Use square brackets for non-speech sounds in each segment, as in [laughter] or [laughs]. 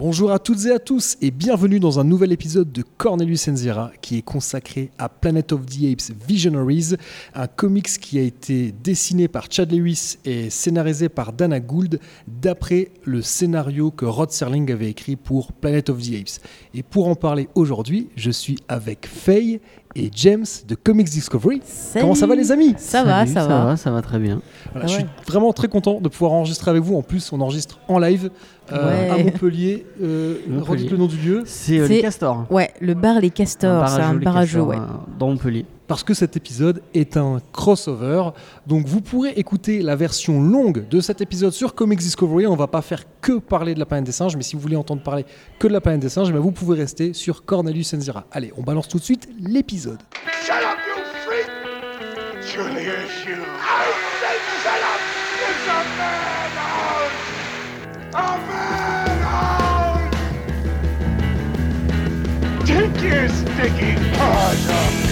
Bonjour à toutes et à tous et bienvenue dans un nouvel épisode de Cornelius Enzira qui est consacré à Planet of the Apes Visionaries, un comics qui a été dessiné par Chad Lewis et scénarisé par Dana Gould d'après le scénario que Rod Serling avait écrit pour Planet of the Apes. Et pour en parler aujourd'hui, je suis avec Faye et James de Comics Discovery. Salut. Comment ça va les amis? Ça va, Salut, ça, va. ça va très bien. Voilà, Ah Je suis ouais. vraiment très content de pouvoir enregistrer avec vous. En plus, on enregistre en live euh, Ouais. à Montpellier. Euh, Montpellier. redites le nom du lieu. C'est euh, les castors. Ouais, le bar Les Castors, c'est un bar à jeux, ouais. euh, Dans Montpellier. Parce que cet épisode est un crossover. Donc vous pourrez écouter la version longue de cet épisode sur Comics Discovery. On va pas faire que parler de la planète des singes, mais si vous voulez entendre parler que de la planète des singes, eh vous pouvez rester sur Cornelius Enzira. Allez, on balance tout de suite l'épisode. Take your sticky off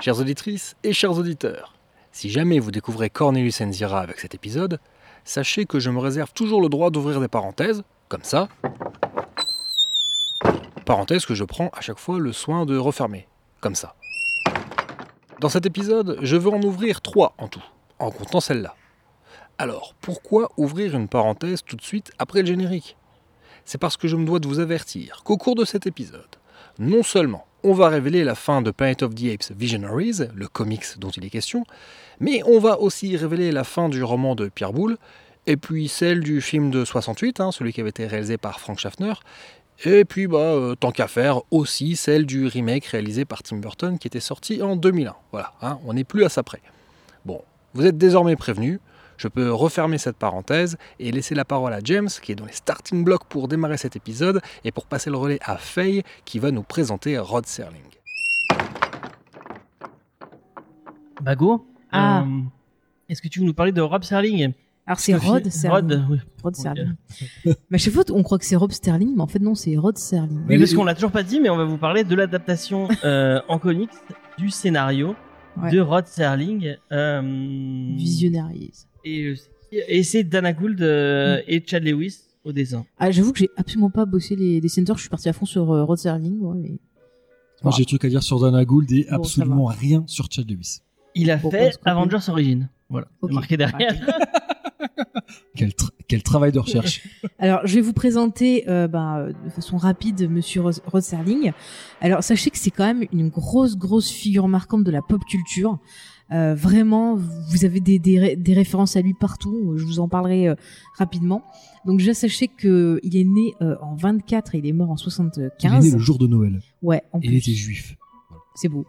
Chères auditrices et chers auditeurs, si jamais vous découvrez Cornelius Enzira avec cet épisode, sachez que je me réserve toujours le droit d'ouvrir des parenthèses, comme ça. Parenthèses que je prends à chaque fois le soin de refermer, comme ça. Dans cet épisode, je veux en ouvrir trois en tout, en comptant celle-là. Alors, pourquoi ouvrir une parenthèse tout de suite après le générique? C'est parce que je me dois de vous avertir qu'au cours de cet épisode, non seulement on va révéler la fin de Planet of the Apes Visionaries, le comics dont il est question, mais on va aussi révéler la fin du roman de Pierre Boulle, et puis celle du film de 68, hein, celui qui avait été réalisé par Frank Schaffner, et puis bah, euh, tant qu'à faire, aussi celle du remake réalisé par Tim Burton qui était sorti en 2001. Voilà, hein, on n'est plus à ça près. Bon, vous êtes désormais prévenus, je peux refermer cette parenthèse et laisser la parole à James, qui est dans les starting blocks pour démarrer cet épisode, et pour passer le relais à Faye, qui va nous présenter Rod Serling. Bago Ah. euh, Est-ce que tu veux nous parler de Rob Serling Alors c'est Rod Serling. Rod, oui. Rod Serling. [laughs] mais à chaque fois, on croit que c'est Rob Sterling, mais en fait non, c'est Rod Serling. Oui, parce qu'on l'a toujours pas dit, mais on va vous parler de l'adaptation euh, en comics du scénario Ouais. de Rod Serling. euh, Visionaries. Et, et c'est Dana Gould euh, Mm. et Chad Lewis au dessin. Ah, j'avoue que j'ai absolument pas bossé les dessinateurs, je suis parti à fond sur euh, Rod Serling, ouais, mais... Moi, j'ai des trucs à dire sur Dana Gould et Bon, absolument rien sur Chad Lewis. Il a fait. Avengers Origin. Voilà, marqué derrière. [laughs] Quel, tra- quel travail de recherche. [laughs] Alors, je vais vous présenter euh, bah, euh, de façon rapide Monsieur Rod Serling. Alors, sachez que c'est quand même une grosse, grosse figure marquante de la pop culture. Euh, vraiment, vous avez des, des, ré- des références à lui partout. Je vous en parlerai euh, rapidement. Donc, déjà, sachez que il est né euh, en 24 et il est mort en Il est 75. né le jour de Noël. Ouais, en Et il était juif. C'est beau.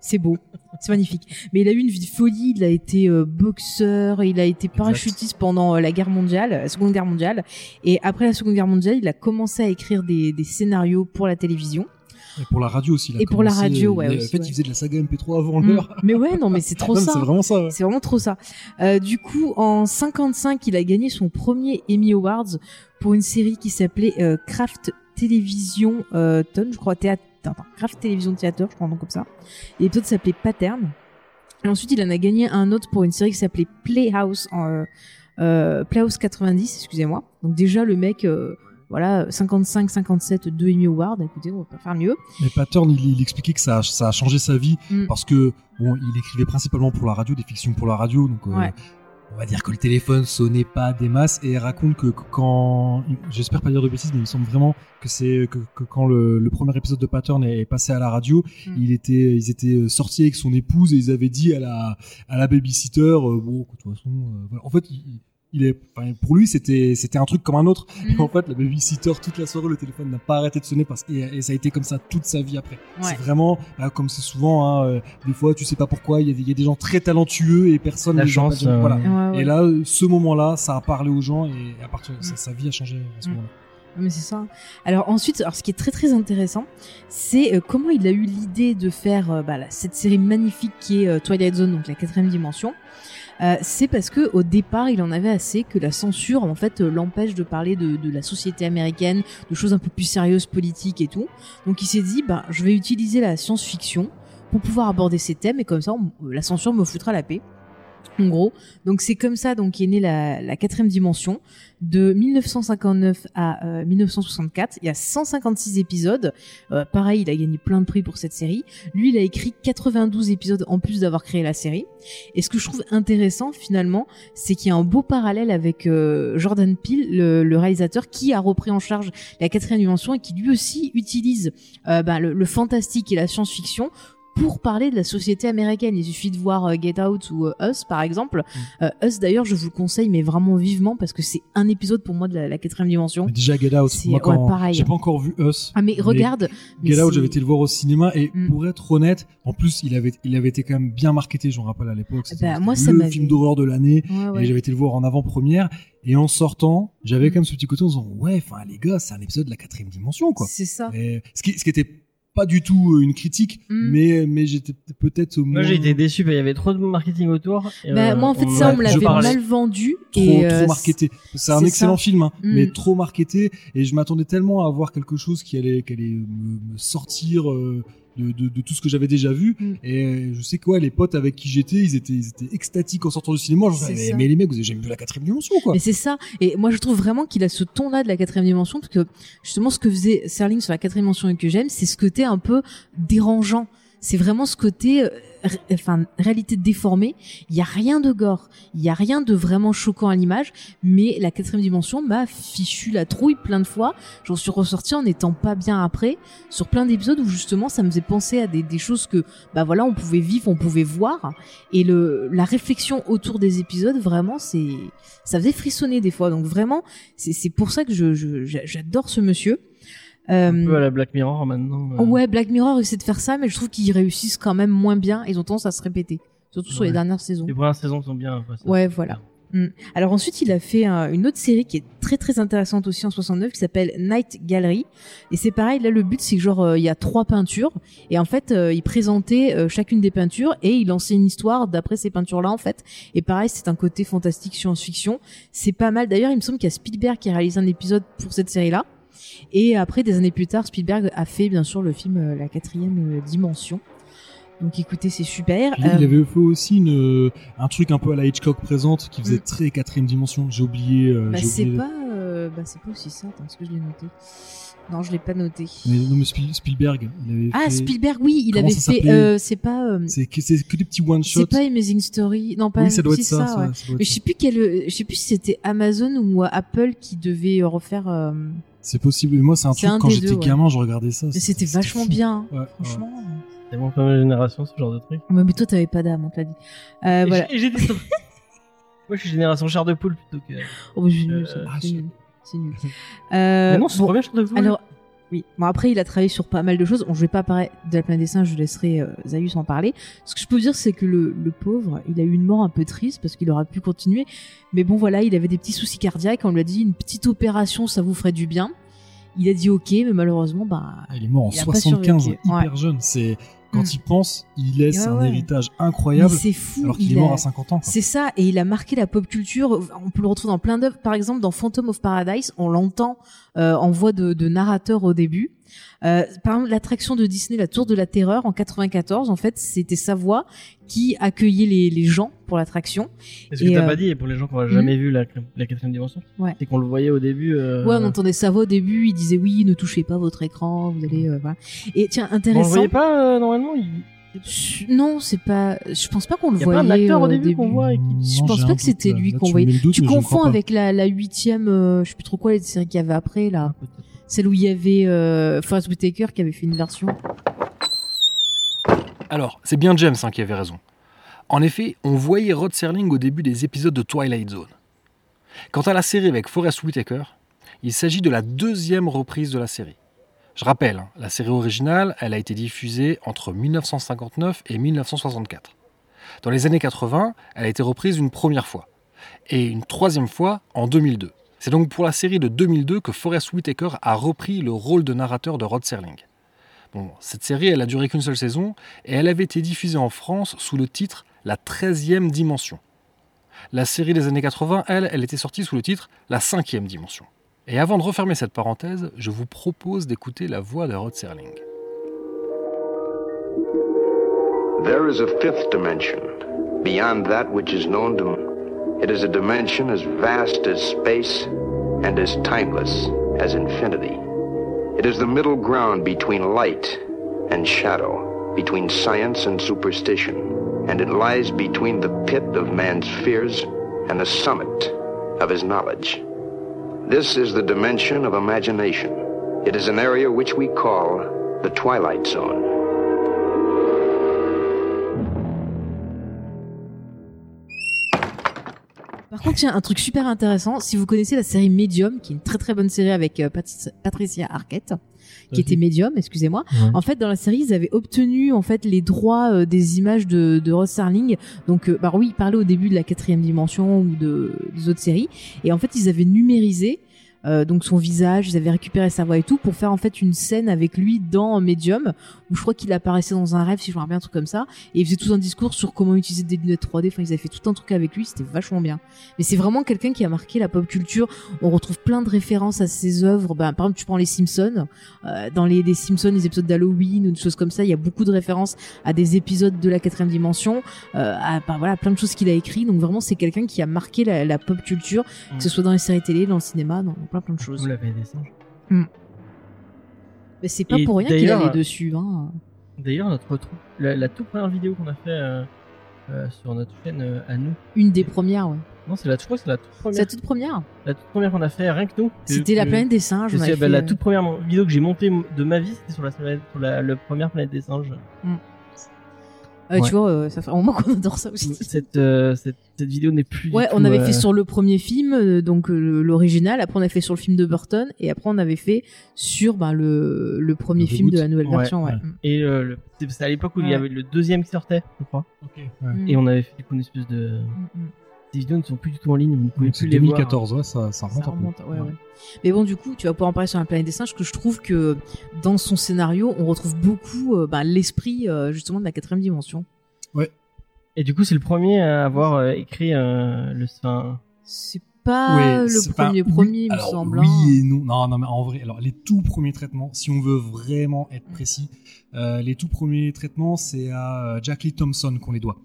c'est beau. C'est magnifique. Mais il a eu une vie de folie. Il a été euh, boxeur. Il a été parachutiste pendant euh, la guerre mondiale, la seconde guerre mondiale. Et après la seconde guerre mondiale, il a commencé à écrire des, des scénarios pour la télévision. Et pour la radio aussi. Et pour la radio, ouais, En fait, ouais. il faisait de la saga MP3 avant Mm. l'heure. Mais ouais, non, mais c'est trop [laughs] Non, ça. C'est vraiment ça. ouais. C'est vraiment trop ça. Euh, du coup, en 55, il a gagné son premier Emmy Awards pour une série qui s'appelait euh, Craft Television euh, Ton, je crois, théâtre, attends, Craft Television Theater, je crois un nom comme ça. Et l'épisode s'appelait Pattern. Et ensuite, il en a gagné un autre pour une série qui s'appelait Playhouse, en, euh, euh, Playhouse 90, excusez-moi. Donc déjà, le mec, euh, voilà, 55, 57, 2 Emmy Awards. Écoutez, on va pas faire mieux. Mais Pattern, il, il expliquait que ça a, ça a changé sa vie Mm. parce que, bon, il écrivait principalement pour la radio, des fictions pour la radio. Donc, euh, Ouais. On va dire que le téléphone sonnait pas des masses et raconte que quand, j'espère pas dire de bêtises, mais il me semble vraiment que c'est que, que quand le, le premier épisode de Pattern est passé à la radio, Mm. il était, ils étaient sortis avec son épouse et ils avaient dit à la, à la babysitter, euh, bon, de toute façon, euh, voilà. en fait, il, il est, enfin, pour lui, c'était, c'était un truc comme un autre. Mhm. Et en fait, la babysitter, toute la soirée, le téléphone n'a pas arrêté de sonner parce que, et, et ça a été comme ça toute sa vie après. Ouais. C'est vraiment, bah, comme c'est souvent, hein, euh, des fois, tu sais pas pourquoi, il y, a des- il y a des gens très talentueux et personne La les a pas chance, euh, Voilà. Ouais, ouais. Et là, euh, ce moment-là, ça a parlé aux gens et à partir, Mm. sa, sa vie a changé à ce Mm. moment-là. Mais c'est ça. Alors ensuite, alors ce qui est très très intéressant, c'est euh, comment il a eu l'idée de faire euh, bah, cette série magnifique qui est euh, Twilight Zone, donc la quatrième dimension. Euh, c'est parce que au départ, il en avait assez que la censure, en fait, euh, l'empêche de parler de, de la société américaine, de choses un peu plus sérieuses, politiques et tout. Donc il s'est dit, bah, je vais utiliser la science-fiction pour pouvoir aborder ces thèmes et comme ça, la censure me foutra la paix. En gros, donc c'est comme ça donc est née la, la quatrième dimension de 1959 à euh, 1964. Il y a 156 épisodes. Euh, pareil, il a gagné plein de prix pour cette série. Lui, il a écrit 92 épisodes en plus d'avoir créé la série. Et ce que je trouve intéressant finalement, c'est qu'il y a un beau parallèle avec euh, Jordan Peele, le, le réalisateur, qui a repris en charge la quatrième dimension et qui lui aussi utilise ben, le, le fantastique et la science-fiction pour parler de la société américaine. Il suffit de voir euh, Get Out ou euh, Us, par exemple. Euh, Us, d'ailleurs, je vous le conseille, mais vraiment vivement, parce que c'est un épisode pour moi de la, la quatrième dimension. Mais déjà Get Out, C'est- moi ouais, quand pareil. j'ai pas encore vu Us. Ah, mais regarde. mais Get Out, j'avais été le voir au cinéma et Mm. pour être honnête, en plus il avait il avait été quand même bien marketé, je me rappelle à l'époque. C'était Bah, moi, c'était ça le film d'horreur de l'année Ouais, ouais. et j'avais été le voir en avant-première et en sortant, j'avais Mm. quand même ce petit côté en disant ouais, enfin les gars, c'est un épisode de la quatrième dimension quoi. C'est ça. Et ce qui ce qui était pas du tout euh, une critique, Mm. mais mais j'étais peut-être moins Moi, j'ai été déçu, bah, il y avait trop de marketing autour. et, Bah, euh, moi, en fait, on- ça, on me l'avait mal vendu. trop, et, euh, trop marketé. C'est un excellent ça. film, hein, Mm. mais trop marketé. Et je m'attendais tellement à voir quelque chose qui allait, qui allait me, me sortir euh, de, de, de tout ce que j'avais déjà vu. Mm. Et je sais quoi, les potes avec qui j'étais, ils étaient, ils étaient extatiques en sortant du cinéma. Disais, mais, mais les mecs, vous avez jamais vu la quatrième dimension, quoi. Mais c'est ça. Et moi, je trouve vraiment qu'il a ce ton-là de la quatrième dimension, parce que justement, ce que faisait Serling sur la quatrième dimension et que j'aime, c'est ce côté un peu dérangeant. C'est vraiment ce côté, euh, enfin, réalité déformée. Il y a rien de gore, il y a rien de vraiment choquant à l'image, mais la quatrième dimension m'a fichu la trouille plein de fois. J'en suis ressorti en étant pas bien après, sur plein d'épisodes où justement, ça me faisait penser à des, choses que, bah voilà, on pouvait vivre, on pouvait voir, et le, la réflexion autour des épisodes, vraiment, c'est, ça faisait frissonner des fois. Donc vraiment, c'est pour ça que je je- j'adore ce monsieur. Euh, Un peu à la Black Mirror maintenant. euh. ouais, Black Mirror essaie de faire ça, mais je trouve qu'ils réussissent quand même moins bien. Ils ont tendance à se répéter, surtout sur les dernières saisons. Les premières saisons sont bien. quoi, ça. Ouais, voilà. Mm. Alors ensuite, il a fait euh, une autre série qui est très très intéressante aussi en 69 qui s'appelle Night Gallery. Et c'est pareil, là le but c'est que genre euh, il y a trois peintures et en fait euh, il présentait euh, chacune des peintures et il lançait une histoire d'après ces peintures là en fait. Et pareil, c'est un côté fantastique science-fiction. C'est pas mal. D'ailleurs, il me semble qu'il y a Spielberg qui a réalisé un épisode pour cette série là. Et après, des années plus tard, Spielberg a fait bien sûr le film euh, La quatrième euh, dimension. Donc écoutez, c'est super. Puis, Euh, Il avait fait aussi une, un truc un peu à la Hitchcock présente qui faisait Mm. très quatrième dimension. J'ai oublié. euh, Bah, j'ai c'est oublié- pas, euh, bah, c'est pas aussi ça. Attends, est-ce que je l'ai noté? Non, je l'ai pas noté. Mais, non, mais Spiel- Spielberg. Il avait Ah, fait- Spielberg, oui, il Comment avait fait. euh, c'est pas. euh, C'est que, des petits one shots. c'est pas Amazing Story. Non, pas. oui, ça doit être ça. ça, ça, ouais. ça doit être Mais je sais plus quel. euh, Je sais plus si c'était Amazon ou euh, Apple qui devait euh, refaire. Euh, C'est possible. Mais moi, c'est un C'est truc un quand j'étais ouais. gamin, je regardais ça. Mais c'était vachement bien. Ouais, ouais. Franchement. C'est tellement pas ma génération, ce genre de truc. Ouais, mais toi, t'avais pas d'âme, on te l'a dit. Euh, Et voilà. j'ai- dit stop. [laughs] Moi, je suis génération chair de poule plutôt que. Oh, mais c'est nul, Euh, ça. C'est nul. C'est nul. Euh, [laughs] Mais non, c'est bon, bien chair de poule. Alors, oui. Bon, après, il a travaillé sur pas mal de choses. Bon, je vais pas parler de la planète des singes, je laisserai euh, Zayus en parler. Ce que je peux vous dire, c'est que le, le pauvre, il a eu une mort un peu triste parce qu'il aurait pu continuer. Mais bon, voilà, il avait des petits soucis cardiaques. On lui a dit une petite opération, ça vous ferait du bien. Il a dit ok, mais malheureusement, bah. Ah, Il est mort en Il a pas 75, survécu. hyper jeune. C'est quand Mm. il pense, il laisse Ouais, un héritage incroyable, C'est fou. alors qu'il il est mort a- à 50 ans. C'est ça, et il a marqué la pop culture. On peut le retrouver dans plein d'œuvres. Par exemple, dans Phantom of Paradise, on l'entend en voix de, de narrateur au début. Euh, par exemple, l'attraction de Disney, la Tour de la Terreur, en 94, en fait, c'était sa voix qui accueillait les, les gens pour l'attraction. Et ce que t'as euh, pas dit, et pour les gens qui n'ont jamais vu la, la quatrième dimension, Ouais. c'est qu'on le voyait au début. euh, Ouais, on entendait sa voix au début. Il disait oui, ne touchez pas votre écran, vous allez. euh, voilà. Et tiens, On le intéressant. voyait pas euh, normalement il... Non, c'est pas. Je pense pas qu'on le Y a voyait. pas un acteur au début qu'on voit et qui- Je Non, pense pas que c'était lui qu'on voyait. doute, Tu confonds avec la, la huitième, euh, je sais plus trop quoi, les séries qu'il y avait après, là. Celle où il y avait euh, Forrest Whitaker qui avait fait une version. Alors, c'est bien James hein, qui avait raison. En effet, on voyait Rod Serling au début des épisodes de Twilight Zone. Quant à la série avec Forrest Whitaker, il s'agit de la deuxième reprise de la série. Je rappelle, hein, la série originale, elle a été diffusée entre 1959 et 1964. Dans les années 80, elle a été reprise une première fois, et une troisième fois en 2002. C'est donc pour la série de 2002 que Forrest Whitaker a repris le rôle de narrateur de Rod Serling. Cette série, elle a duré qu'une seule saison et elle avait été diffusée en France sous le titre La 13e dimension. La série des années 80, elle, elle était sortie sous le titre La 5e dimension. Et avant de refermer cette parenthèse, je vous propose d'écouter la voix de Rod Serling. There is a fifth dimension, beyond that which is known to It is a dimension as vast as space and as timeless as infinity. It is the middle ground between light and shadow, between science and superstition, and it lies between the pit of man's fears and the summit of his knowledge. This is the dimension of imagination. It is an area which we call the Twilight Zone. Par contre, il y a un truc super intéressant. Si vous connaissez la série Medium, qui est une très très bonne série avec euh, Patricia- Patricia Arquette, qui était Medium, excusez-moi. Ouais. En fait, dans la série, ils avaient obtenu en fait les droits euh, des images de, de Ross Starling. Donc, euh, bah oui, ils parlaient au début de la quatrième dimension ou de des autres séries. Et en fait, ils avaient numérisé euh, donc son visage, ils avaient récupéré sa voix et tout pour faire en fait une scène avec lui dans Medium où je crois qu'il apparaissait dans un rêve si je me rappelle un truc comme ça et il faisait tout un discours sur comment utiliser des lunettes 3D. Enfin, ils avaient fait tout un truc avec lui, c'était vachement bien. Mais c'est vraiment quelqu'un qui a marqué la pop culture. On retrouve plein de références à ses œuvres. Ben, par exemple, tu prends les Simpsons. Euh, dans les, les Simpsons, les épisodes d'Halloween ou des choses comme ça, il y a beaucoup de références à des épisodes de la quatrième dimension, euh, à ben, voilà, plein de choses qu'il a écrit. Donc vraiment, c'est quelqu'un qui a marqué la, la pop culture, que ce soit dans les séries télé, dans le cinéma, dans plein plein de choses. Vous l'avez des singes. Mais c'est pas Et pour rien qu'il allait dessus. Hein. D'ailleurs, notre trou- la, la toute première vidéo qu'on a fait euh, euh, sur notre chaîne euh, à nous. Une des premières, ouais. Non, c'est la, je crois que c'est la toute C'est première. la toute première. La toute première qu'on a fait, rien que nous. C'était la planète des singes. que on bah, la euh, toute première vidéo que j'ai montée de ma vie, c'était sur la, sur la, première planète des singes. Euh, ouais. Tu vois, euh, ça fait un moment qu'on adore ça aussi. [laughs] Cette, euh, cette, cette vidéo n'est plus. du Ouais, tout, on avait euh, fait sur le premier film, donc euh, l'original. Après, on a fait sur le film de Burton, et après, on avait fait sur ben, le, le premier Le film de la nouvelle Ouais, version. Ouais. ouais. Mm. Et euh, le- c'est- à l'époque où il y avait le deuxième qui sortait, je crois. Mm. Et on avait fait du coup une espèce de. Mm, mm. Vidéos ne sont plus du tout en ligne, vous ne pouvez Donc, plus c'est les 2014, ouais, ça, ça remonte Ça un peu. remonte, ouais, ouais. Mais bon, du coup, tu vas pouvoir en parler sur la planète des singes, que je trouve que dans son scénario, on retrouve beaucoup euh, ben, l'esprit euh, justement de la quatrième dimension. voir. Et du coup, c'est le premier à avoir euh, écrit euh, le. Enfin, C'est pas Ouais, le c'est pas- premier oui, premier, il me alors, semble. Oui hein. et non. Non, non, mais en vrai, alors les tout premiers traitements, si on veut vraiment être précis, euh, les tout premiers traitements, c'est à Jack Lee Thompson qu'on les doit.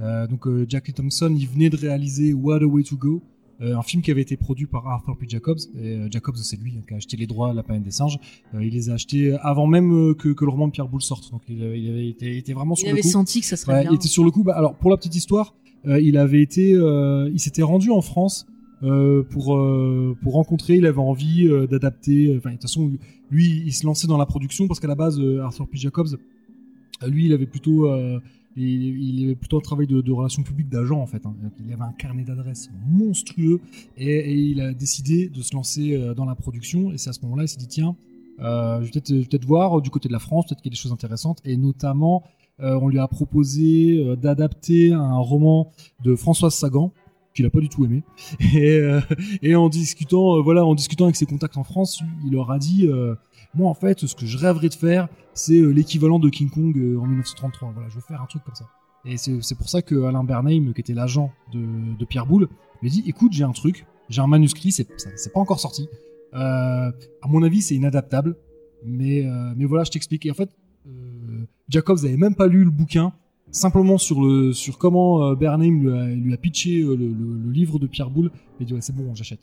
Euh, donc euh, Jack Lee Thompson, il venait de réaliser What a Way to Go, euh, un film qui avait été produit par Arthur P. Jacobs. Et euh, Jacobs, c'est lui qui a acheté les droits à la planète des singes. Euh, il les a achetés avant même que, que le roman de Pierre Boulle sorte. Donc il avait, il avait été, il était vraiment sur Il le avait coup. senti que ça serait Ouais, bien. il était sur le coup. Bah, alors pour la petite histoire, il avait été, il s'était rendu en France pour pour rencontrer. Il avait envie d'adapter. Enfin de toute façon, lui, il se lançait dans la production parce qu'à la base, Arthur P. Jacobs, lui, il avait plutôt il, il avait plutôt un travail de, relations publiques d'agent en fait. hein. Il avait un carnet d'adresses monstrueux et, il a décidé de se lancer euh, dans la production. Et c'est à ce moment-là, il s'est dit tiens, euh, je vais peut-être voir du côté de la France, peut-être qu'il y a des choses intéressantes. Et notamment, euh, on lui a proposé d'adapter un roman de Françoise Sagan qu'il a pas du tout aimé et, en discutant voilà en discutant avec ses contacts en France il leur a dit moi en fait ce que je rêverais de faire c'est euh, l'équivalent de King Kong euh, en 1933 voilà je veux faire un truc comme ça. Et c'est pour ça que Alain Bernheim qui était l'agent de, Pierre Boulle lui dit écoute j'ai un truc j'ai un manuscrit c'est pas encore sorti. Euh, à mon avis c'est inadaptable. Mais mais voilà je t'explique. Et en fait Jacobs avait même pas lu le bouquin simplement sur le sur comment euh, Bernheim lui a, lui a pitché euh, le, le- le livre de Pierre Boulle il dit ouais c'est bon j'achète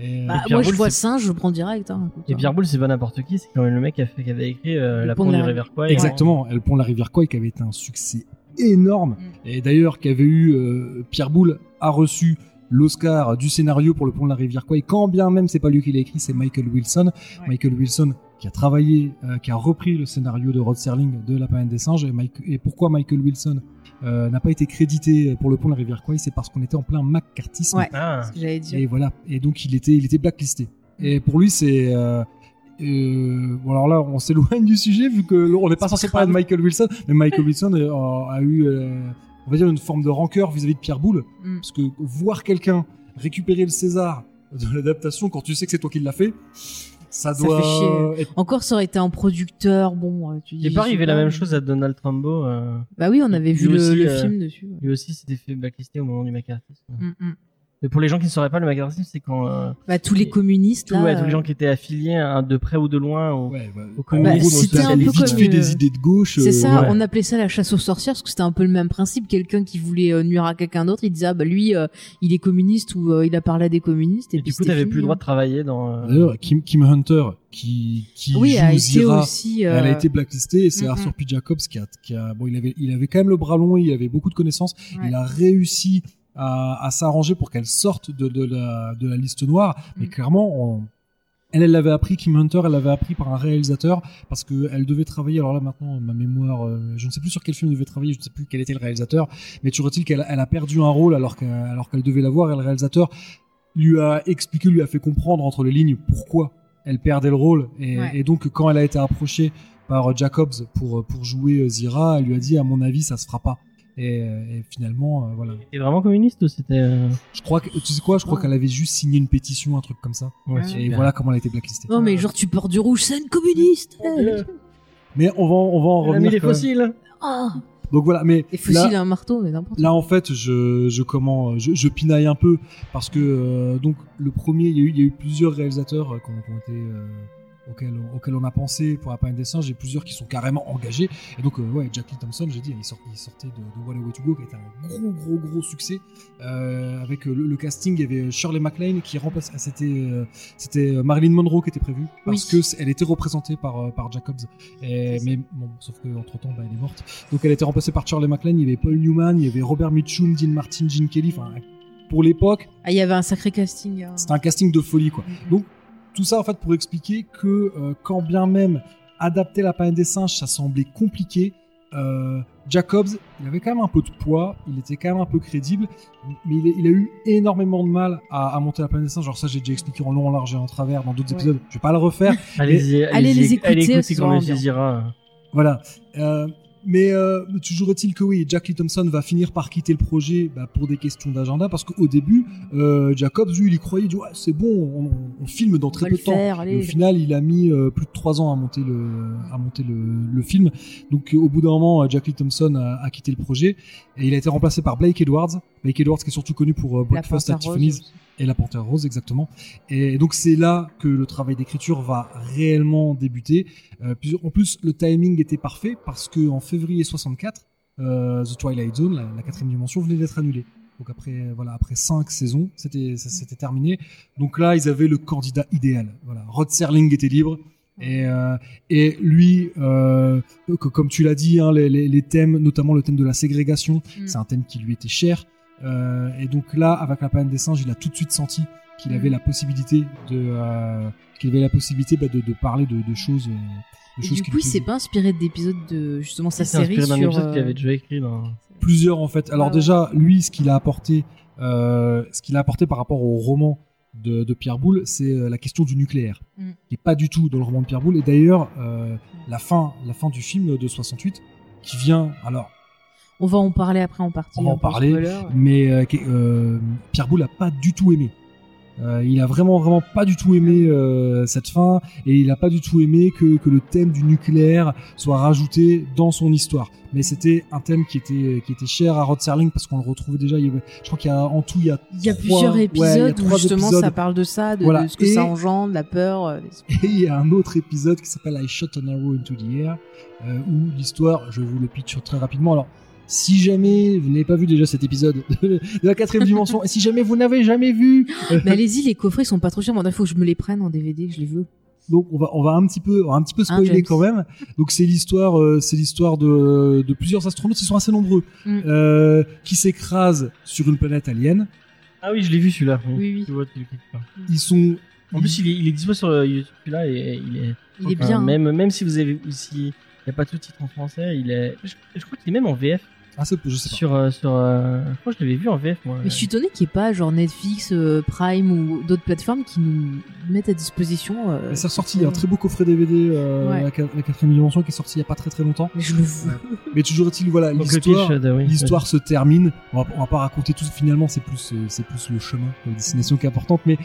et, Bah, Pierre moi, je vois c'est- ça, je prends direct. Hein, écoute, Et hein. Pierre Boulle, c'est pas n'importe qui, c'est quand même le mec qui, a fait, qui avait écrit euh, Le La pont de la- River Kwai. Exactement, le pont de la rivière Kouai qui avait été un succès énorme Mm. et d'ailleurs qui avait eu euh, Pierre Boulle a reçu l'Oscar du scénario pour le pont de la rivière Kouai quand bien même c'est pas lui qui l'a écrit c'est Michael Wilson Ouais. Michael Wilson qui a travaillé euh, qui a repris le scénario de Rod Serling de La planète des singes et, Mike- et pourquoi Michael Wilson euh, n'a pas été crédité pour le pont de la rivière Kouai c'est parce qu'on était en plein McCarthyisme Ouais. Ah, C'est ce que j'allais dire. et voilà. Et donc il était, il était blacklisté. Et pour lui, c'est. Euh, euh, bon alors là, on s'éloigne du sujet vu que on n'est pas censé parler de. Michael Wilson, mais Michael Wilson a, a eu, euh, on va dire, une forme de rancœur vis-à-vis de Pierre Boulle, Mm. parce que voir quelqu'un récupérer le César de l'adaptation quand tu sais que c'est toi qui l'as fait. Ça Ça doit fait chier. être Encore, ça aurait été un producteur, bon, euh, tu dis. Il est pas arrivé la même chose à Donald Trumbo. euh, Bah oui, on avait vu Lui le, aussi, le euh, film dessus. ouais. lui aussi s'était fait blacklister au moment du McCarthyisme. Mm, mm. Mais pour les gens qui ne sauraient pas, le McCarthyisme, c'est quand euh, Bah, tous les communistes, tous, là. ouais, tous les euh, gens qui étaient affiliés hein, de près ou de loin au, Ouais, bah, au en communisme. gros, c'était ça un avait peu vite comme, fait euh, des idées de gauche. C'est euh, ça, ouais. on appelait ça la chasse aux sorcières parce que c'était un peu le même principe. Quelqu'un qui voulait euh, nuire à quelqu'un d'autre, il disait ah bah lui euh, il est communiste ou euh, il a parlé à des communistes et, Et puis du coup, t'avais plus le droit hein. de travailler dans. euh, D'ailleurs, Kim, Kim Hunter, qui, qui Oui, joue a été Zira, aussi. euh, elle a été blacklistée et c'est mm, Arthur. P. Jacobs qui a, qui a, bon, il avait, il avait quand même le bras long, il avait beaucoup de connaissances. Ouais. Il a réussi à, à s'arranger pour qu'elle sorte de, de, la, de la liste noire. Mais Mm. clairement, on- elle, elle l'avait appris, Kim Hunter, elle l'avait appris par un réalisateur parce que elle devait travailler. Alors là, maintenant, ma mémoire, euh, je ne sais plus sur quel film elle devait travailler, je ne sais plus quel était le réalisateur. Mais toujours est-il qu'elle elle a perdu un rôle alors qu'elle, alors qu'elle devait l'avoir et le réalisateur lui a expliqué, lui a fait comprendre entre les lignes pourquoi elle perdait le rôle. Et, Ouais. et donc, quand elle a été approchée par euh, Jacobs pour, pour jouer euh, Zira, elle lui a dit, à mon avis, ça se fera pas. Et, euh, et finalement, euh, voilà. T'es vraiment communiste ou c'était. euh, Je crois que, tu sais quoi, je crois Oh. qu'elle avait juste signé une pétition, un truc comme ça. ouais. Et super. voilà comment elle a été blacklistée. Non mais genre tu portes du rouge, c'est une communiste. Mais on va, on va en Elle a mis revenir. les fossiles. Ah, Donc voilà, mais les fossiles là, un marteau, mais n'importe. là en fait, je, je comment, je, je pinaille un peu parce que euh, donc le premier, il y a eu, il y a eu plusieurs réalisateurs euh, qui ont, qui ont été euh, auxquels, auxquels on a pensé pour la planète des singes. J'ai plusieurs qui sont carrément engagés. Et donc euh, ouais, Jack Lee Thompson, j'ai dit, il, sort- il sortait de, de What a Way to Go, qui était un gros gros gros succès euh, avec euh, le, le casting. Il y avait Shirley MacLaine qui remplaçait, c'était euh, c'était euh, Marilyn Monroe qui était prévue parce Oui. que elle était représentée par euh, par Jacobs. Et, mais bon, sauf que entre temps, bah, elle est morte. Donc elle été remplacée par Shirley MacLaine. Il y avait Paul Newman, il y avait Robert Mitchum, Dean Martin, Gene Kelly. Enfin, pour l'époque, Ah, il y avait un sacré casting. hein. c'était un casting de folie, quoi. Mhm. Donc tout ça en fait pour expliquer que euh, quand bien même adapter la planète des singes, ça semblait compliqué. euh, Jacobs, il avait quand même un peu de poids, il était quand même un peu crédible, mais il a, il a eu énormément de mal à, à monter la planète des singes. Genre ça, j'ai déjà expliqué en long, en large et en travers dans d'autres Ouais. épisodes. Je vais pas le refaire. Allez-y, Allez les écouter, Allez écouter quand on dira. Voilà. Euh, mais euh, toujours est-il que oui, Jack Lee Thompson va finir par quitter le projet bah, pour des questions d'agenda, parce qu'au début, euh, Jacobs, lui, il y croyait, il dit ouais, c'est bon, on, on filme dans très peu de temps. faire, Et au final, il a mis euh, plus de trois ans à monter le, à monter le, le film. Donc, euh, au bout d'un moment, euh, Jack Lee Thompson a, a quitté le projet et il a été remplacé par Blake Edwards. Blake Edwards, qui est surtout connu pour euh, Breakfast at Tiffany's. Et la Panthère Rose, exactement. Et donc, c'est là que le travail d'écriture va réellement débuter. Euh, en plus, le timing était parfait parce que en février 64, euh, The Twilight Zone, la, la quatrième dimension, venait d'être annulée. Donc après, voilà, après cinq saisons, c'était, ça s'était terminé. Donc là, ils avaient le candidat idéal. Voilà, Rod Serling était libre. Et, euh, et lui, euh, que- comme tu l'as dit, hein, les, les- les thèmes, notamment le thème de la ségrégation, Mm. c'est un thème qui lui était cher. Euh, et donc là, avec la planète des singes, il a tout de suite senti qu'il avait Mm. la possibilité de, euh, qu'il avait la possibilité bah, de, de parler de, de choses. euh, de Et choses du qui coup, il s'est pas inspiré d'épisodes de justement sa C'est série inspiré d'un sur. épisode qu'il euh, avait déjà écrit dans. plusieurs en fait. Alors déjà, lui, ce qu'il a apporté, euh, ce qu'il a apporté par rapport au roman de, de Pierre Boulle, c'est euh, la question du nucléaire, Mm. qui est pas du tout dans le roman de Pierre Boulle. Et d'ailleurs, euh, la fin, la fin du film de 68, qui vient, alors, On va en parler après en partie. On va en parler, spoiler, mais euh, euh, Pierre Boulle a pas du tout aimé. Euh, il a vraiment vraiment pas du tout aimé euh, cette fin et il a pas du tout aimé que, que le thème du nucléaire soit rajouté dans son histoire. Mais c'était un thème qui était qui était cher à Rod Serling parce qu'on le retrouvait déjà. il y avait- je crois qu'il y a en tout il y a Il y a trois- plusieurs épisodes a où justement épisodes. ça parle de ça, de, Voilà. de ce que Et- ça engendre, la peur. euh, [laughs] Et il y a un autre épisode qui s'appelle I Shot an Arrow into the Air, où l'histoire, je vous le pitch très rapidement. Alors, si jamais vous n'avez pas vu déjà cet épisode [laughs] de, la quatrième dimension, et si jamais vous n'avez jamais vu, euh, [gasps] Mais allez-y, les coffrets sont pas trop chers. Moi, il faut que je me les prenne en DVD, je les veux. donc on va on va un petit peu on va un petit peu spoiler quand même. Donc c'est l'histoire euh, c'est l'histoire de, de plusieurs astronautes, ils sont assez nombreux, Mm. euh, qui s'écrasent sur une planète alien. Ah oui, je l'ai vu celui-là. Oui, oui. Ils sont En plus, il est, il est dispo sur YouTube celui-là et il est. Il est bien. hein. Même, même si vous avez, si il n'y a pas tout titre en français, il est. Je, je crois qu'il est même en VF. Ah, c'est- je sais pas. Sur, euh, sur, euh, je crois que je l'avais vu en VF moi. Mais je suis étonnée qu'il n'y ait pas genre Netflix, euh, Prime ou d'autres plateformes qui nous mettent à disposition. euh, Mais c'est ressorti, il y a un très beau coffret DVD, euh, Ouais. la, qua- la quatrième dimension, qui est sorti il y a pas très très longtemps. Mais je le veux. Mais toujours est-il, voilà, Donc, l'histoire. pitch de- oui, L'histoire se termine. On va, on va pas raconter tout. Finalement, c'est plus, c'est plus le chemin, la destination qui est importante. Mais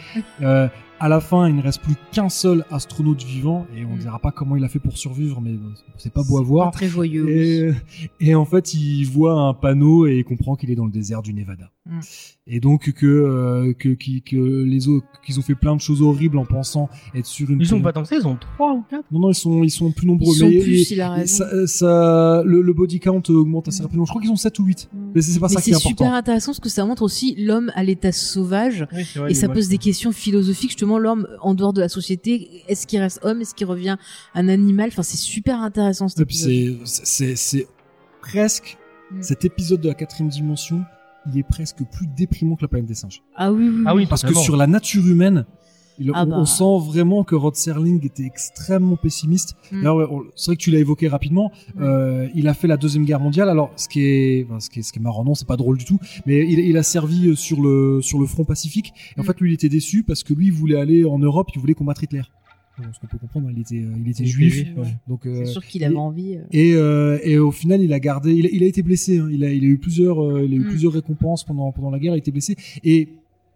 euh, à la fin, il ne reste plus qu'un seul astronaute vivant, et on Mm. dira pas comment il a fait pour survivre, mais c'est pas beau à voir. Pas très joyeux. Et, et en fait, il voit un panneau et il comprend qu'il est dans le désert du Nevada. Mm. Et donc que euh, que, qui- que les autres qu'ils ont fait plein de choses horribles en pensant être sur une. Ils sont pas tant que ça, ils ont 3 ou 4 Non non, ils sont ils sont plus nombreux. Ils sont mais plus, et- il a et raison. ça, euh, ça- le, le body count augmente assez Mm. rapidement. Je crois qu'ils sont 7 ou 8 Mm. Mais c'est pas Mais ça qui est c'est important. super intéressant parce que ça montre aussi l'homme à l'état sauvage Oui, c'est vrai. et ça pose des questions philosophiques justement l'homme en dehors de la société est-ce qu'il reste homme? Est-ce qu'il revient un animal? Enfin c'est super intéressant cet Et puis épisode. c'est c'est c'est presque Mm. cet épisode de la quatrième dimension. Il est presque plus déprimant que la planète des singes. ah oui oui, Ah oui, Parce que sur la nature humaine, il- Ah on, bah. on sent vraiment que Rod Serling était extrêmement pessimiste. Mm. C'est vrai que tu l'as évoqué rapidement. Mm. Euh, il a fait la deuxième guerre mondiale. Alors, ce qui est, enfin, ce qui est, ce qui est marrant, non, c'est pas drôle du tout. Mais il, il a servi euh, sur le sur le front Pacifique. Et en Mm. fait, lui, il était déçu parce que lui, il voulait aller en Europe. Il voulait combattre Hitler. Bon, ce qu'on peut comprendre, il était, euh, il était Il était juif. juif, ouais. Donc, euh, c'est sûr qu'il avait et- envie euh. et, euh, et au final, il a gardé. Il a, il a été blessé. hein. Il a, il a eu plusieurs, euh, il a eu Mm. plusieurs récompenses pendant pendant la guerre. Il a été blessé. Et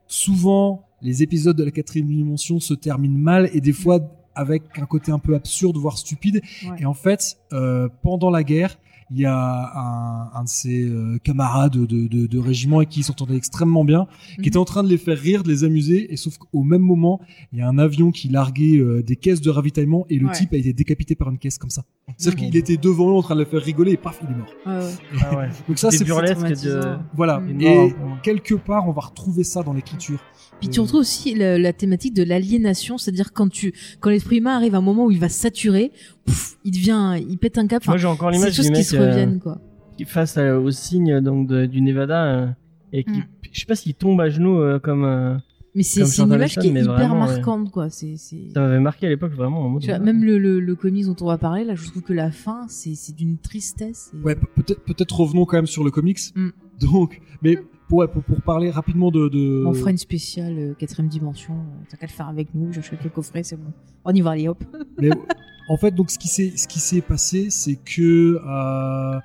souvent, les épisodes de la quatrième dimension se terminent mal et des fois avec un côté un peu absurde, voire stupide. Ouais. Et en fait, euh, pendant la guerre, il y a un, un de ses euh, camarades de, de, de régiment et qui s'entendait extrêmement bien, Mhm. qui était en train de les faire rire, de les amuser. Et sauf qu'au même moment, il y a un avion qui larguait euh, des caisses de ravitaillement et le Ouais. type a été décapité par une caisse comme ça. C'est-à-dire Mhm. qu'il était devant eux en train de le faire rigoler et paf, il est mort. Ouais. Ah ouais. [laughs] Donc ça, c'est burlesques de. voilà. Mm. Et quelque part, on va retrouver ça dans l'écriture. Puis tu retrouves aussi la, la thématique de l'aliénation, c'est-à-dire quand tu, quand l'esprit humain arrive à un moment où il va saturer, pouf, il devient, il pète un cap. Moi, j'ai encore l'image du qui mec se euh, reviennent, quoi. qui face euh, au signe donc de- du Nevada euh, et qui, Mm. je sais pas s'il tombe à genoux euh, comme euh, Mais c'est une image qui est hyper vraiment, ouais. marquante, quoi. C'est, ça m'avait marqué à l'époque vraiment en mode. Tu vois, même le, le, le comics dont on va parler, là, je trouve que la fin, c'est, d'une tristesse. et- Ouais, pe- peut-être peut-être revenons quand même sur le comics. Mm. Donc, mais pour, pour parler rapidement de, de... On fera une spéciale euh, quatrième dimension. euh, T'as qu'à le faire avec nous. J'achète le coffret, c'est bon. On y va, allez hop. [laughs] Mais en fait, donc ce qui s'est ce qui s'est passé, c'est que euh,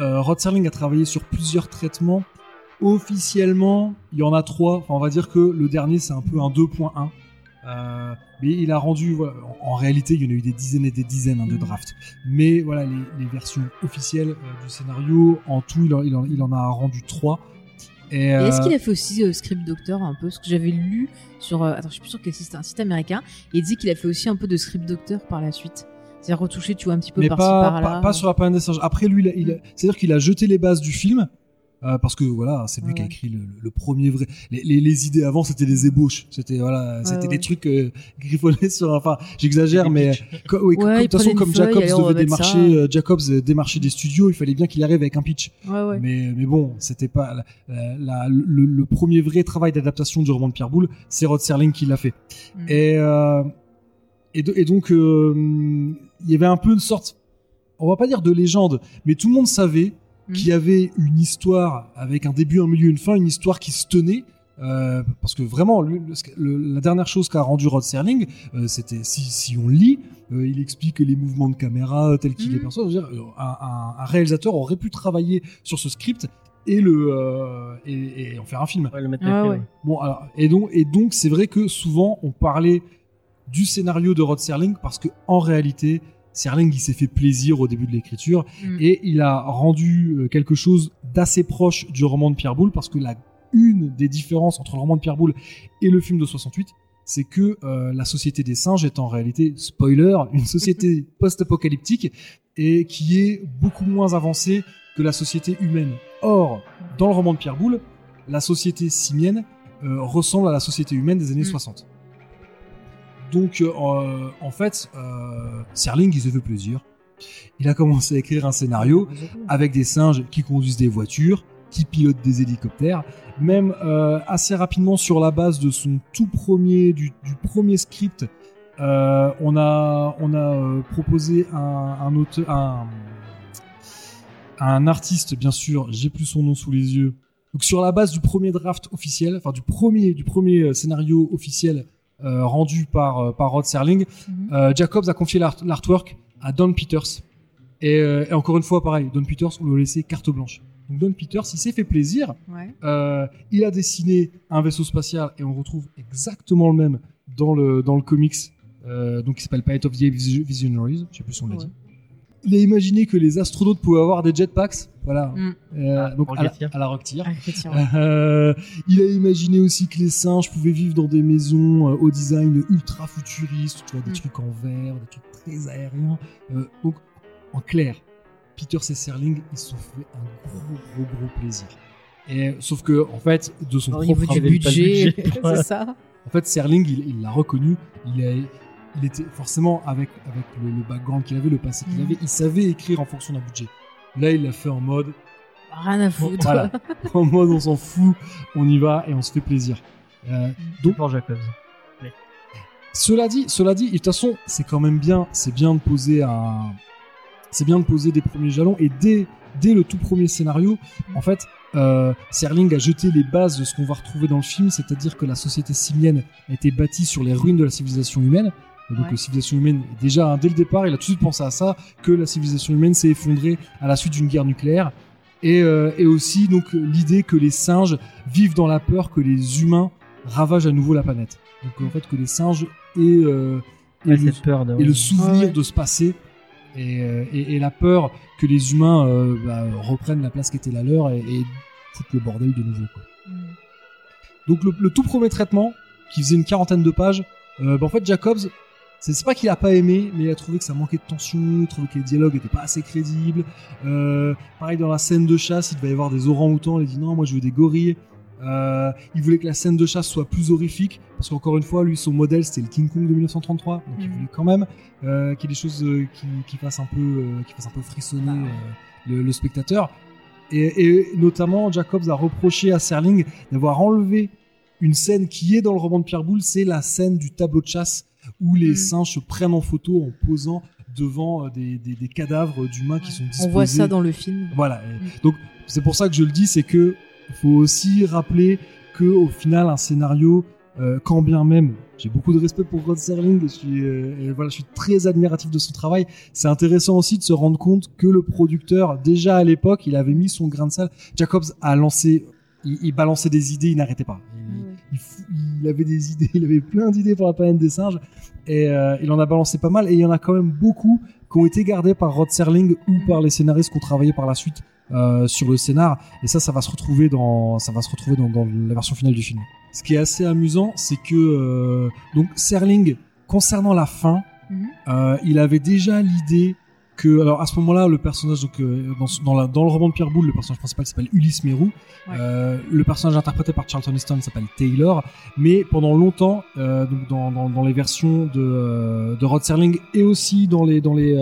euh, Rod Serling a travaillé sur plusieurs traitements. Officiellement, il y en a trois. Enfin, on va dire que le dernier, c'est un peu un 2.1. Euh, mais il a rendu, voilà, en, en réalité, il y en a eu des dizaines et des dizaines hein, de Mhm. drafts. Mais voilà, les, les versions officielles euh, du scénario, en tout, il en, il en- il en a rendu trois. Et, Et est-ce euh, qu'il a fait aussi euh, Script Doctor un peu? Parce que j'avais lu sur. euh, attends, je suis plus sûr site, c'était un site américain. Et il disait qu'il a fait aussi un peu de Script Doctor par la suite. C'est-à-dire retouché, tu vois, un petit peu par-ci, pas, par-là. pas, pas sur la planète des singes. Après, lui, il a- il a- c'est-à-dire qu'il a jeté les bases du film. Euh, parce que voilà, c'est lui Ouais, qui a écrit le, le premier vrai. Les, les, les idées avant, c'était des ébauches. C'était voilà, c'était ouais. des trucs euh, griffonnés sur. Enfin, j'exagère, mais co- oui, comme- de toute façon, comme feuille, Jacobs devait démarcher, euh, Jacobs euh, démarcher des studios, il fallait bien qu'il arrive avec un pitch. Mais, mais bon, c'était pas la- la- la- le, le premier vrai travail d'adaptation du roman de Pierre Boulle, c'est Rod Serling qui l'a fait. Mm. Et, euh, et, do- et donc, euh, il y avait un peu une sorte, on va pas dire de légende, mais tout le monde savait Mm. qu'il y avait une histoire avec un début, un milieu, une fin, une histoire qui se tenait. euh, parce que vraiment, lui, le- le- la dernière chose qu'a rendu Rod Serling, euh, c'était si, si on lit, euh, il explique les mouvements de caméra tels qu'il Mhm. les perçoit. Dire, un, un- un réalisateur aurait pu travailler sur ce script et le euh, et, et en faire un film. Ouais, le mettre Ah ouais. Bon, alors, et donc, et donc, c'est vrai que souvent, on parlait du scénario de Rod Serling parce que, en réalité, Serling, il s'est fait plaisir au début de l'écriture Mm. et il a rendu euh, quelque chose d'assez proche du roman de Pierre Boulle parce que la, une des différences entre le roman de Pierre Boulle et le film de 68, c'est que euh, la société des singes est en réalité, spoiler, une société [laughs] post-apocalyptique et qui est beaucoup moins avancée que la société humaine. Or, dans le roman de Pierre Boulle, la société simienne euh, ressemble à la société humaine des années Mm. 60. Donc, euh, en fait, euh, Serling, il se fait plaisir. Il a commencé à écrire un scénario avec des singes qui conduisent des voitures, qui pilotent des hélicoptères. Même euh, assez rapidement sur la base de son tout premier, du, premier script, on a, on a proposé un, auteur, un, artiste, bien sûr, j'ai plus son nom sous les yeux. Donc sur la base du premier draft officiel, enfin du premier du premier scénario officiel euh, rendu par euh, par Rod Serling, Mhm. euh, Jacobs a confié l'art- l'artwork à Don Peters. Et, et encore une fois, pareil, Don Peters, on lui a laissé carte blanche. Donc Don Peters, il s'est fait plaisir. Ouais. Il a dessiné un vaisseau spatial et on retrouve exactement le même dans le dans le comics, donc qui s'appelle Planet of the Visionaries. Je sais plus si on l'a Ouais. dit. Il a imaginé que les astronautes pouvaient avoir des jetpacks, voilà. Mm. Euh, Ah, donc à la, à la. Ah. Euh, il a imaginé aussi que les singes pouvaient vivre dans des maisons euh, au design ultra futuriste, tu vois, des Mm. trucs en verre, des trucs très aériens. Euh, donc, en clair, Peter et Serling, ils se sont fait un gros, gros, gros plaisir. Et, sauf que, en fait, de son niveau propre du avait pas le budget, budget [laughs] c'est ça. en fait, Serling, il il l'a reconnu. Il, a, il était forcément avec, avec le, le background qu'il avait, le passé qu'il Mm. avait, il savait écrire en fonction d'un budget. Là, il l'a fait en mode Rien à foutre. voilà. [laughs] en mode on s'en fout, on y va et on se fait plaisir. Euh, Donc pour Jacobs. cela dit, cela dit, de toute façon, c'est quand même bien, c'est bien de poser un, c'est bien de poser des premiers jalons et dès, dès le tout premier scénario, en fait, euh, Serling a jeté les bases de ce qu'on va retrouver dans le film, c'est-à-dire que la société simienne a été bâtie sur les ruines de la civilisation humaine. Et donc Ouais. la civilisation humaine, déjà hein, dès le départ, il a tout de suite pensé à ça, que la civilisation humaine s'est effondrée à la suite d'une guerre nucléaire. Et, euh, et aussi donc l'idée que les singes vivent dans la peur que les humains ravagent à nouveau la planète. Donc en fait que les singes aient, euh, aient Ouais, le, cette peur de. le souvenir Ouais. de se passer et, euh, et, et la peur que les humains euh, bah, reprennent la place qui était la leur et, et foutent le bordel de nouveau. quoi. Mm. Donc le, le tout premier traitement, qui faisait une quarantaine de pages, euh, bah, en fait Jacobs, c'est pas qu'il a pas aimé, mais il a trouvé que ça manquait de tension, il trouvait que les dialogues étaient pas assez crédibles. Euh, pareil dans la scène de chasse, il devait y avoir des orangs-outans, il a dit non, moi je veux des gorilles. Euh, il voulait que la scène de chasse soit plus horrifique, parce qu'encore une fois, lui, son modèle, c'était le King Kong de 1933, donc il Mhm. voulait quand même euh, qu'il y ait des choses qui, qui fassent un peu, qui fassent un peu frissonner le, le spectateur. Et, et notamment, Jacobs a reproché à Serling d'avoir enlevé une scène qui est dans le roman de Pierre Boulle, c'est la scène du tableau de chasse où les Mhm. singes se prennent en photo en posant devant euh, des, des- des cadavres d'humains qui sont disposés. On voit ça dans le film. Voilà. Mm. Donc c'est pour ça que je le dis, c'est que faut aussi rappeler que au final un scénario, euh, quand bien même, j'ai beaucoup de respect pour Rod Serling, je suis euh, voilà, je suis très admiratif de son travail. C'est intéressant aussi de se rendre compte que le producteur, déjà à l'époque, il avait mis son grain de sel. Jacobs a lancé, il, il balançait des idées, il n'arrêtait pas. Il-. Il, avait des idées, [laughs] il avait plein d'idées pour la planète des singes et euh, il en a balancé pas mal et il y en a quand même beaucoup qui ont été gardés par Rod Serling ou par les scénaristes qui ont travaillé par la suite euh, sur le scénar et ça ça va se retrouver dans ça va se retrouver dans, dans la version finale du film. Ce qui est assez amusant c'est que euh, donc Serling concernant la fin Mhm. il avait déjà l'idée que alors à ce moment-là le personnage donc euh, dans, dans, la- dans le roman de Pierre Boulle le personnage principal s'appelle Ulysse Mérou Ouais. Euh, le personnage interprété par Charlton Heston s'appelle Taylor mais pendant longtemps euh, donc dans, les versions de, de Rod Serling et aussi dans les dans les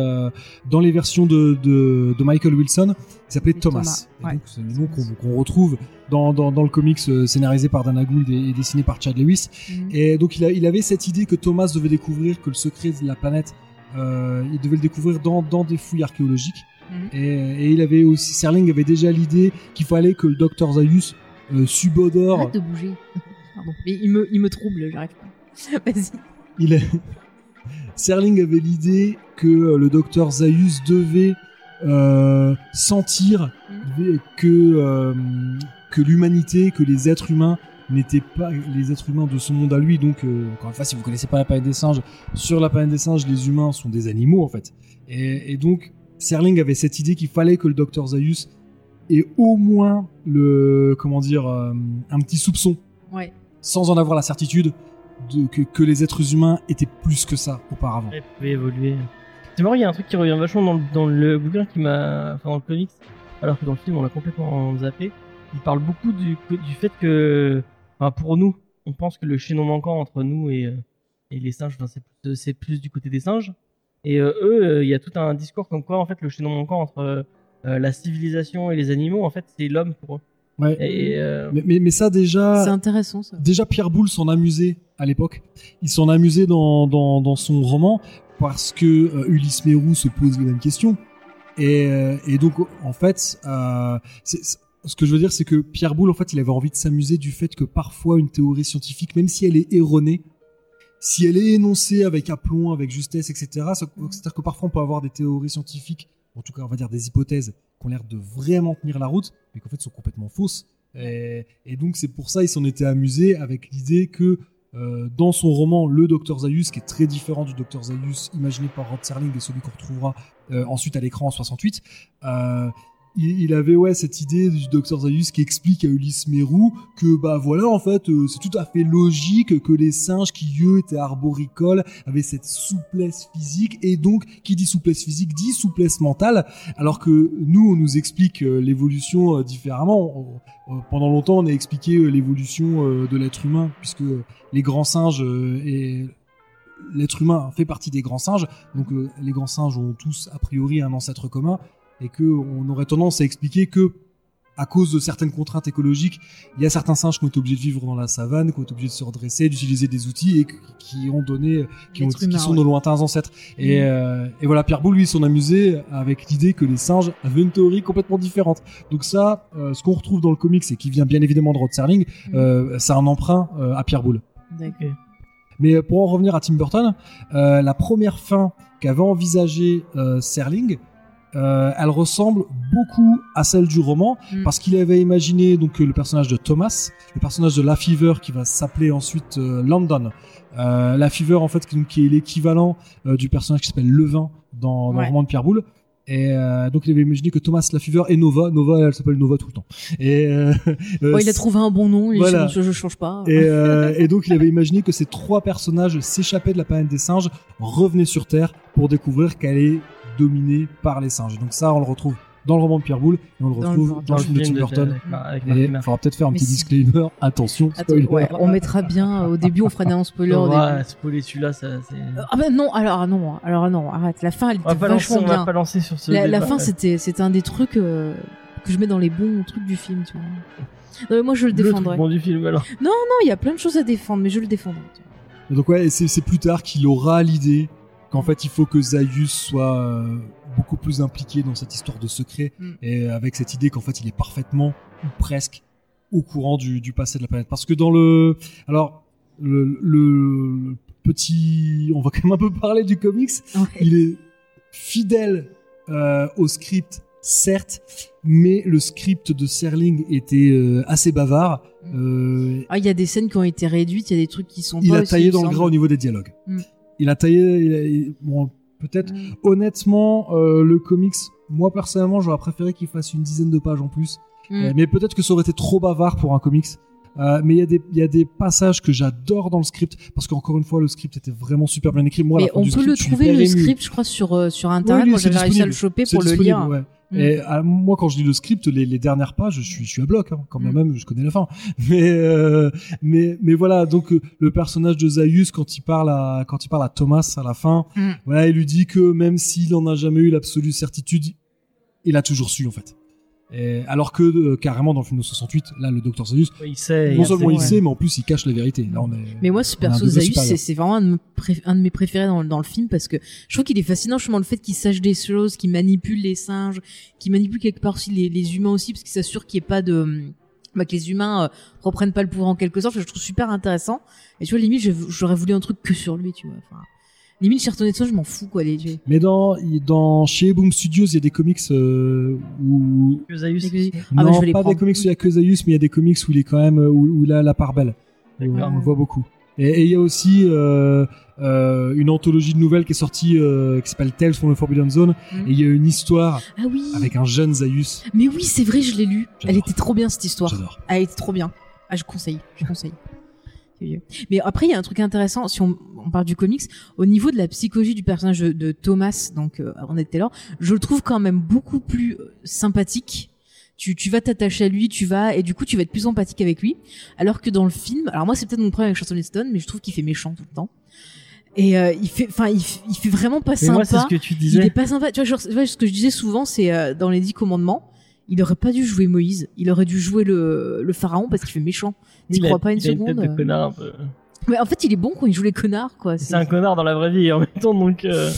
dans les versions de, de, de Michael Wilson il s'appelait Thomas, Thomas, ouais. donc c'est le nom qu'on retrouve dans, dans, dans le comics scénarisé par Dana Gould et, et dessiné par Chad Lewis Mhm. et donc il, a, il avait cette idée que Thomas devait découvrir que le secret de la planète, il devait le découvrir dans, dans des fouilles archéologiques. Mhm. Et, et il avait aussi, Serling avait déjà l'idée qu'il fallait que le docteur Zaius euh, subodore. Arrête de bouger. Pardon. Mais il me, il me trouble, j'arrive pas. [laughs] Vas-y. Il est- [laughs] Serling avait l'idée que euh, le docteur Zaius devait euh, sentir devait- que euh, que l'humanité, que les êtres humains n'étaient pas les êtres humains de son monde à lui. Donc, euh, encore une fois, si vous connaissez pas la planète des singes, sur la planète des singes, les humains sont des animaux en fait. Et, et donc, Serling avait cette idée qu'il fallait que le docteur Zaius ait au moins le comment dire euh, un petit soupçon Ouais. sans en avoir la certitude de, que, que les êtres humains étaient plus que ça auparavant. Elle pouvait évoluer. C'est marrant, il y a un truc qui revient vachement dans le, dans le bouquin qui m'a. Enfin, dans le comics, alors que dans le film, on l'a complètement zappé. Il parle beaucoup du, du fait que. Enfin, pour nous, on pense que le chaînon manquant entre nous et, euh, et les singes, enfin, c'est plus, c'est plus du côté des singes. Et euh, eux, euh, il y a tout un discours comme quoi, en fait, le chaînon manquant entre la civilisation et les animaux, en fait, c'est l'homme pour eux. Ouais. Et, euh, Mais, mais, mais ça déjà, C'est intéressant ça. déjà Pierre Boulle s'en amusait à l'époque. Il s'en amusait dans, dans, dans son roman parce que euh, Ulysse Mérou se pose les mêmes questions. Et, et donc en fait, euh, c'est- c'est- ce que je veux dire, c'est que Pierre Boulle, en fait, il avait envie de s'amuser du fait que parfois une théorie scientifique, même si elle est erronée, si elle est énoncée avec aplomb, avec justesse, etc., c'est-à-dire que parfois on peut avoir des théories scientifiques, en tout cas on va dire des hypothèses, qui ont l'air de vraiment tenir la route, mais qu'en fait sont complètement fausses. Et, donc c'est pour ça ils s'en étaient amusés avec l'idée que euh, dans son roman Le Docteur Zaius, qui est très différent du Docteur Zaius imaginé par Rod Serling et celui qu'on retrouvera euh, ensuite à l'écran en 68, euh, il avait ouais cette idée du Docteur Zaius qui explique à Ulysse Mérou que bah voilà en fait euh, c'est tout à fait logique que les singes qui eux étaient arboricoles avaient cette souplesse physique et donc qui dit souplesse physique dit souplesse mentale. Alors que nous on nous explique euh, l'évolution euh, différemment. Pendant longtemps on a expliqué l'évolution de l'être humain puisque les grands singes et l'être humain fait partie des grands singes. Donc les grands singes ont tous a priori un ancêtre commun et que on aurait tendance à expliquer que à cause de certaines contraintes écologiques, il y a certains singes qui ont été obligés de vivre dans la savane, qui ont été obligés de se redresser, d'utiliser des outils et qui- ont donné, qui, ont, sont ouais. nos lointains ancêtres. Et, Mhm. euh, et voilà, Pierre Boulle, lui, s'en amusait avec l'idée que les singes avaient une théorie complètement différente. Donc ça, euh, ce qu'on retrouve dans le comics et qui vient bien évidemment de Rod Serling, Mhm. euh, c'est un emprunt à Pierre Boulle. D'accord. Mais pour en revenir à Tim Burton, la première fin qu'avait envisagée Serling, euh, elle ressemble beaucoup à celle du roman Mm. parce qu'il avait imaginé donc le personnage de Thomas, le personnage de La Fever qui va s'appeler ensuite euh, London. Euh, La Fever en fait qui, qui est l'équivalent du personnage qui s'appelle Levin dans, dans Ouais. le roman de Pierre Boulle. Et euh, donc il avait imaginé que Thomas La Fever et Nova, Nova elle s'appelle Nova tout le temps. Et euh, [laughs] il a trouvé un bon nom, il voilà. je, je change pas. et, euh, [laughs] et donc il avait imaginé que ces trois personnages s'échappaient de la planète des singes, revenaient sur Terre pour découvrir qu'elle est dominée par les singes. Et donc ça, on le retrouve dans le roman de Pierre Boulle et on le Dans le retrouve dans, le film de Tim Burton. il faudra peut-être faire un petit si- disclaimer. Attention, spoiler. ouais, on mettra bien au début, on fera des [laughs] spoilers au Ouais, début. spoiler celui-là, ça. Ah bah non, alors ah non, alors non, arrête. La fin, elle était pas lancer, vachement on va bien. pas lancer sur ce. La, la fin, c'était c'était un des trucs euh, que je mets dans les bons trucs du film, tu vois. Non mais moi je le le défendrai. bon du film alors. Non, il y a plein de choses à défendre, mais je le défendrai. tu vois. Et donc ouais, c'est plus tard qu'il aura l'idée qu'en fait il faut que Zaius soit euh, beaucoup plus impliqué dans cette histoire de secret Mm. et avec cette idée qu'en fait il est parfaitement ou presque au courant du, du passé de la planète. Parce que dans le, alors le, le petit, on va quand même un peu parler du comics. Il est fidèle euh, au script, certes, mais le script de Serling était euh, assez bavard. Euh, Ah, il y a des scènes qui ont été réduites, il y a des trucs qui sont il pas a taillé il dans le gras au niveau des dialogues. Mm. Il a taillé, il a- il- bon, peut-être. Mm. Honnêtement, euh, le comics, moi personnellement, j'aurais préféré qu'il fasse une dizaine de pages en plus. Mm. Euh, mais peut-être que ça aurait été trop bavard pour un comics. Euh, mais il y, a des- il y a des passages que j'adore dans le script parce qu'encore une fois le script était vraiment super bien écrit. Moi, Mais on peut script, le trouver le script, je crois, sur euh, sur internet. Oui, moi, j'avais réussi à le choper pour le lire. ouais. Mm. Et euh, moi, quand je lis le script, les, les dernières pages, je suis, je suis à bloc, hein, quand Mm. même, je connais la fin. [laughs] Mais, euh, mais, mais voilà, donc euh, le personnage de Zaius, quand il parle à, quand il parle à Thomas à la fin, Mm. voilà, il lui dit que même s'il en a jamais eu l'absolue certitude, il a toujours su en fait. Et, alors que euh, carrément dans le film de 68, là, le docteur Zaius, Ouais, il sait. non seulement il ouais. sait, mais en plus il cache la vérité. Là, on est. Mais moi, ce perso supérieur. c'est vraiment un de, mes pré- un de mes préférés dans, le- dans le film parce que je trouve qu'il est fascinant, justement, le fait qu'il sache des choses, qu'il manipule les singes, qu'il manipule quelque part aussi les, les humains aussi, parce qu'il s'assure qu'il n'y ait pas de, bah, que les humains euh, reprennent pas le pouvoir en quelque sorte. Je trouve super intéressant. Et tu vois, limite, j'aurais voulu un truc que sur lui, tu vois. Enfin, limite, Sherton Edson, je m'en fous, quoi, les j'ai- Mais dans, dans chez Boom Studios, il y a des comics euh, où Que Zaius. les- Ah, bah, non, je vais les pas prendre. des comics où il y a que Zaius, mais il y a des comics où il est quand même où, où il a la part belle. On le voit beaucoup. Et il y a aussi euh, euh, une anthologie de nouvelles qui est sortie euh, qui s'appelle Tales from the Forbidden Zone. Mm. Et il y a une histoire Ah oui. avec un jeune Zaius. Mais oui, c'est vrai, je l'ai lu. Elle était trop bien, cette histoire. J'adore. Elle était trop bien. Ah, je conseille, je conseille. Vieux. Mais après, il y a un truc intéressant, si on, on parle du comics, au niveau de la psychologie du personnage de, de Thomas, donc euh, on était là, je le trouve quand même beaucoup plus euh, sympathique. Tu, tu vas t'attacher à lui, tu vas, et du coup, tu vas être plus empathique avec lui. Alors que dans le film, alors moi, c'est peut-être mon problème avec Charlton Heston, mais je trouve qu'il fait méchant tout le temps. Et euh, il fait, enfin, il, il fait vraiment pas Mais sympa. moi, c'est ce que tu Il est disais. pas sympa. Tu vois, genre, tu vois, ce que je disais souvent, c'est euh, dans les Dix Commandements, il aurait pas dû jouer Moïse. Il aurait dû jouer le, le pharaon parce qu'il fait méchant. A- crois pas une il a seconde tête de connard un peu. Mais en fait, il est bon quand il joue les connards, quoi. C'est un connard dans la vraie vie en même temps, donc. euh,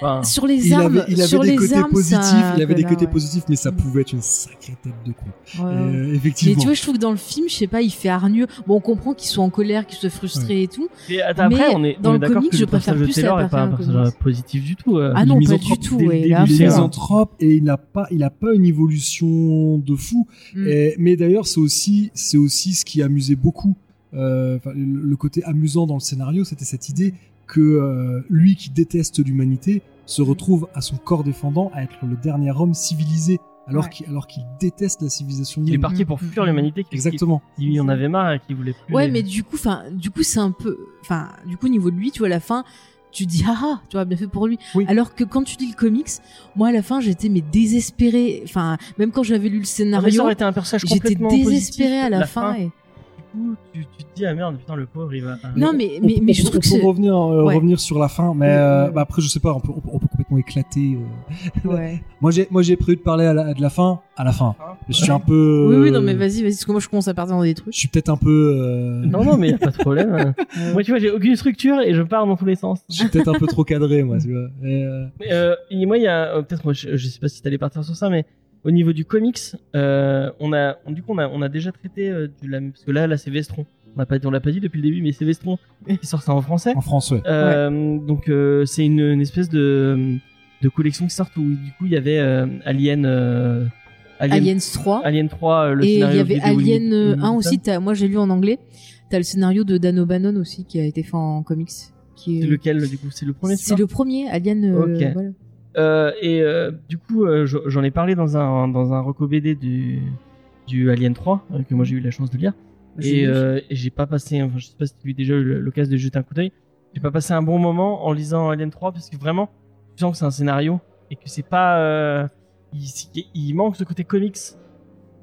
enfin, Sur les Il armes, avait, il avait sur des les côtés armes, positifs, il avait des côtés ouais. positifs, mais ça pouvait être une sacrée tête de con. Ouais. Euh, Mais effectivement. tu vois, je trouve que dans le film, je sais pas, il fait hargneux. Bon, on comprend qu'il soit en colère, qu'il soit frustré et tout. et après, Mais on est, dans on est le d'accord comics, que je le préfère plus Taylor est pas un personnage positif du tout. euh. Ah Il non, pas du tout, il est misanthrope et il n'a pas, il a pas une évolution de fou. Mm. Mais d'ailleurs, c'est aussi, c'est aussi ce qui amusait beaucoup. Euh, enfin, le, côté amusant dans le scénario, c'était cette idée que euh, lui qui déteste l'humanité se retrouve à son corps défendant à être le dernier homme civilisé, alors Ouais. qu'il qu'il déteste la civilisation Il est humaine. parti pour fuir l'humanité. Exactement. qui- Il en avait marre et qui voulait plus. Ouais, les- mais du coup, enfin, du coup, c'est un peu, enfin, du coup, au niveau de lui, tu vois, à la fin, tu dis, ah, ah, tu vois, bien fait pour lui. Oui. Alors que quand tu lis le comics, moi, à la fin, j'étais, mais désespérée. Enfin, même quand j'avais lu le Ah, scénario, j'étais désespérée positif. à la, fin. et- coup, tu, tu te dis, ah merde, putain, le pauvre, il va. Non, mais, mais, mais on je trouve que peut revenir, euh, Ouais. revenir sur la fin, mais Ouais, euh, ouais. bah, après je sais pas, on peut, on peut- on peut complètement éclater. euh. Ouais. [laughs] Moi j'ai, moi j'ai prévu de parler à la- de la fin, à la fin. Je suis un peu. Oui, oui, non, mais vas-y, vas-y, parce que moi, je commence à partir dans des Je trucs. suis peut-être un peu. euh, Non, non, mais y a pas de problème. [laughs] moi, tu vois, j'ai aucune structure et je pars dans tous les sens. Je suis peut-être un peu trop cadré, moi, tu vois. Et, euh, Mais, euh, et moi, il y a euh, peut-être, moi, je, je sais pas si t'allais partir sur ça, mais au niveau du comics, euh, on a, on- du coup, on a, on a déjà traité euh, du la, parce que là, là, c'est Vestron. On l'a pas, on l'a pas dit depuis le début, mais c'est Vestron qui [laughs] sort ça en français. en France, ouais. Euh, Donc, euh, c'est une, une espèce de, de collection qui sort où du coup, il y avait euh, Alien, euh, Alien, Aliens 3. Alien 3, euh, le et il y avait Alien limit- euh, 1 limited. aussi, t'as- moi, j'ai lu en anglais. T'as le scénario de Dan O'Bannon aussi, qui a été fait en comics. Qui est... C'est lequel, du coup? C'est le premier C'est le premier, Alien. euh, Ok. voilà. Euh, et euh, du coup, euh, je- j'en ai parlé dans un dans un reco BD du du Alien 3 euh, que moi j'ai eu la chance de lire. Et, j'ai pas passé, enfin, je sais pas si tu as eu déjà eu l'occasion de jeter un coup d'œil. J'ai pas passé un bon moment en lisant Alien 3 parce que vraiment, tu sens que c'est un scénario et que c'est pas, il, il manque ce côté comics.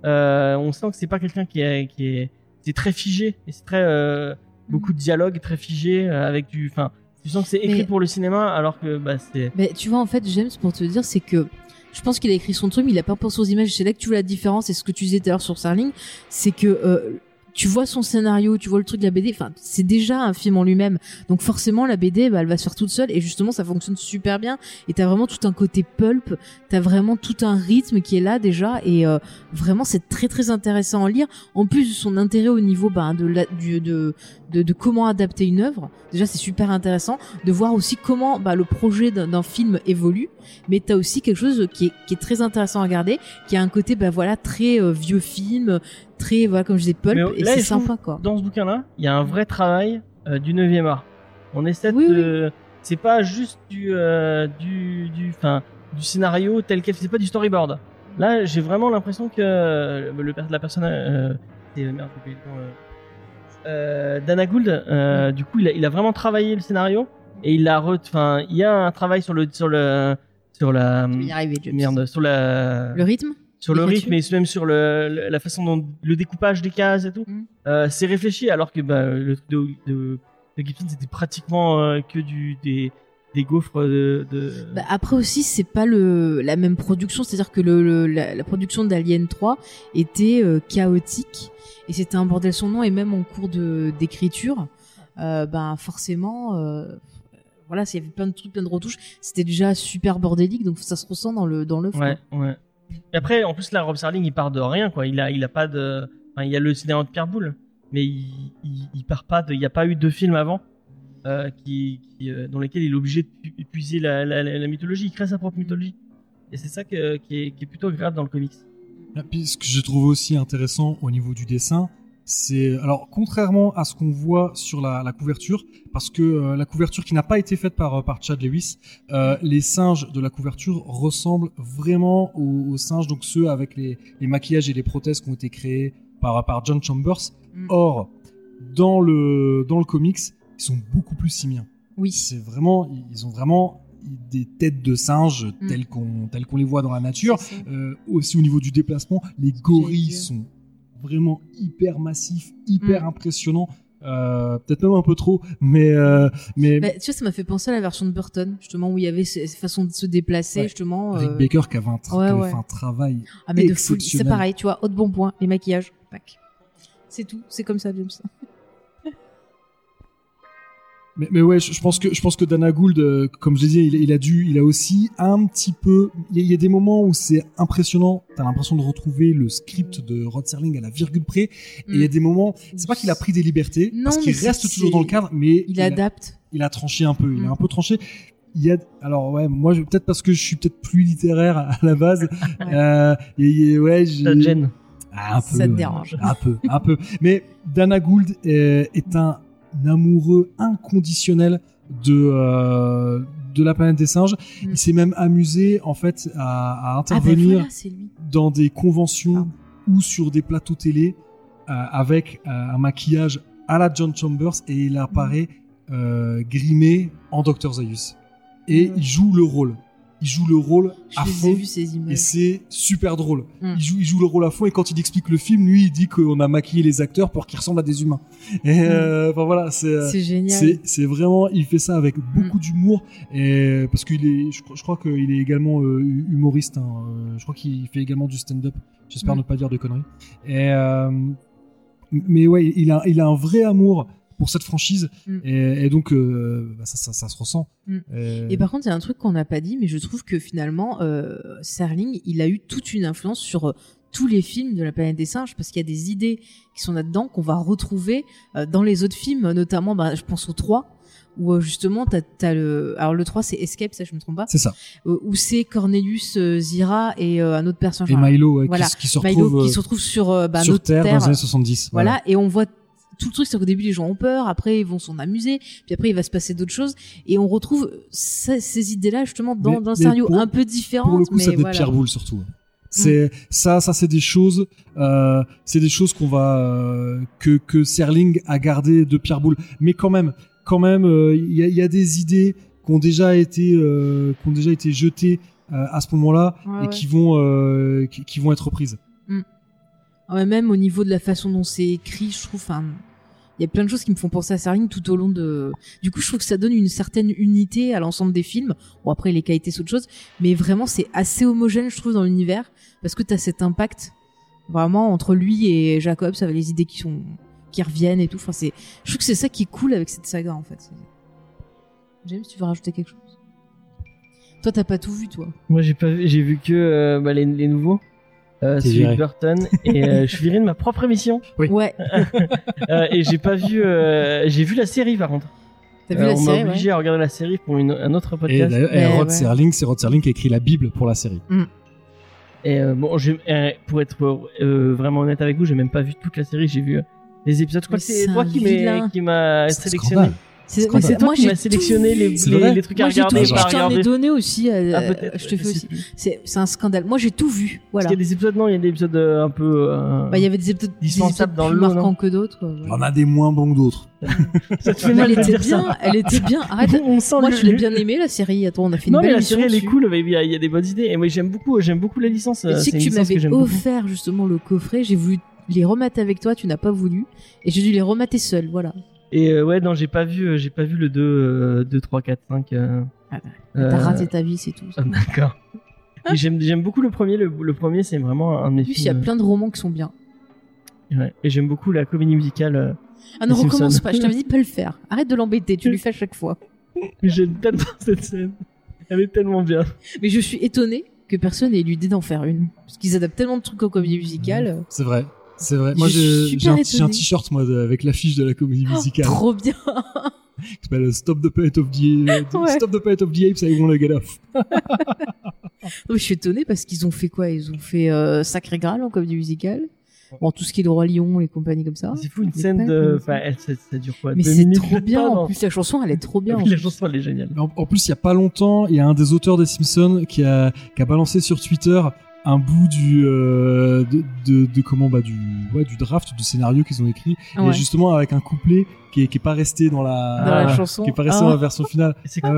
On sent que c'est pas quelqu'un qui est qui est, c'est très figé et c'est très beaucoup de dialogue très figé avec du, enfin, tu sens que c'est écrit Mais- pour le cinéma alors que bah c'est Mais tu vois, en fait, James, pour te dire, c'est que je pense qu'il a écrit son truc, mais il a pas pensé aux images. C'est là que tu vois la différence. Et ce que tu disais tout à l'heure sur Starling, c'est que euh, tu vois son scénario, tu vois le truc de la BD. Enfin, c'est déjà un film en lui-même. Donc forcément, la BD, bah, elle va se faire toute seule. Et justement, ça fonctionne super bien. Et t'as vraiment tout un côté pulp. T'as vraiment tout un rythme qui est là déjà. Et euh, vraiment, c'est très très intéressant à lire. En plus de son intérêt au niveau bah, de, la, du, de, de, de comment adapter une œuvre. Déjà, c'est super intéressant de voir aussi comment bah, le projet d'un film évolue. Mais t'as aussi quelque chose qui est, qui est très intéressant à regarder, qui a un côté bah voilà très euh, vieux film, très voilà comme je disais pulp, Mais et là, c'est sympa quoi. dans ce bouquin-là, il y a un vrai travail euh, du 9e art. On essaie Oui, de. C'est pas juste du. euh, du. du. Enfin, du scénario tel quel. C'est pas du storyboard. Là, j'ai vraiment l'impression que le, la personne. C'est. Merde, euh, Dana Gould, euh, du coup, il a, il a vraiment travaillé le scénario et il a. Enfin, il y a un travail sur le. Sur le sur la. Arriver. Merde, sur la Le rythme sur le rythme et même sur le, la façon dont le découpage des cases et tout. Mm. Euh, c'est réfléchi alors que bah, le truc de, de, de Gibson c'était pratiquement euh, que du des, des gaufres de. de... Bah, après aussi, c'est pas le la même production, c'est-à-dire que le, le- la, la production d'Alien 3 était euh, chaotique et c'était un bordel son nom et même en cours de d'écriture, euh, ben forcément, euh, voilà, s'il y avait plein de trucs, plein de retouches, c'était déjà super bordélique, donc ça se ressent dans le dans ouais, ouais. Et après, en plus là, Rob Starling il part de rien quoi. Il a, il a pas de. Enfin, il y a le scénario de Pierre Boulle, mais il, il, il part pas de. Il y a pas eu de film avant. Euh, qui, qui, euh, dans lesquels il est obligé de pu- puiser la, la, la, la mythologie, il crée sa propre mythologie. Et c'est ça que, qui, est, qui est plutôt agréable dans le comics. Et puis, ce que je trouve aussi intéressant au niveau du dessin, c'est alors contrairement à ce qu'on voit sur la, la couverture, parce que euh, la couverture qui n'a pas été faite par par Chad Lewis, euh, les singes de la couverture ressemblent vraiment aux, aux singes, donc ceux avec les, les maquillages et les prothèses qui ont été créés par par John Chambers. Mm. Or, dans le dans le comics, ils sont beaucoup plus simiens. Oui. C'est vraiment, ils ont vraiment des têtes de singes Mm. telles qu'on telles qu'on les voit dans la nature. Euh, aussi au niveau du déplacement, les gorilles sont vraiment hyper massifs, hyper Mm. impressionnants. Euh, Peut-être même un peu trop, mais euh, mais Bah, tu vois, ça m'a fait penser à la version de Burton, justement, où il y avait ces ces façons de se déplacer, Ouais. justement. Rick euh, Baker qui avait un, tra- ouais, qui avait ouais. fait un travail. Ah, mais de folie. C'est pareil, tu vois, autre bon point, les maquillages. Tac. C'est tout, c'est comme ça, James. Mais, mais ouais, je, je pense que je pense que Dana Gould, euh, comme je l'ai dit, il, il a dû, il a aussi un petit peu. Il y, a- il y a des moments où c'est impressionnant. T'as l'impression de retrouver le script de Rod Serling à la virgule près. Et il y a des moments, c'est pas qu'il a pris des libertés, Non, parce qu'il reste toujours dans le cadre, mais Il a- adapte. il a tranché un peu. Il a Mm. un peu tranché. Il y a, alors ouais, moi peut-être parce que je suis peut-être plus littéraire à la base. Ouais. [laughs] euh, et, et ouais, j'ai- Ça te gêne? ah, un peu, Ça te ouais. dérange. Un peu, un peu. Mais Dana Gould est, est un amoureux inconditionnel de euh, de la planète des singes. Mm. Il s'est même amusé en fait à, à Ah ben intervenir voilà, dans des conventions ou sur des plateaux télé euh, avec euh, un maquillage à la John Chambers et il apparaît euh, grimé en Dr Zaius. Et Ouais. il joue le rôle. Il joue le rôle Je à ai fond vu ces et c'est super drôle. Mm. Il, joue, il joue le rôle à fond et quand il explique le film, lui, il dit qu'on a maquillé les acteurs pour qu'ils ressemblent à des humains. Et euh, enfin voilà, c'est euh, génial. c'est vraiment, il fait ça avec beaucoup d'humour et parce qu'il est, je, crois- je crois qu'il est également euh, humoriste. hein, je crois qu'il fait également du stand-up. J'espère Mm. ne pas dire de conneries. Et euh, mais ouais, il a, il a un vrai amour pour cette franchise Mm. et, et donc euh, bah, ça, ça, ça se ressent. Mm. Et- Et par contre, il y a un truc qu'on n'a pas dit, mais je trouve que finalement, euh, Serling, il a eu toute une influence sur euh, tous les films de la planète des singes, parce qu'il y a des idées qui sont là-dedans qu'on va retrouver euh, dans les autres films, notamment, bah, je pense au 3, où euh, justement, t'as as le... Alors le 3, c'est Escape, ça je me trompe pas, c'est ça. euh, où c'est Cornelius euh, Zira et euh, un autre personnage. Et Milo, ouais, qui- voilà. qui, se Milo retrouve qui euh, se retrouve sur, euh, bah, sur notre Terre, terre. dans les années 70. Voilà, et on voit tout le truc, c'est qu'au début les gens ont peur, après ils vont s'en amuser, puis après il va se passer d'autres choses, et on retrouve ces, ces idées-là justement dans, Mais- dans un scénario pour- un peu différent. Pour le coup, mais ça des voilà. Pierre Boulle surtout. Mm. C'est ça, ça c'est des choses, euh, c'est des choses qu'on va euh, que que Serling a gardé de Pierre Boulle. Mais quand même, quand même, euh, il y, a, il y a des idées qui ont déjà été qui ont déjà été jetées à ce moment-là Ouais, et ouais. qui vont qui, qui vont être reprises. Ouais, même au niveau de la façon dont c'est écrit, je trouve, il y a plein de choses qui me font penser à Serling tout au long de. Du coup, je trouve que ça donne une certaine unité à l'ensemble des films. Bon, après, les qualités, c'est autre chose, mais vraiment, c'est assez homogène, je trouve, dans l'univers, parce que t'as cet impact vraiment entre lui et Jacob, ça va les idées qui sont qui reviennent et tout. Enfin, c'est. Je trouve que c'est ça qui est cool avec cette saga, en fait. James, tu veux rajouter quelque chose? Toi, t'as pas tout vu, toi? Moi, j'ai pas j'ai vu que euh, bah, les nouveaux. Euh, T'es celui viré. de Burton et euh, je suis viré de ma propre émission Oui. Ouais. [laughs] Euh, et j'ai pas vu euh, j'ai vu la série par contre T'as vu la on série m'a obligé à regarder la série pour une, un autre Et podcast et Mais Rod ouais. Serling, c'est Rod Serling qui a écrit la Bible pour la série. et euh, bon euh, pour être euh, vraiment honnête avec vous j'ai même pas vu toute la série j'ai vu euh, les épisodes je crois que c'est toi qui m'a sélectionné scandale. C'est toi moi, qui m'as sélectionné les, les, les trucs à Moi, regarder Je t'en ai donné aussi. euh, Ah, peut-être, je te fais aussi. C'est un scandale. Moi, j'ai tout vu. Parce Voilà. qu'il y a des épisodes non il y a des épisodes euh, un peu euh, Bah, il y avait des épisodes, des Dispensables épisodes dans plus le lot, marquants que d'autres. Il y en a des moins bons que d'autres. [laughs] ça te fait Mais mal elle de était dire bien. ça Elle était bien. Arrête. [laughs] on sent Moi, je l'ai bien aimé la série. Attends, on a fait une non mais belle la émission série elle est cool mais il y, a- il des bonnes idées et moi j'aime beaucoup j'aime beaucoup Et euh, tu sais c'est que tu licence m'avais offert justement le coffret. J'ai voulu les remater avec toi. Tu n'as pas voulu. Et j'ai dû les remater seul. Voilà. Et euh, ouais, non, j'ai pas vu, euh, j'ai pas vu le 2, euh, 2 3, 4, 5. euh, Ah bah, euh, T'as raté ta vie, c'est tout. ah, [laughs] D'accord. J'aime, j'aime beaucoup le premier. Le, le premier, c'est vraiment un de mes En plus, il y a films. plein de romans qui sont bien. euh, ouais. Et j'aime beaucoup la comédie musicale. euh, Ah non, recommence Simpsons. pas. Je t'avais dit de pas le faire. Arrête de l'embêter. Tu lui fais à chaque fois. mais J'aime tellement [laughs] cette scène. Elle est tellement bien. Mais je suis étonnée que personne ait eu l'idée d'en faire une. Parce qu'ils adaptent tellement de trucs aux comédies musicales. C'est vrai. C'est vrai. Moi, j'ai un, t-shirt moi de- avec l'affiche de la comédie musicale. Trop bien. qui s'appelle Stop the Planet of the euh, [laughs] Ouais. Stop the Planet of the Apes, I won't get off. Je suis étonnée parce qu'ils ont fait quoi? Ils ont fait euh, Sacré Graal en comédie musicale? Bon, tout ce qui est le Roi Lion, les compagnies comme ça. C'est fou, une scène de. Enfin, elle, ça, ça dure quoi? Mais c'est trop bien. pas, En plus, la chanson, elle est trop bien. [laughs] La plus. chanson, elle est géniale. En, en plus, il y a pas longtemps, il y a un des auteurs des Simpsons qui a, qui a balancé sur Twitter un bout du euh, de, de, de comment bah du ouais du draft du scénario qu'ils ont écrit Ouais. et justement avec un couplet qui est, qui est pas resté dans la, Dans la chanson. qui est pas resté Ah. dans la version finale [laughs]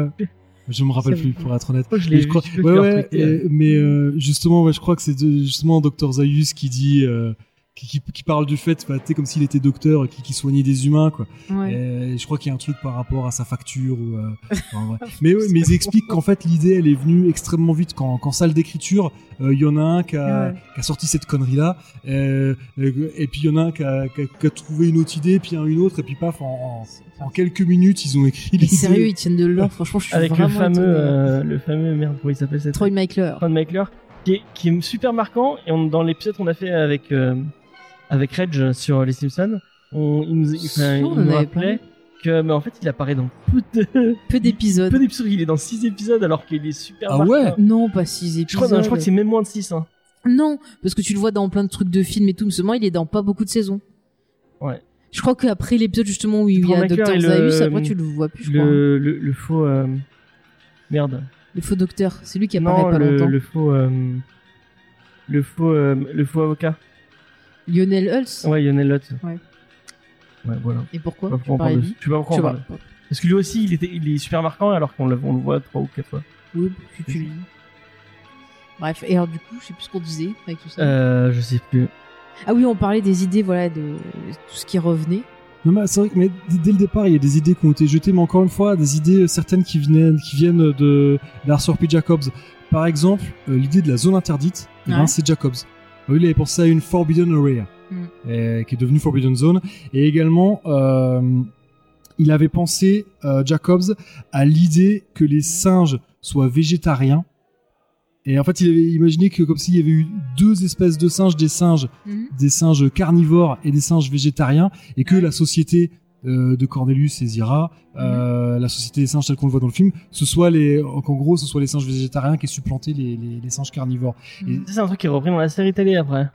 je me rappelle plus pour être honnête Je que je crois- ouais, ouais, et- mais euh, justement ouais, je crois que c'est justement Dr Zaius qui dit euh, qui, qui, qui parle du fait, bah, tu sais, comme s'il était docteur, qui, qui soignait des humains, quoi. Ouais. Et je crois qu'il y a un truc par rapport à sa facture ou. euh, [laughs] enfin, ouais. mais ouais, mais ils expliquent qu'en fait l'idée elle est venue extrêmement vite quand, qu'en salle d'écriture euh, il y en a un qui a, Ouais. qui a sorti cette connerie là et puis il y en a un qui a, qui a- qui a trouvé une autre idée puis un une autre et puis paf en, en, en quelques minutes ils ont écrit Mais l'idée. sérieux, ils tiennent de l'or. [laughs] Franchement, je suis Avec le fameux, euh, le fameux merde, comment il s'appelle cette Troy Michler. Ron Michler, qui est, qui est super marquant. Et on, dans l'épisode qu'on a fait avec euh, avec Reg sur les Simpsons, on, il nous, enfin, il nous rappelait que, mais en fait, il apparaît dans peu de Peu d'épisodes. [laughs] peu d'épisodes. Il est dans 6 épisodes alors qu'il est super Ah marquant. ouais Non, pas six épisodes. Je crois, non, je crois que c'est même moins de 6 hein. Non, parce que tu le vois dans plein de trucs de films et tout, mais seulement il est dans pas beaucoup de saisons. Ouais. Je crois qu'après l'épisode justement où il y a Dr Zaius, après tu le vois plus, je crois. Le, le, le faux euh, merde. Le faux docteur, c'est lui qui apparaît non, pas le, longtemps. le faux euh, le faux euh, le faux avocat. Lionel Hulse. Ouais, Lionel Lutz. Ouais. Ouais, voilà. Et pourquoi Je sais pas Tu pourquoi on de pourquoi parle. Parce que lui aussi, il, était, il est super marquant alors qu'on le, on le voit trois ou quatre fois. Oui, si tu le dis. Bref, et alors du coup, je sais plus ce qu'on disait avec tout ça. Euh, je sais plus. Ah oui, on parlait des idées, voilà, de tout ce qui revenait. Non, mais c'est vrai que mais dès, le départ, il y a des idées qui ont été jetées, mais encore une fois, des idées euh, certaines qui viennent, qui viennent de d'Arthur P. Jacobs. Par exemple, euh, l'idée de la zone interdite, eh ben, c'est Jacobs. Il avait pensé à une Forbidden Area, Mm. euh, qui est devenue Forbidden Zone. Et également, euh, il avait pensé, euh, Jacobs, à l'idée que les singes soient végétariens. Et en fait, il avait imaginé que comme s'il y avait eu deux espèces de singes, des singes des singes carnivores et des singes végétariens, et que la société euh, de Cornelius et Zira, euh, la société des singes telle qu'on le voit dans le film, ce soit les, qu'en gros, ce soit les singes végétariens qui aient supplanté les, les, les singes carnivores. Mhm. C'est un truc qui est repris dans la série télé après.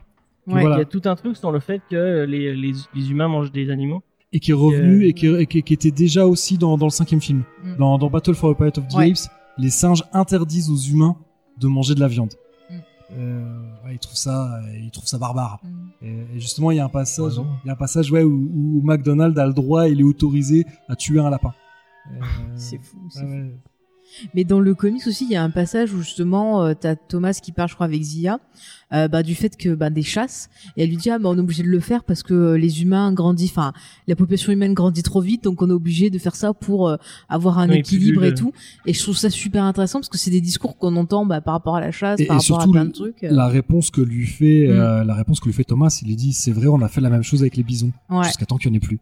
Ouais. Voilà. Il y a tout un truc sur le fait que les, les, les humains mangent des animaux. Et qui est revenu Euh, et, qui, et qui- qui était déjà aussi dans, dans le cinquième film. Mm. Dans, dans Battle for the Planet of the Ouais. Apes, les singes interdisent aux humains de manger de la viande. Mm. Euh, ils trouvent ça, euh, ils trouvent ça barbare. Mm. Et, et justement, il y a un passage, il y a un passage ouais, où, où McDonald's a le droit, il est autorisé à tuer un lapin. Euh, C'est fou. c'est ouais, fou. Mais dans le comics aussi, il y a un passage où justement, euh, t'as Thomas qui parle, je crois, avec Zia, euh, bah, du fait que bah, des chasses, et elle lui dit ah bah on est obligé de le faire parce que euh, les humains grandissent, enfin la population humaine grandit trop vite, donc on est obligé de faire ça pour euh, avoir un Oui, équilibre et tout. Et je trouve ça super intéressant parce que c'est des discours qu'on entend bah, par rapport à la chasse, Et- par et rapport à plein le- de trucs. euh. La réponse que lui fait, Mm. euh, la réponse que lui fait Thomas, il lui dit c'est vrai, on a fait la même chose avec les bisons Ouais. jusqu'à temps qu'il n'y en ait plus.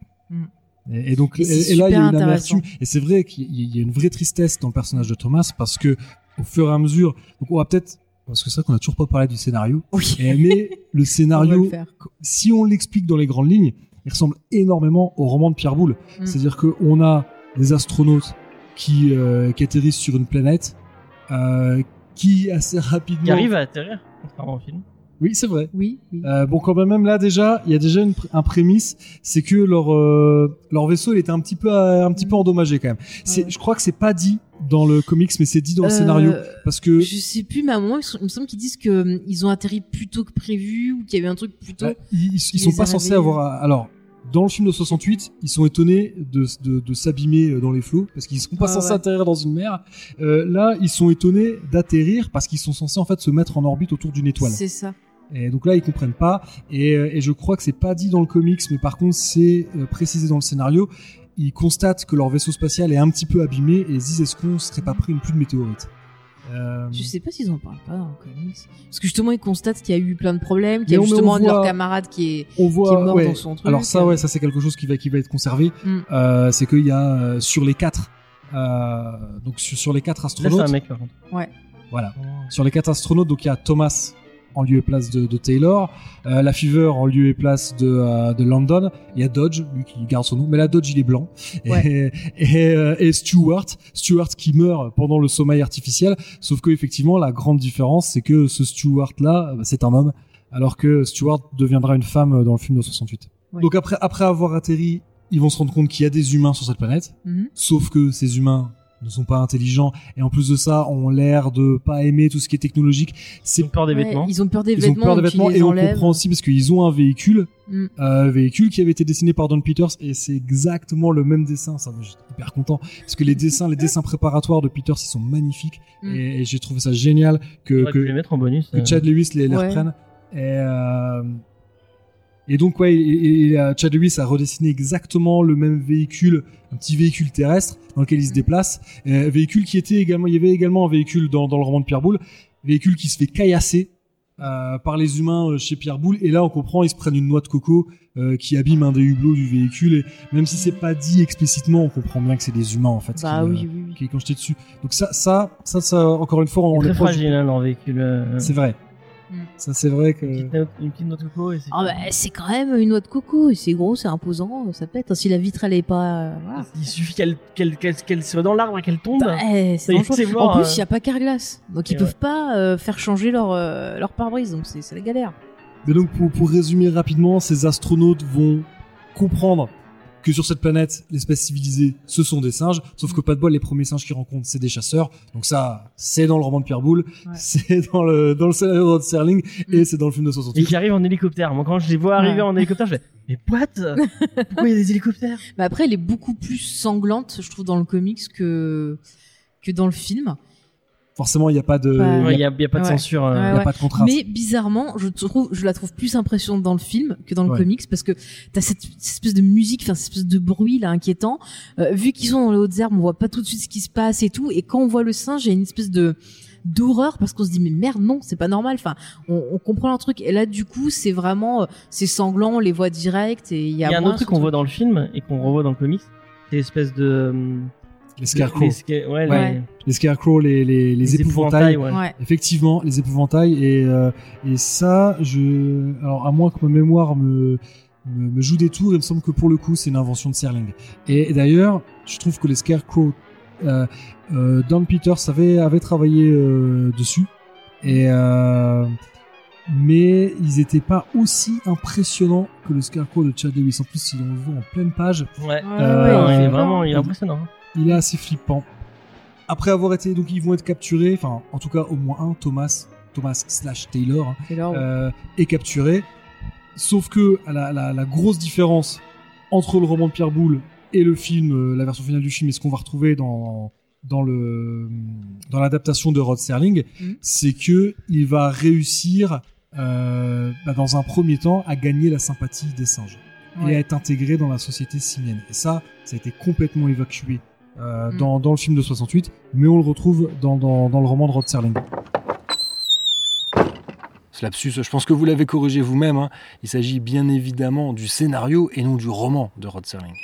Et, et donc, Et là, il y a une amertume. Et c'est vrai qu'il y a une vraie tristesse dans le personnage de Thomas parce que au fur et à mesure, donc on va peut-être, parce que c'est vrai qu'on a toujours pas parlé du scénario, Oui. et, mais [laughs] le On scénario, le faire. si on l'explique dans les grandes lignes, il ressemble énormément au roman de Pierre Boulle. Mm. C'est-à-dire qu'on a des astronautes qui, euh, qui atterrissent sur une planète, euh, qui assez rapidement. Qui arrive à atterrir, contrairement au film. Oui, c'est vrai. Oui, oui. Euh, bon, quand même là déjà, il y a déjà une, un prémisse, c'est que leur euh, leur vaisseau il était un petit peu euh, un petit peu endommagé quand même. C'est, je crois que c'est pas dit dans le comics, mais c'est dit dans le Euh, scénario parce que Je sais plus, mais à un moment, ils sont- il me semble qu'ils disent que hum, ils ont atterri plus tôt que prévu ou qu'il y a eu un truc plus tôt. euh, ils, ils- sont pas censés avoir. Alors, dans le film de 68, ils sont étonnés de, de, de s'abîmer euh, dans les flots parce qu'ils sont pas Ouais, censés ouais. atterrir dans une mer. Euh, là, ils sont étonnés d'atterrir parce qu'ils sont censés en fait se mettre en orbite autour d'une étoile. C'est ça. Et donc là, ils comprennent pas. Et, euh, et je crois que c'est pas dit dans le comics, mais par contre, c'est euh, précisé dans le scénario. Ils constatent que leur vaisseau spatial est un petit peu abîmé et ils se disent est-ce qu'on serait pas pris une pluie de météorites? Euh, Je sais pas s'ils en parlent pas dans le comics. Parce que justement, ils constatent qu'il y a eu plein de problèmes, qu'il y a justement un de leurs camarades qui est. On voit. qui est mort ouais. dans son truc. Alors ça, ouais, ça c'est quelque chose qui va qui va être conservé. Mm. Euh, c'est qu'il y a euh, sur les quatre, euh, donc sur, sur les quatre Là, astronautes, un mec, par contre. voilà, sur les quatre astronautes, donc il y a Thomas en lieu et place de, de Taylor, euh, la Fever en lieu et place de, euh, de London, il y a Dodge, lui qui garde son nom, mais la Dodge il est blanc, Ouais. et, [laughs] et, euh, et Stewart, Stewart qui meurt pendant le sommeil artificiel, sauf que effectivement la grande différence c'est que ce Stewart là, c'est un homme, alors que Stewart deviendra une femme dans le film de 68. Ouais. Donc après, après avoir atterri, ils vont se rendre compte qu'il y a des humains sur cette planète, Mhm. sauf que ces humains ne sont pas intelligents et en plus de ça ont l'air de pas aimer tout ce qui est technologique. Ils C'est ont peur des Ouais, vêtements. Ils ont peur des ils vêtements. ont peur des ils vêtements et on comprend aussi parce qu'ils ont un véhicule, Mm. un véhicule qui avait été dessiné par Don Peters et c'est exactement le même dessin. Ça, j'étais hyper content parce que les dessins, les dessins préparatoires de Peters, ils sont magnifiques Mm. et, et j'ai trouvé ça génial que, On aurait que, pu les mettre en bonus. que euh. Chad Lewis les, les Ouais. reprenne. Et, euh, Et donc, ouais, et, et, et, Chad Lewis a redessiné exactement le même véhicule, un petit véhicule terrestre dans lequel il se déplace. Euh, véhicule qui était également, il y avait également un véhicule dans, dans le roman de Pierre Boulle, véhicule qui se fait caillasser euh, par les humains euh, chez Pierre Boulle. Et là, on comprend, ils se prennent une noix de coco euh, qui abîme un des hublots du véhicule. Et même si c'est pas dit explicitement, on comprend bien que c'est des humains en fait. Bah qui, oui, oui, oui. qui est dessus. Donc ça, ça, ça, ça, encore une fois, on Très est proche. fragile, hein, leur véhicule. C'est vrai. Mm. Ça, c'est vrai que. Une petite une petite note de coco c'est. Ah bah, c'est quand même une noix de coco, c'est gros, c'est imposant, ça pète. Si la vitre elle est pas, euh, voilà. Il suffit qu'elle soit dans l'arbre et qu'elle tombe. Bah, eh, Ça en plus, euh. il y a pas carglass, donc ils Et peuvent pas euh, faire changer leur euh, leur pare-brise, donc c'est c'est la galère. Mais donc, pour, pour résumer rapidement, ces astronautes vont comprendre que sur cette planète, l'espèce civilisée, ce sont des singes. Sauf que pas de bol, les premiers singes qu'ils rencontrent, c'est des chasseurs. Donc ça, c'est dans le roman de Pierre Boulle, Ouais. c'est dans le, dans le scénario de Rod Serling, et Mm. c'est dans le film de Et 68. qui arrive en hélicoptère. Moi, quand je les vois arriver Ouais. en hélicoptère, je fais Mais what? Pourquoi il y a des hélicoptères? Mais après, elle est beaucoup plus sanglante, je trouve, dans le comics que que dans le film. Forcément, il n'y a pas de, il y a- Il y a, y a pas de Ouais. censure. euh. il y a Ouais, ouais. pas de contrainte. Mais bizarrement, je trouve, je la trouve plus impressionnante dans le film que dans le Ouais. comics parce que t'as cette, cette espèce de musique, enfin cette espèce de bruit là inquiétant. Euh, vu qu'ils sont dans les hautes herbes, on voit pas tout de suite ce qui se passe et tout. Et quand on voit le singe, il y a une espèce de d'horreur parce qu'on se dit mais merde non c'est pas normal enfin on, on comprend un truc et là du coup c'est vraiment euh, c'est sanglant on les voit direct et il y a, Il y a un autre truc qu'on voit dans le film et qu'on revoit dans le comics. C'est l'espèce de. Les scarecrows. les sca- ouais, Ouais. les- Les scarecrows, les, les, les, les épouvantails. ouais. Ouais. Effectivement, les épouvantails et euh, et ça, je alors à moins que ma mémoire me me, me joue des tours, il me semble que pour le coup, c'est une invention de Serling. Et d'ailleurs, je trouve que les scarecrows, euh, euh, Don Peters avait avait travaillé euh, dessus et euh, mais ils étaient pas aussi impressionnants que le scarecrow de Chad Lewis. En plus, si on le voit en pleine page, Ouais. Euh, il est vraiment il est peur. impressionnant. hein. Il est assez flippant. Après avoir été, donc ils vont être capturés, enfin en tout cas au moins un, Thomas, Thomas slash Taylor, hein, euh, est capturé. Sauf que la, la, la grosse différence entre le roman de Pierre Boulle et le film, euh, la version finale du film, et ce qu'on va retrouver dans dans le dans l'adaptation de Rod Serling, Mhm. c'est que il va réussir euh, bah, dans un premier temps à gagner la sympathie des singes et à être intégré dans la société simienne. Et ça, ça a été complètement évacué euh, Mm. dans, dans le film de 68, mais on le retrouve dans, dans, dans le roman de Rod Serling. Ce lapsus, je pense que vous l'avez corrigé vous-même. hein. Il s'agit bien évidemment du scénario et non du roman de Rod Serling.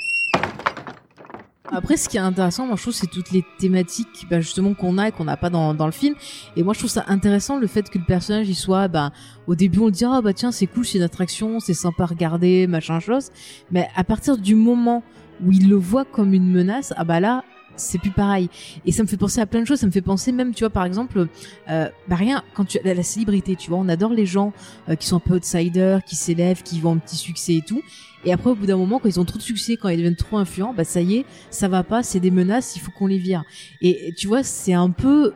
Après, ce qui est intéressant, moi, je trouve, c'est toutes les thématiques, bah, justement, qu'on a et qu'on n'a pas dans, dans le film. Et moi, je trouve ça intéressant le fait que le personnage, il soit, bah, au début, on le dit, ah, bah, tiens, c'est cool, c'est une attraction, c'est sympa à regarder, machin chose. Mais à partir du moment où il le voit comme une menace, ah, bah, là, c'est plus pareil. Et ça me fait penser à plein de choses. Ça me fait penser même, tu vois, par exemple, euh, bah rien, quand tu la, la célébrité, tu vois, on adore les gens euh, qui sont un peu outsiders, qui s'élèvent, qui vont un petit succès et tout. Et après, au bout d'un moment, quand ils ont trop de succès, quand ils deviennent trop influents, bah ça y est, ça va pas, c'est des menaces, il faut qu'on les vire. Et tu vois, c'est un peu,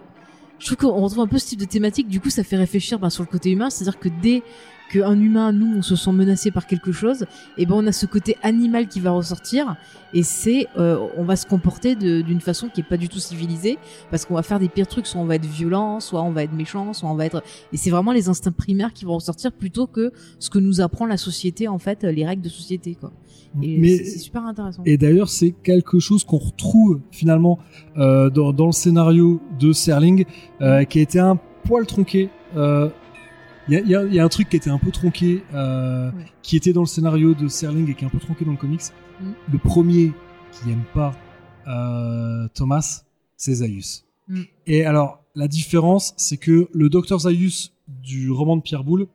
je trouve qu'on retrouve un peu ce type de thématique. Du coup, ça fait réfléchir ben, sur le côté humain, c'est-à-dire que dès qu'un humain, nous, on se sent menacé par quelque chose, et ben on a ce côté animal qui va ressortir, et c'est, euh, on va se comporter d'une façon qui est pas du tout civilisée, parce qu'on va faire des pires trucs, soit on va être violent, soit on va être méchant, soit on va être, et c'est vraiment les instincts primaires qui vont ressortir plutôt que ce que nous apprend la société, en fait, les règles de société, quoi. Et Mais c'est c'est super intéressant. et d'ailleurs, c'est quelque chose qu'on retrouve finalement euh, dans, dans le scénario de Serling, euh, qui a été un poil tronqué. Euh, Il y, a, il y a- il y a un truc qui était un peu tronqué, euh, Ouais. qui était dans le scénario de Serling et qui est un peu tronqué dans le comics. Mhm. Le premier qui aime pas euh, Thomas, c'est Zaius. Mhm. Et alors, la différence, c'est que le docteur Zaius du roman de Pierre Boulle,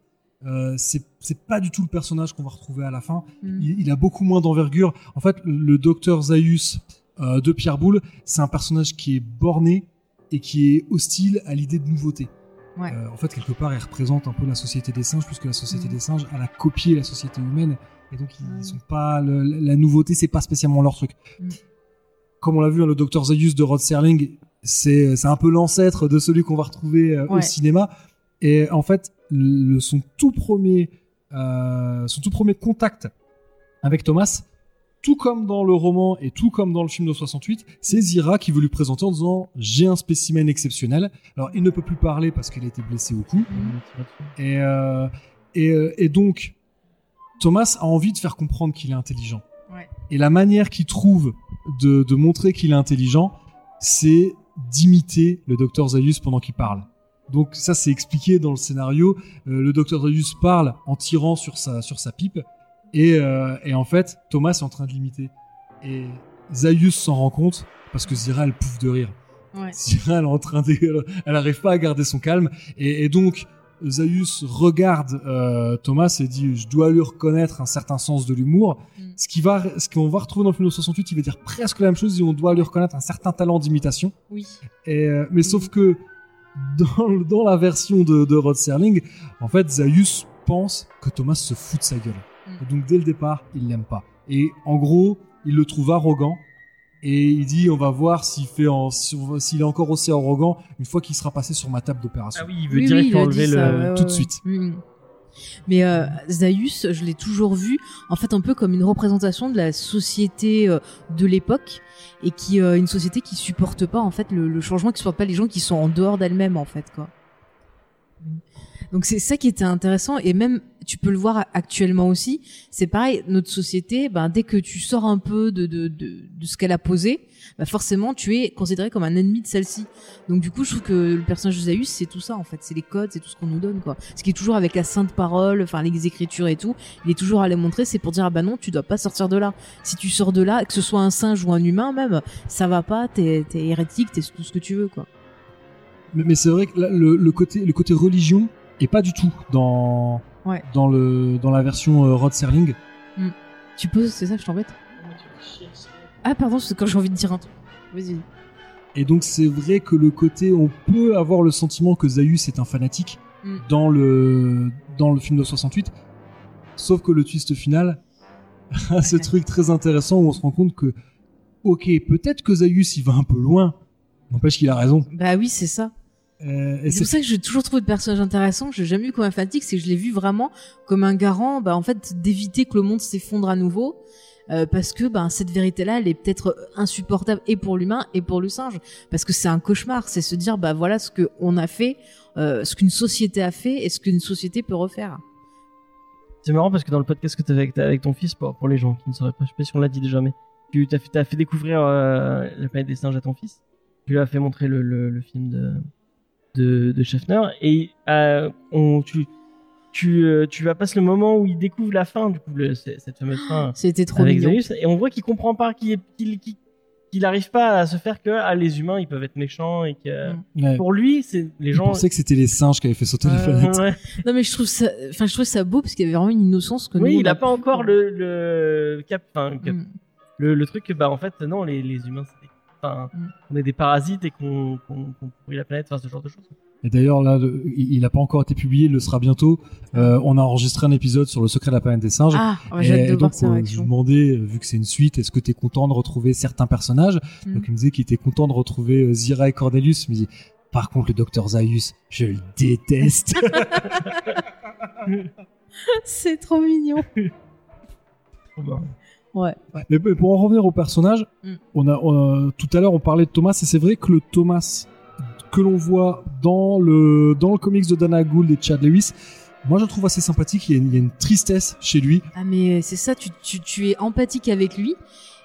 euh, c'est pas du tout le personnage qu'on va retrouver à la fin. Mm. Il, il a beaucoup moins d'envergure. En fait, le, docteur Zaius de Pierre Boulle, c'est un personnage qui est borné et qui est hostile à l'idée de nouveauté. Ouais. Euh, en fait, quelque part, il représente un peu la société des singes, puisque la société Mhm. des singes, elle a copié la société humaine, et donc ils Ouais. sont pas le- la nouveauté, c'est pas spécialement leur truc. Mhm. Comme on l'a vu, hein, le docteur Zaius de Rod Serling, c'est un peu l'ancêtre de celui qu'on va retrouver euh, au cinéma. Et en fait, le, son tout premier, euh, son tout premier contact avec Thomas, tout comme dans le roman et tout comme dans le film de 68, c'est Zira qui veut lui présenter en disant j'ai un spécimen exceptionnel. Alors il ne peut plus parler parce qu'il a été blessé au cou. Et, euh, et, euh, et donc Thomas a envie de faire comprendre qu'il est intelligent. Ouais. Et la manière qu'il trouve de, de montrer qu'il est intelligent, c'est d'imiter le docteur Zaius pendant qu'il parle. Donc ça c'est expliqué dans le scénario. Euh, le docteur Zaius parle en tirant sur sa sur sa pipe et, euh, et en fait Thomas est en train de l'imiter. Et Zaius s'en rend compte parce que Zira elle pouffe de rire. Ouais. Zira elle est en train de, elle arrive pas à garder son calme et, et donc Zaius regarde euh, Thomas et dit je dois lui reconnaître un certain sens de l'humour. Mm. Ce qui va, ce qu'on va retrouver dans le film de 68, il va dire presque la même chose. et On doit lui reconnaître un certain talent d'imitation. Oui. Et, euh, mais sauf que dans, dans la version de, de Rod Serling, en fait, Zaius pense que Thomas se fout de sa gueule. Donc dès le départ, il l'aime pas. Et en gros, il le trouve arrogant. Et il dit, on va voir s'il fait en, s'il est encore aussi arrogant une fois qu'il sera passé sur ma table d'opération. Ah oui, il veut Oui, direct oui, enlever le. ça, tout de suite. Mm. Mais euh, Zaius, je l'ai toujours vu en fait un peu comme une représentation de la société euh, de l'époque et qui euh, une société qui supporte pas en fait le, le changement, qui supporte pas les gens qui sont en dehors d'elle-même en fait quoi. Donc c'est ça qui était intéressant et même tu peux le voir actuellement aussi. C'est pareil, notre société, ben dès que tu sors un peu de de de, de ce qu'elle a posé, ben forcément tu es considéré comme un ennemi de celle-ci. Donc du coup, je trouve que le personnage de Zaius, c'est tout ça en fait, c'est les codes, c'est tout ce qu'on nous donne quoi. Ce qui est toujours avec la sainte parole, enfin les écritures et tout, il est toujours à les montrer, c'est pour dire ah bah non, tu dois pas sortir de là. Si tu sors de là, que ce soit un singe ou un humain même, ça va pas, t'es t'es hérétique, t'es tout ce que tu veux quoi. Mais, mais c'est vrai que là, le, le côté, le côté religion est pas du tout dans, Ouais. dans le, dans la version euh, Rod Serling. Tu poses, c'est ça, je t'embête? Ah pardon, c'est quand j'ai envie de dire un truc. Vas-y. Et donc c'est vrai que le côté, on peut avoir le sentiment que Zaius est un fanatique Mm. dans le dans le film de 68, sauf que le twist final [laughs] a ce truc très intéressant où on se rend compte que, ok, peut-être que Zaius il va un peu loin, n'empêche qu'il a raison. Bah oui, c'est ça. Euh, et C'est pour ça que j'ai toujours trouvé le personnage intéressant. Je l'ai jamais vu comme un fanatique, c'est que je l'ai vu vraiment comme un garant, bah, en fait, d'éviter que le monde s'effondre à nouveau. euh, parce que ben cette vérité-là, elle est peut-être insupportable et pour l'humain et pour le singe, parce que c'est un cauchemar. C'est se dire bah voilà ce que on a fait, euh, ce qu'une société a fait et ce qu'une société peut refaire. C'est marrant parce que dans le podcast que tu avec, avec ton fils, pour, pour les gens qui ne sauraient pas, je sais pas si on l'a dit déjà, mais tu t'as fait, découvrir euh, la planète des singes à ton fils. Tu lui as fait montrer le, le, le film de, de, de Schaffner et euh, on, tu, tu, euh, tu vas passer le moment où il découvre la fin, du coup, le- cette fameuse fin [gasps] C'était trop avec mignon. Et on voit qu'il comprend pas, qu'il qu'il qu'il qu'il arrive pas à se faire que ah, les humains ils peuvent être méchants et que Mm. Ouais. pour lui c'est les Je gens pensais que c'était les singes qui avaient fait sauter les Euh, planètes. ouais. [laughs] Non mais je trouve ça, enfin je trouve ça beau parce qu'il y avait vraiment une innocence que Oui, nous. il on a pas encore le, le cap, enfin, cap- Mm. le, le truc que bah en fait non les, les humains enfin, Mm. on est des parasites et qu'on pourrit la planète, enfin ce genre de choses. Et d'ailleurs, là, le- il il a pas encore été publié, il le sera bientôt. Euh, on a enregistré un épisode sur le secret de la planète des singes. Ah, ouais, et de voir donc, euh, je lui demandais, euh, vu que c'est une suite, est-ce que tu es content de retrouver certains personnages Mm. Donc il me disait qu'il était content de retrouver euh, Zira et Cordelius. Il me dit, par contre, le docteur Zaius, je le déteste. [laughs] [laughs] C'est trop mignon. Ouais. Mais pour en revenir au personnage, Mm. on a, on a- tout à l'heure on parlait de Thomas et c'est vrai que le Thomas que l'on voit dans le dans le comics de Dana Gould et Chad Lewis, moi je le trouve assez sympathique. Il y a une, il y a une tristesse chez lui. Ah mais c'est ça, tu, tu, tu es empathique avec lui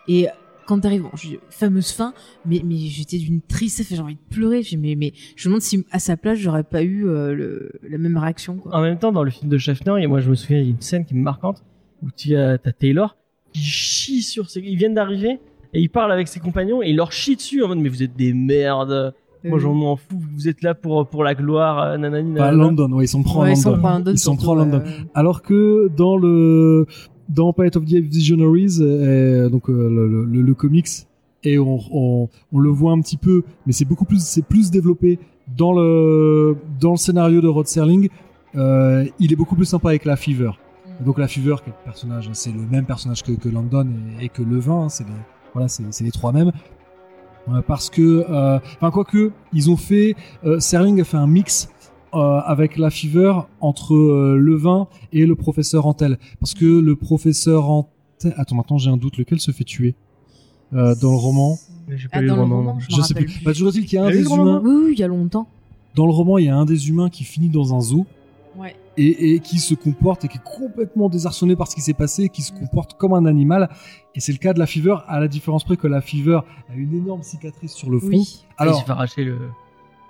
et quand t'arrives, bon, je- fameuse fin, mais, mais j'étais d'une tristesse, j'ai envie de pleurer. J'ai mais, mais je me demande si à sa place j'aurais pas eu euh, le, la même réaction. Quoi. En même temps, dans le film de Schaffner, et moi je me souviens, il y a une scène qui est marquante où tu as t'as Taylor qui chie sur ses, ils viennent d'arriver et il parle avec ses compagnons et il leur chie dessus en mode mais vous êtes des merdes. Moi Euh, j'en m'en fous, vous êtes là pour pour la gloire, euh, nanani. Nanana. London, ouais, ils s'en prend ouais, à ils s'en London. Ils s'en à London. Alors que dans le dans Planet of the Visionaries, euh, donc euh, le, le- le comics, et on, on, on le voit un petit peu, mais c'est beaucoup plus c'est plus développé dans le dans le scénario de Rod Serling. Euh, il est beaucoup plus sympa avec la Fever. Donc la Fever, le personnage, c'est le même personnage que, que London et, et que Levin, hein, c'est les voilà, c'est c'est les trois mêmes. Euh, parce que, euh, enfin quoi que, ils ont fait, euh, Serling a fait un mix euh, avec la Fever entre euh, Levin et le professeur Antel. Parce que le professeur Antel, attends maintenant j'ai un doute, lequel se fait tuer euh, dans le roman? Mais j'ai pas Ah, lu dans le roman. je Je sais plus. plus. Bah, toujours est-il qu'il y a un des humains Oui, oui, il y a longtemps. dans le roman, il y a un des humains qui finit dans un zoo. Et, et qui se comporte et qui est complètement désarçonné par ce qui s'est passé, qui se comporte comme un animal. Et c'est le cas de la Fever, à la différence près que la Fever a une énorme cicatrice sur le front. Oui. Alors, il se arracher le.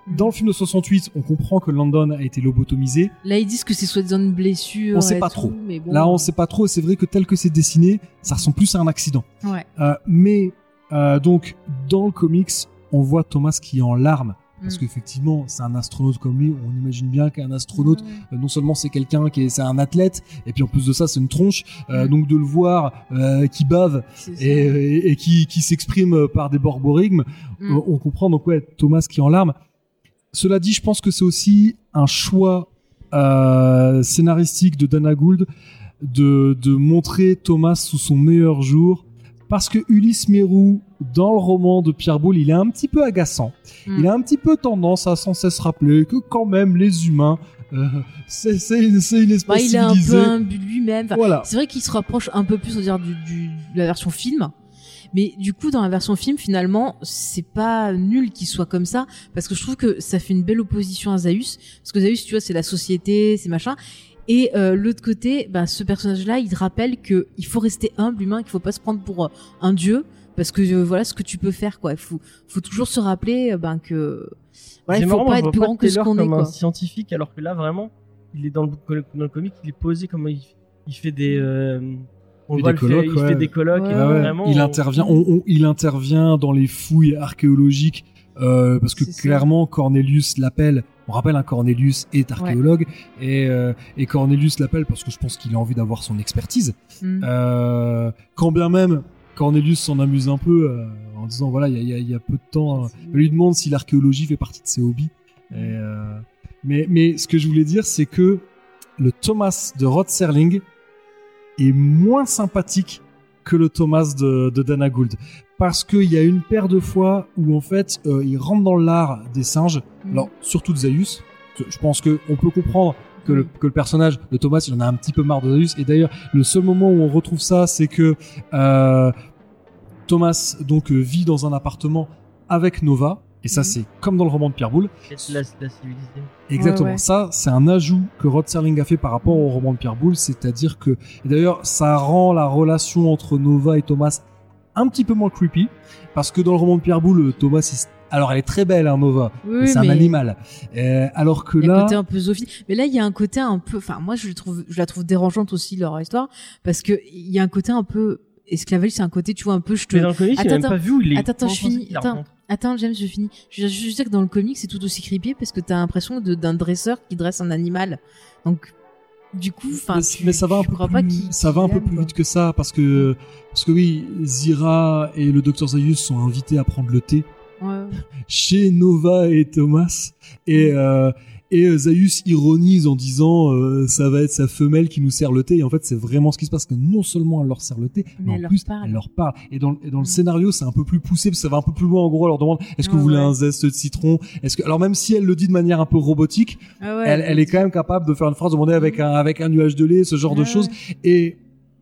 dans le film de 68, on comprend que Landon a été lobotomisé. Là, ils disent que c'est soi-disant une blessure. On sait et pas tout, trop. Mais bon. Là, on sait pas trop, et c'est vrai que tel que c'est dessiné, ça ressemble plus à un accident. Ouais. Euh, mais euh, donc dans le comics, on voit Thomas qui est en larmes parce Mm. qu'effectivement c'est un astronaute comme lui. On imagine bien qu'un astronaute, euh, non seulement c'est quelqu'un qui est, c'est un athlète, et puis en plus de ça c'est une tronche. Euh, Mm. Donc de le voir euh, qui bave et, et- et qui, qui s'exprime par des borborigmes, Mm. on comprend donc ouais Thomas qui est en larmes. Cela dit, je pense que c'est aussi un choix scénaristique de Dana Gould de, de montrer Thomas sous son meilleur jour. Parce que Ulysse Mérou, dans le roman de Pierre Boulle, il est un petit peu agaçant. Mm. Il a un petit peu tendance à sans cesse rappeler que quand même les humains, euh, c'est une, c'est une espèce Bah, il est un peu imbu lui-même. Enfin, Voilà. C'est vrai qu'il se rapproche un peu plus, on va dire, du, du- de la version film. Mais du coup, dans la version film, finalement, c'est pas nul qu'il soit comme ça, parce que je trouve que ça fait une belle opposition à Zaius. Parce que Zaius, tu vois, c'est la société, c'est machin. Et euh, l'autre côté, bah, ce personnage-là, il te rappelle que il faut rester humble, humain, qu'il faut pas se prendre pour euh, un dieu, parce que euh, voilà ce que tu peux faire, quoi. Il faut, faut toujours se rappeler, euh, ben que voilà, il faut marrant, pas être plus grand que ce qu'on est, comme un quoi. scientifique, alors que là, vraiment, il est dans le, dans le comic, il est posé comme il, il fait des. euh, on Il voit fait des fait- colloques, il ouais. fait des colloques, Ouais, et ouais, vraiment. il on- intervient, on- on- il intervient dans les fouilles archéologiques euh, parce que ça. clairement Cornelius l'appelle. On rappelle, un Cornelius est archéologue et, euh, et Cornelius l'appelle parce que je pense qu'il a envie d'avoir son expertise. Mm. Euh, quand bien même Cornelius s'en amuse un peu euh, en disant voilà il y y y a peu de temps, il lui demande si l'archéologie fait partie de ses hobbies. Et, euh, mais, mais ce que je voulais dire c'est que le Thomas de Rod Serling est moins sympathique que le Thomas de, de Dana Gould. Parce qu'il y a une paire de fois où en fait euh, il rentre dans l'art des singes, alors surtout de Zaius. Je pense que on peut comprendre que le, que le personnage de Thomas il en a un petit peu marre de Zaius. Et d'ailleurs le seul moment où on retrouve ça c'est que euh, Thomas donc vit dans un appartement avec Nova. Et ça Mhm. c'est comme dans le roman de Pierre Boulle. La, la civilisée. Exactement. ouais. Ça, c'est un ajout que Rod Serling a fait par rapport au roman de Pierre Boulle, c'est-à-dire que, d'ailleurs, ça rend la relation entre Nova et Thomas un petit peu moins creepy, parce que dans le roman de Pierre Boulle, Thomas, alors elle est très belle, hein, Nova, Oui, mais c'est un animal. Euh, alors que Il y a un là, côté un peu zoophile. Mais là, il y a un côté un peu, enfin, moi, je trouve, je la trouve dérangeante aussi, leur histoire, parce que il y a un côté un peu, esclavage, c'est un côté, tu vois, un peu, je te, Mais dans le il Attends, a même pas vu où il est. Attends, attends, je finis. Attends. Attends, James, je finis. Je veux juste dire que dans le comic, c'est tout aussi creepy parce que t'as l'impression de- d'un dresseur qui dresse un animal. Donc, du coup, enfin, mais, ça va un peu plus, ça va un peu plus vite que ça, parce que, parce que oui, Zira et le docteur Zaius sont invités à prendre le thé. Ouais. [laughs] chez Nova et Thomas et euh, et euh, Zaius ironise en disant euh, ça va être sa femelle qui nous sert le thé. Et en fait c'est vraiment ce qui se passe que non seulement elle leur sert le thé mais, Mais en elle leur plus parle. elle leur parle. Et dans, et dans le Mm. scénario c'est un peu plus poussé parce que ça va un peu plus loin en gros elle leur demande est-ce que Ouais, vous voulez ouais. un zeste de citron? Est-ce que alors même si elle le dit de manière un peu robotique Ah ouais, elle, elle est quand même capable de faire une phrase demander avec un avec un nuage de lait ce genre de Ouais, choses. Et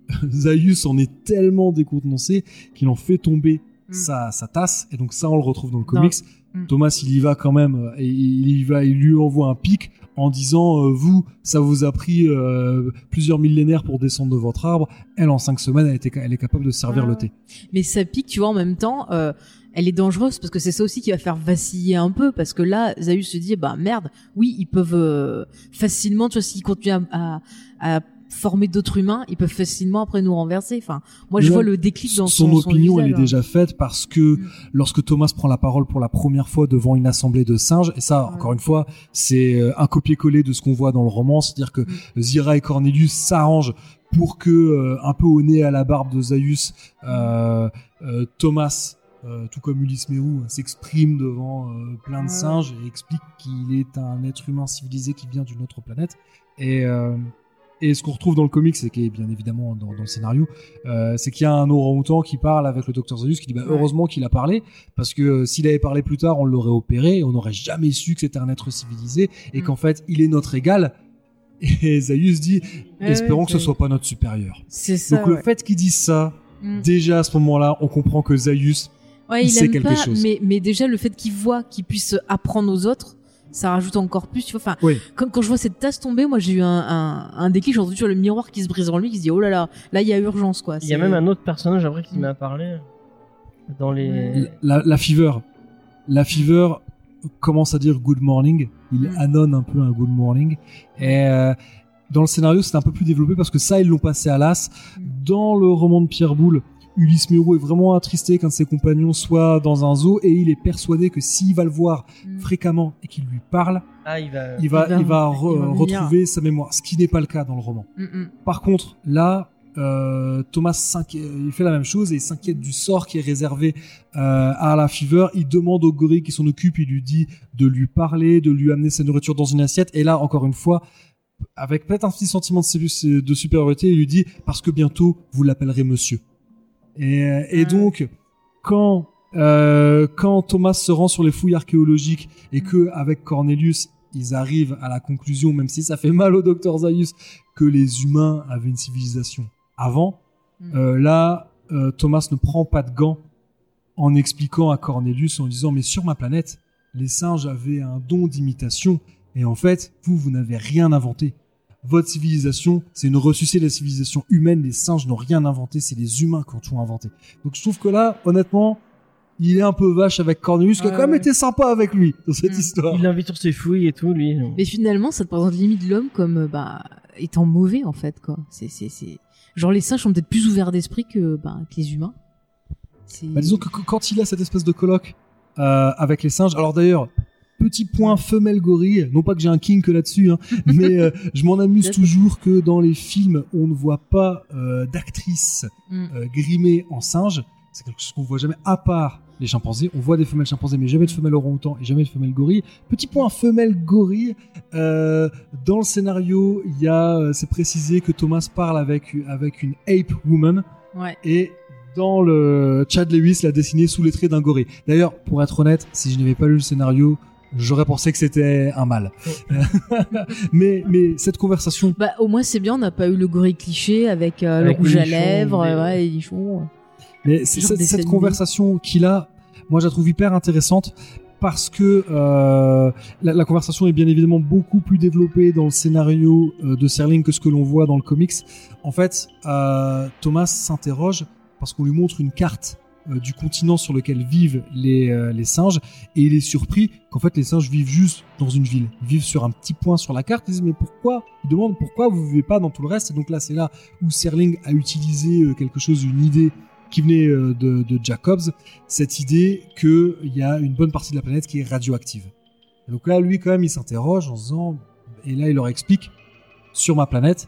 [laughs] Zaius en est tellement décontenancé qu'il en fait tomber Mm. sa, sa tasse et donc ça on le retrouve dans le comics Mm. Thomas il y va quand même et il y va il lui envoie un pic en disant euh, vous ça vous a pris euh, plusieurs millénaires pour descendre de votre arbre elle en cinq semaines elle, était, elle est capable de servir Ah le ouais. thé Mais ça pique, tu vois, en même temps, euh, elle est dangereuse parce que c'est ça aussi qui va faire vaciller un peu parce que là, Zaius se dit, bah merde, oui, ils peuvent euh, facilement, tu vois, s'ils continuent à, à, à former d'autres humains, ils peuvent facilement après nous renverser. Enfin, moi, je Là, vois le déclic dans son, son, opinion son elle est hein. déjà faite parce que Mm. lorsque Thomas prend la parole pour la première fois devant une assemblée de singes et ça Ouais. encore une fois c'est euh, un copier-coller de ce qu'on voit dans le roman c'est-à-dire que Mm. Zira et Cornelius s'arrangent pour que euh, un peu au nez à la barbe de Zaius euh, euh, Thomas euh, tout comme Ulysse Mérou s'exprime devant euh, plein de singes et explique qu'il est un être humain civilisé qui vient d'une autre planète et euh, et ce qu'on retrouve dans le comic, c'est qui est bien évidemment dans, dans le scénario, euh, c'est qu'il y a un orang-outan qui parle avec le docteur Zaius qui dit bah, heureusement qu'il a parlé parce que euh, s'il avait parlé plus tard, on l'aurait opéré et on n'aurait jamais su que c'était un être civilisé et Mm. qu'en fait il est notre égal. [laughs] Et Zaius dit espérons que ce soit pas notre supérieur. C'est ça. Donc le fait qu'il dise ça, Mm. déjà à ce moment-là, on comprend que Zaius Ouais, il il, sait quelque pas, chose. mais, mais déjà le fait qu'il voit qu'il puisse apprendre aux autres, ça rajoute encore plus. Tu vois, enfin, Oui. quand, quand je vois cette tasse tomber, moi j'ai eu un, un, un déclic, j'ai entendu sur le miroir qui se brise en lui, qui se dit oh là là, là il y a urgence quoi. Il y a C'est- même un autre personnage après qui m'a parlé dans les. La, la Fever. La Fever commence à dire good morning. Il Mm. annonce un peu un good morning. Et euh, dans le scénario, c'est un peu plus développé parce que ça, ils l'ont passé à l'as. Mm. Dans le roman de Pierre Boulle, Ulysse Miro est vraiment attristé qu'un de ses compagnons soit dans un zoo et il est persuadé que s'il va le voir Mm. fréquemment et qu'il lui parle, Ah, il va. il va, Il va- il va, il re- va venir. retrouver sa mémoire. Ce qui n'est pas le cas dans le roman. Mm, mm. Par contre, là, euh, Thomas il fait la même chose et il s'inquiète du sort qui est réservé euh, à la Fever. Il demande au gorille qui s'en occupe, il lui dit de lui parler, de lui amener sa nourriture dans une assiette. Et là, encore une fois, avec peut-être un petit sentiment de, de supériorité, il lui dit parce que bientôt vous l'appellerez monsieur. Et, euh, et donc, quand euh, quand Thomas se rend sur les fouilles archéologiques et que avec Cornelius ils arrivent à la conclusion, même si ça fait mal au docteur Zaius, que les humains avaient une civilisation avant. Mm. Euh, là, euh, Thomas ne prend pas de gants en expliquant à Cornelius en disant mais sur ma planète, les singes avaient un don d'imitation et en fait, vous, vous n'avez rien inventé. Votre civilisation, c'est une ressucée de la civilisation humaine. Les singes n'ont rien inventé, c'est les humains qui ont tout inventé. Donc je trouve que là, honnêtement, il est un peu vache avec Cornelius, qui a Ouais, quand même ouais. été sympa avec lui dans cette Mm. histoire. Il l'invite sur ses fouilles et tout, lui. Mais finalement, ça te présente limite l'homme comme euh, bah étant mauvais en fait quoi. C'est c'est c'est genre les singes sont peut-être plus ouverts d'esprit que bah que les humains. C'est Bah, disons que qu- quand il a cette espèce de colloque euh, avec les singes, alors d'ailleurs, petit point femelle gorille, non pas que j'ai un kink là-dessus, hein, [laughs] mais euh, je m'en amuse toujours que dans les films, on ne voit pas euh, d'actrices Mm. euh, grimées en singe. C'est quelque chose qu'on voit jamais à part les chimpanzés. On voit des femelles chimpanzés, mais jamais de femelles orang-outan et jamais de femelles gorilles. Petit point femelle gorille. Euh, dans le scénario, il y a, c'est précisé que Thomas parle avec avec une ape woman. ouais. Et dans le Chad Lewis l'a dessiné sous les traits d'un gorille. D'ailleurs, pour être honnête, si je n'avais pas lu le scénario, j'aurais pensé que c'était un mâle. [laughs] mais, mais cette conversation, Bah au moins c'est bien, on n'a pas eu le gorille cliché avec, euh, Avec le rouge à lèvres, les- ouais, les nichons. mais c'est- Genre cette, conversation qu'il a, moi je la trouve hyper intéressante parce que euh, la, la conversation est bien évidemment beaucoup plus développée dans le scénario euh, de Serling que ce que l'on voit dans le comics. En fait, euh, Thomas s'interroge parce qu'on lui montre une carte euh, du continent sur lequel vivent les, euh, les singes et il est surpris qu'en fait les singes vivent juste dans une ville. Vivent sur un petit point sur la carte. Ils disent mais pourquoi? Ils demandent pourquoi vous vivez pas dans tout le reste. Et donc là c'est là où Serling a utilisé euh, quelque chose, une idée qui venait euh, de, de Jacobs, cette idée qu'il y a une bonne partie de la planète qui est radioactive. Et donc là, lui, quand même, il s'interroge en se disant, et là, il leur explique, sur ma planète,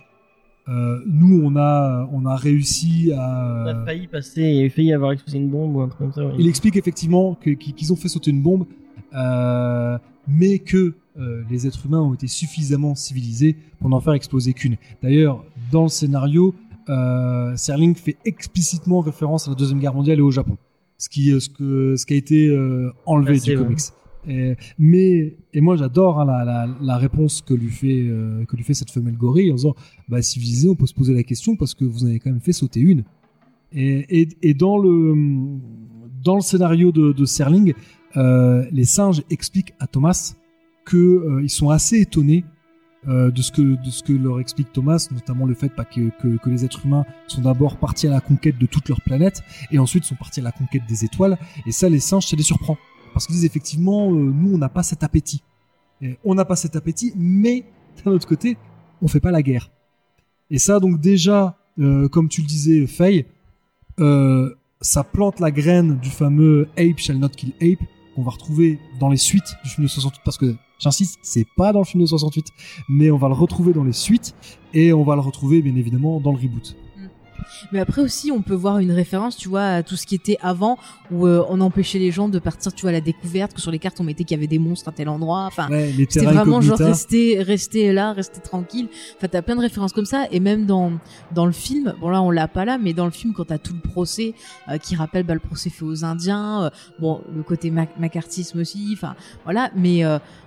euh, nous, on a, on a réussi On à... a failli passer, il a failli avoir explosé une bombe ou un truc comme ça. ouais. Il explique effectivement qu'ils ont fait sauter une bombe, euh, mais que euh, les êtres humains ont été suffisamment civilisés pour n'en faire exploser qu'une. D'ailleurs, dans le scénario, euh, Serling fait explicitement référence à la Deuxième Guerre mondiale et au Japon, ce qui, ce que, ce qui a été euh, enlevé du ouais. comics. Et, mais et moi j'adore hein, la, réponse que lui fait euh, que lui fait cette femelle gorille en disant bah civilisé on peut se poser la question parce que vous en avez quand même fait sauter une et, et, dans le dans le scénario de, Serling euh, les singes expliquent à Thomas que euh, ils sont assez étonnés euh, de ce que de ce que leur explique Thomas, notamment le fait pas que, que, que les êtres humains sont d'abord partis à la conquête de toute leur planète et ensuite sont partis à la conquête des étoiles. Et ça, les singes, ça les surprend parce qu'ils disent effectivement, euh, nous, on n'a pas cet appétit. On n'a pas cet appétit, mais d'un autre côté, on fait pas la guerre. Et ça, donc déjà, euh, comme tu le disais, Faye, euh, ça plante la graine du fameux Ape shall not kill Ape qu'on va retrouver dans les suites du film de 68 parce que j'insiste c'est pas dans le film de 68 mais on va le retrouver dans les suites et on va le retrouver bien évidemment dans le reboot Mais après aussi, on peut voir une référence, tu vois, à tout ce qui était avant, où euh, on empêchait les gens de partir, tu vois, à la découverte, que sur les cartes on mettait qu'il y avait des monstres à tel endroit. Enfin, ouais, c'était vraiment genre rester, rester là, rester tranquille. Enfin, t'as plein de références comme ça, et même dans dans le film, bon là on l'a pas là, mais dans le film quand t'as tout le procès euh, qui rappelle bah, le procès fait aux Indiens, euh, bon le côté mac macartisme aussi, enfin voilà, mais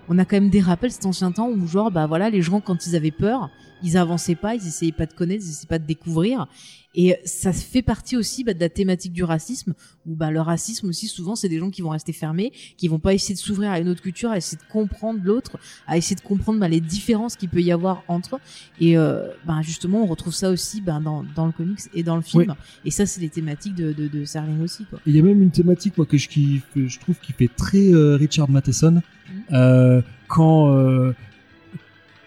on a quand même des rappels cet ancien temps où genre bah voilà les gens quand ils avaient peur ils avançaient pas ils essayaient pas de connaître ils essayaient pas de découvrir et ça fait partie aussi bah, de la thématique du racisme où bah le racisme aussi souvent c'est des gens qui vont rester fermés qui vont pas essayer de s'ouvrir à une autre culture à essayer de comprendre l'autre à essayer de comprendre bah, les différences qu'il peut y avoir entre et euh, bah, justement on retrouve ça aussi bah, dans, dans le comics et dans le film. Et ça c'est les thématiques de, de, de Serling aussi quoi. Il y a même une thématique moi que je, qui, que je trouve qui fait très euh, Richard Matheson. Euh, quand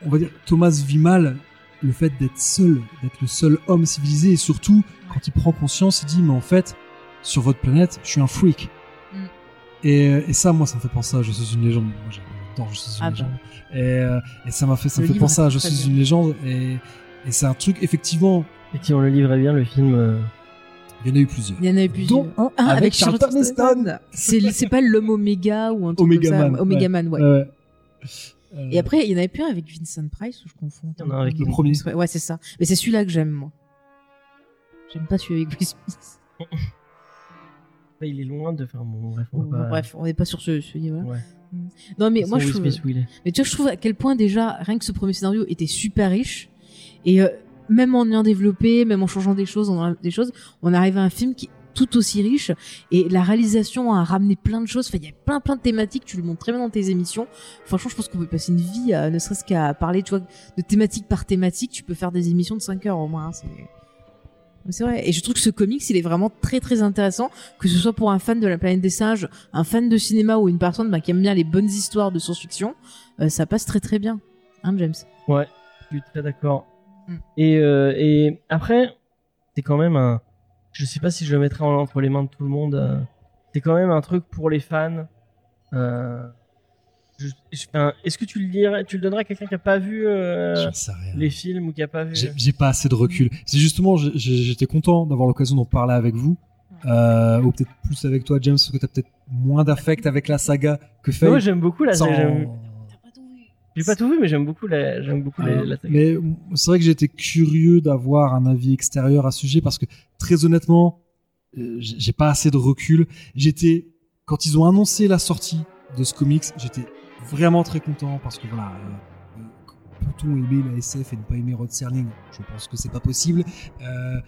on va dire Thomas vit mal le fait d'être seul, d'être le seul homme civilisé et surtout quand il prend conscience, il dit mais en fait sur votre planète, je suis un freak. Mm. Et, et ça, moi, ça me fait penser à Je suis une légende. Moi, j'adore Je suis une Ah bah. légende. Et, euh, et ça m'a fait, ça me fait penser à Je suis bien. une légende. Et, et c'est un truc, effectivement, Effectivement, le livre est bien, le film. euh, il y en a eu plusieurs. il y en avait plusieurs Dont un Un avec Charlton Heston. c'est c'est pas l'homme Oméga ou un truc Omega comme ça Man, Omega ouais. Man ouais Euh, euh, Et après, il y en avait plus un avec Vincent Price, ou je confonds. Il y en a un avec le premier. Ouais, c'est ça. Mais c'est celui-là que j'aime, moi. J'aime pas celui avec Will Smith. il est loin de faire mon. Bref, on pas- Bref, on n'est pas sur ce, ce niveau-là. Ouais. Non, mais moi, je trouve, mais tu vois, je trouve à quel point déjà, rien que ce premier scénario était super riche. Et euh, même en ayant développé, même en changeant des choses, en des choses, on arrive à un film qui tout aussi riche. Et la réalisation a ramené plein de choses. Enfin, il y a plein, plein de thématiques. Tu le montres très bien dans tes émissions. Franchement, je pense qu'on peut passer une vie, à, ne serait-ce qu'à parler, tu vois, de thématique par thématique. Tu peux faire des émissions de 5 heures au moins. hein, c'est... Vrai. Et je trouve que ce comics, il est vraiment très très intéressant, que ce soit pour un fan de la planète des singes, un fan de cinéma ou une personne bah, qui aime bien les bonnes histoires de science-fiction, euh, ça passe très très bien. Hein, James? Ouais, je suis très d'accord. Mm. Et, euh, et après, c'est quand même un. Je sais pas si je le mettrai en- entre les mains de tout le monde. euh, c'est quand même un truc pour les fans. Euh, je- je- enfin, Est-ce que tu le dirais, tu le donnerais à quelqu'un qui a pas vu euh, les films ou qui a pas vu J'ai j'ai pas assez de recul. C'est justement, j'étais content d'avoir l'occasion d'en parler avec vous. Euh, ou peut-être plus avec toi, James, parce que t'as peut-être moins d'affect avec la saga que Faye. Moi, j'aime beaucoup la Sans- j'aime- J'ai pas tout vu, mais j'aime beaucoup la, j'aime beaucoup Euh, la saga. mais c'est vrai que j'étais curieux d'avoir un avis extérieur à ce sujet parce que très honnêtement, euh, j'ai pas assez de recul. J'étais quand ils ont annoncé la sortie de ce comics, j'étais vraiment très content parce que voilà. euh, Peut-on aimer la SF et ne pas aimer Rod Serling? Je pense que c'est pas possible. Le-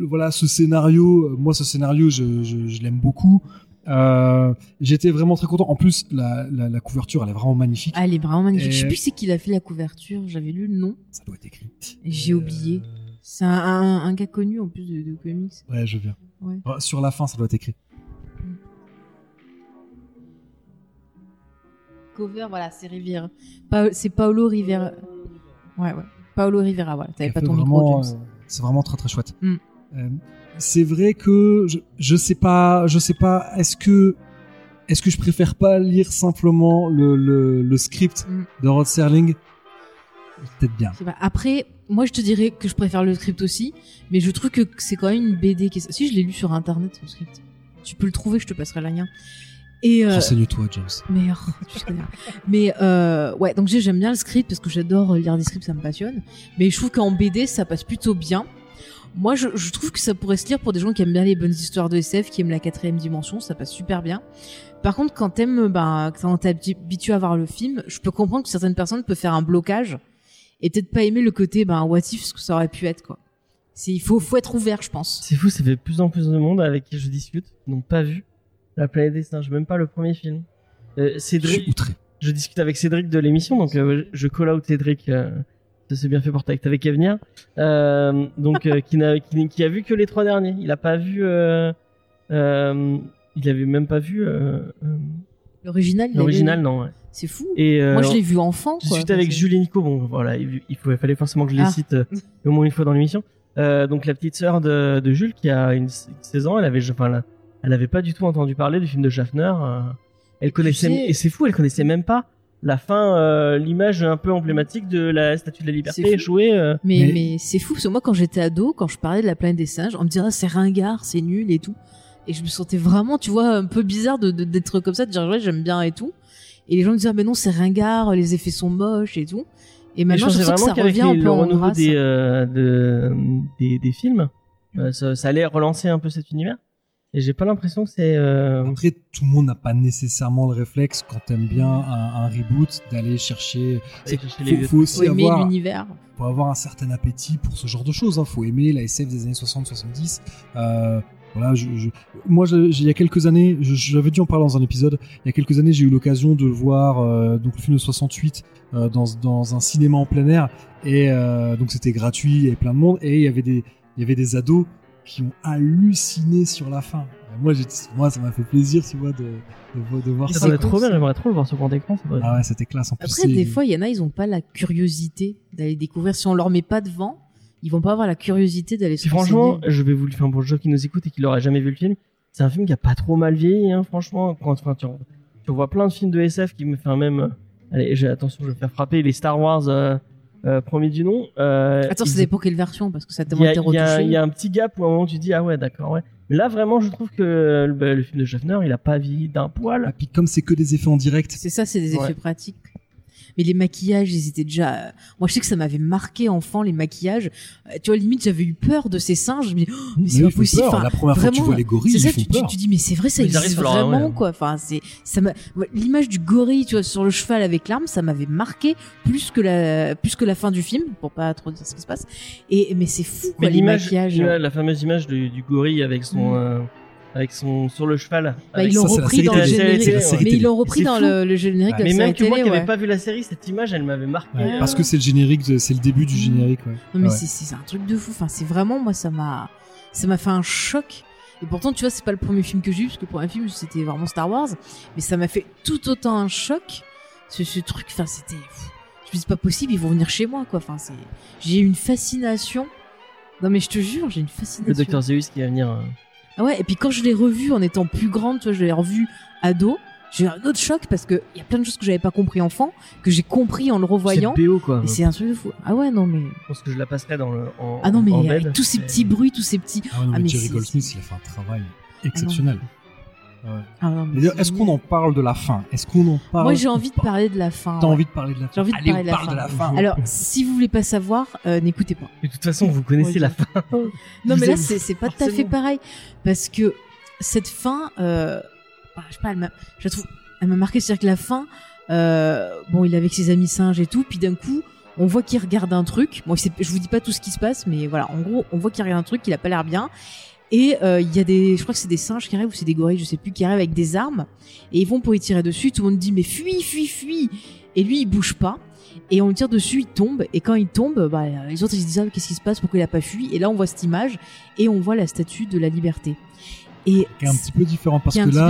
le- voilà, ce scénario, moi ce scénario, je, je, je l'aime beaucoup. Euh, J'étais vraiment très content. En plus, la, la, la couverture, elle est vraiment magnifique. Ah, elle est vraiment magnifique. Et- Je sais plus c'est qui a fait la couverture, j'avais lu le nom. Ça doit être écrit. J'ai Euh, oublié. C'est un, un, un gars connu en plus de, de comics. Ouais, je viens. Ouais. Ah, Sur la fin, ça doit être écrit. Cover, voilà, c'est Riviera. Pa- c'est Paolo Rivera. Ouais, ouais. Paolo Rivera, voilà. T'avais pas ton micro, euh, C'est vraiment très très chouette. Mm. Euh, c'est vrai que je, je sais pas, je sais pas. Est-ce que est-ce que je préfère pas lire simplement le, le, le script Mm. de Rod Serling? Peut-être bien. Après, moi je te dirais que je préfère le script aussi, mais je trouve que c'est quand même une BD qui est... Si je l'ai lu sur internet, ce script. Tu peux le trouver, je te passerai le lien. Et euh, Renseigne-toi, James. mais, oh, mais euh, ouais, donc j'ai- j'aime bien le script parce que j'adore lire des scripts, ça me passionne. Mais je trouve qu'en BD, ça passe plutôt bien. Moi, je, je trouve que ça pourrait se lire pour des gens qui aiment bien les bonnes histoires de SF, qui aiment la quatrième dimension, ça passe super bien. Par contre, quand t'aimes, ben, quand t'es habitué à voir le film, je peux comprendre que certaines personnes peuvent faire un blocage et peut-être pas aimer le côté, ben, what if, ce que ça aurait pu être, quoi. C'est, il faut, faut être ouvert, je pense. C'est fou, ça fait de plus en plus de monde avec qui je discute qui n'ont pas vu La planète des singes, même pas le premier film. Euh, Je Cédric, outré. je discute avec Cédric de l'émission, donc euh, je call out Cédric. Euh, ça s'est bien fait pour avec avec Avenir. Euh, donc euh, qui, n'a, qui, qui a vu que les trois derniers. Il a pas vu. Euh, il avait même pas vu L'original, l'original, non. Ouais. C'est fou. Et euh, Moi, je l'ai vu enfant, je quoi. discutais avec Julie et Nico. Bon, voilà, il, fallait forcément que je les Ah. cite euh, au moins une fois dans l'émission. Euh, donc la petite sœur de, de Jules qui a une, 16 ans, elle avait, enfin, elle, elle avait pas du tout entendu parler du film de Schaffner. elle connaissait, et c'est fou, elle connaissait même pas la fin, euh, l'image un peu emblématique de la Statue de la Liberté jouée. euh, Mais, Mais- mais c'est fou, parce que moi, quand j'étais ado, quand je parlais de la planète des singes, on me dirait, ah, c'est ringard, c'est nul et tout. Et je me sentais vraiment, tu vois, un peu bizarre de, de- d'être comme ça, de dire, ouais, j'aime bien et tout. Et les gens me disaient, ah, mais non, c'est ringard, les effets sont moches et tout. Et je maintenant, je sens que ça revient un peu le en renouveau grâce. des, euh, de- des, des films, euh, ça, ça allait relancer un peu cet univers. Et j'ai pas l'impression que c'est. euh, Après, tout le monde n'a pas nécessairement le réflexe quand t'aimes bien un, un reboot d'aller chercher. Les faut, faut aussi Faut aimer avoir, l'univers. faut avoir un certain appétit pour ce genre de choses. Hein. Faut aimer la SF des années 60-70. Euh, voilà, je, je- moi, je- il y a quelques années, je- j'avais dû en parler dans un épisode. Il y a quelques années, j'ai eu l'occasion de voir euh, donc le film de 68 euh, dans, dans un cinéma en plein air, et euh, donc c'était gratuit, il y avait plein de monde, et il y avait des, il y avait des ados qui ont halluciné sur la fin. Moi, moi, ça m'a fait plaisir, tu vois, de, de, de voir Ça ça. doit être trop bien, j'aimerais trop le voir sur grand écran. Ah ouais, c'était classe. En plus, Après, des fois, il y en a, ils ont pas la curiosité d'aller découvrir. Si on leur met pas devant, ils vont pas avoir la curiosité d'aller se franchement, renseigner. je vais vous le faire pour le jeu qui nous écoute et qui n'aurait jamais vu le film. C'est un film qui a pas trop mal vieilli, hein, franchement. Quand, enfin, tu, tu vois plein de films de SF qui me font même. euh, allez, attention, je vais me faire frapper les Star Wars euh, euh, premier du nom. Euh, Attends, ça dépend quelle version, parce que ça y, a, été il y a- retouché. il y a un petit gap où à un moment tu dis ah ouais d'accord ouais. Mais là vraiment je trouve que le, bah, le film de Schaffner il a pas vieilli d'un Ah, poil. puis comme c'est que des effets en direct, C'est ça, c'est des Ouais. effets pratiques. Mais les maquillages, ils étaient déjà. euh, Moi, je sais que ça m'avait marqué enfant les maquillages. Euh, Tu vois, limite, j'avais eu peur de ces singes. Je me dis, oh, mais c'est pas possible. Enfin, la première fois que tu vraiment, vois les gorilles, c'est ça, ils font tu, peur. tu dis, mais c'est vrai, ça Ils existe vraiment, ouais. quoi. Enfin, c'est, ça l'image du gorille, tu vois, sur le cheval avec l'arme, ça m'avait marqué plus que la, plus que la fin du film, pour pas trop dire ce qui se passe. Et, mais c'est fou, quoi, Mais les l'image, maquillages. la, la fameuse image du, du gorille avec son Mm. euh, avec son sur le cheval. Bah, ils l'ont repris dans le générique. Mais ils l'ont repris dans le, le générique de mais même que moi qui n'avais ouais. pas vu la série, cette image elle m'avait marqué. Ouais, parce que c'est le générique, c'est le début du générique. Ouais. Non mais Ouais. c'est un truc de fou. Enfin c'est vraiment moi ça m'a ça m'a fait un choc. Et pourtant tu vois c'est pas le premier film que j'ai eu parce que le premier film c'était vraiment Star Wars. Mais ça m'a fait tout autant un choc. Ce, ce truc. Enfin c'était. Je me dis c'est pas possible ils vont venir chez moi quoi. Enfin c'est. J'ai eu une fascination. Non mais je te jure j'ai une fascination. le docteur Zeus qui va venir. euh, ouais et puis quand je l'ai revu en étant plus grande tu vois je l'ai revu ado. J'ai eu un autre choc parce que il y a plein de choses que j'avais pas compris enfant que j'ai compris en le revoyant. C'est BO quoi. Et c'est un truc de fou. Ah ouais non mais. Je pense que je la passerai dans le en, Ah non mais en avec bed. tous ces Et- petits bruits tous ces petits. Ah non, Ah, mais mais Jerry Goldsmith, il a fait un travail exceptionnel. Ouais. Ah mais Mais Est-ce qu'on en parle de la fin? Est-ce qu'on en parle Moi, j'ai envie de parler de la fin. T'as ouais. envie de parler de la fin J'ai envie de Allez, parler de la parle fin. de la fin. Alors, si vous voulez pas savoir, euh, n'écoutez pas. De toute façon, vous connaissez Ouais, la fin. [laughs] Non, Vous mais là, c'est pas tout à fait pareil. Parce que cette fin, euh, bah, je sais pas, elle m'a, je la trouve, elle m'a marqué. C'est-à-dire que la fin, euh, bon, il est avec ses amis singes et tout, puis d'un coup, on voit qu'il regarde un truc. Bon, je vous dis pas tout ce qui se passe, mais voilà, en gros, on voit qu'il regarde un truc, il a pas l'air bien. Et euh, il y a des, je crois que c'est des singes qui arrivent ou c'est des gorilles, je sais plus, qui arrivent avec des armes et ils vont pour y tirer dessus. Tout le monde dit mais fuis, fuis, fuis. Et lui, il bouge pas. Et on le tire dessus, il tombe. Et quand il tombe, bah, les autres ils se disent ah, qu'est-ce qui se passe, pourquoi il a pas fui? Et là, on voit cette image et on voit la statue de la liberté. Et Qui est un petit peu différent parce que là,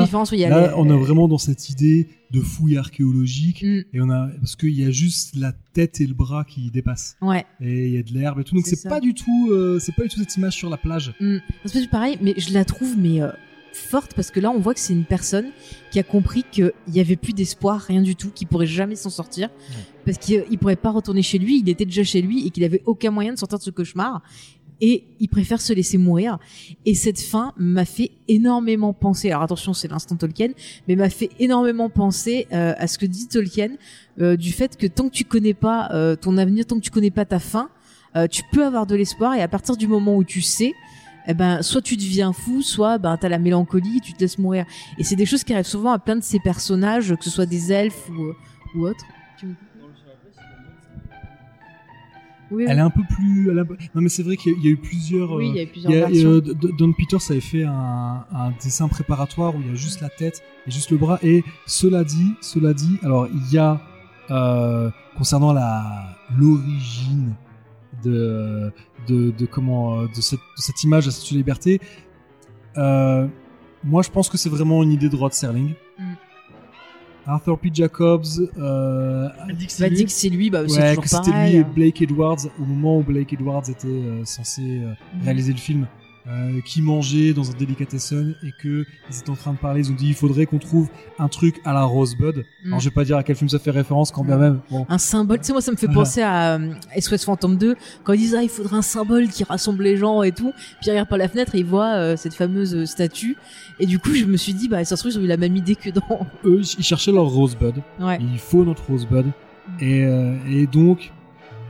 là, les- on est vraiment dans cette idée de fouille archéologique Mm, et on a parce qu'il y a juste la tête et le bras qui dépassent. Ouais. et il y a de l'herbe et tout. Donc C'est pas du tout euh, c'est pas du tout cette image sur la plage. Mm. C'est pas du pareil, mais je la trouve mais euh, forte parce que là on voit que c'est une personne qui a compris qu'il y avait plus d'espoir, rien du tout, qu'il pourrait jamais s'en sortir. Parce qu'il il pourrait pas retourner chez lui, il était déjà chez lui et qu'il avait aucun moyen de sortir de ce cauchemar et il préfère se laisser mourir. Et cette fin m'a fait énormément penser. Alors attention, c'est l'instant Tolkien, mais m'a fait énormément penser euh, à ce que dit Tolkien euh, du fait que tant que tu connais pas euh, ton avenir, tant que tu connais pas ta fin, euh, tu peux avoir de l'espoir et à partir du moment où tu sais eh ben soit tu deviens fou, soit ben t'as la mélancolie, tu te laisses mourir. Et c'est des choses qui arrivent souvent à plein de ces personnages, que ce soit des elfes ou euh, ou autres. Oui, Elle est un peu plus elle non mais c'est vrai qu'il y, a- il y a eu plusieurs oui, euh, il y a plusieurs il y a- versions. euh, D- D- Don Peters avait fait un, un dessin préparatoire où il y a juste la tête et juste le bras. Et cela dit, cela dit, alors il y a euh, concernant la l'origine de, de de comment euh, de cette, de cette image de la Statue de Liberté. euh, moi, je pense que c'est vraiment une idée de Rod Serling. Mm. Arthur P. Jacobs euh, Elle dit que Bah, c'est dit lui. que c'est lui, bah, Ouais, toujours que c'était lui et Blake Edwards au moment où Blake Edwards était euh, censé euh, Mhm. réaliser le film, euh, qui mangeait dans un delicatessen et que ils étaient en train de parler. Ils ont dit il faudrait qu'on trouve un truc à la Rosebud. Mm. Alors je vais pas dire à quel film ça fait référence quand bien Mm. même. Bon, un symbole. Tu sais, moi, ça me fait penser à euh, SOS Phantom 2, quand ils disent, ah, il faudrait un symbole qui rassemble les gens et tout. Puis il regarde par la fenêtre et il voit euh, cette fameuse euh, statue. Et du coup, je me suis dit, bah, ça se trouve, ils ont eu la même idée que dans. [laughs] eux ils cherchaient leur Rosebud. Ouais. Il faut notre Rosebud. Et, euh, et donc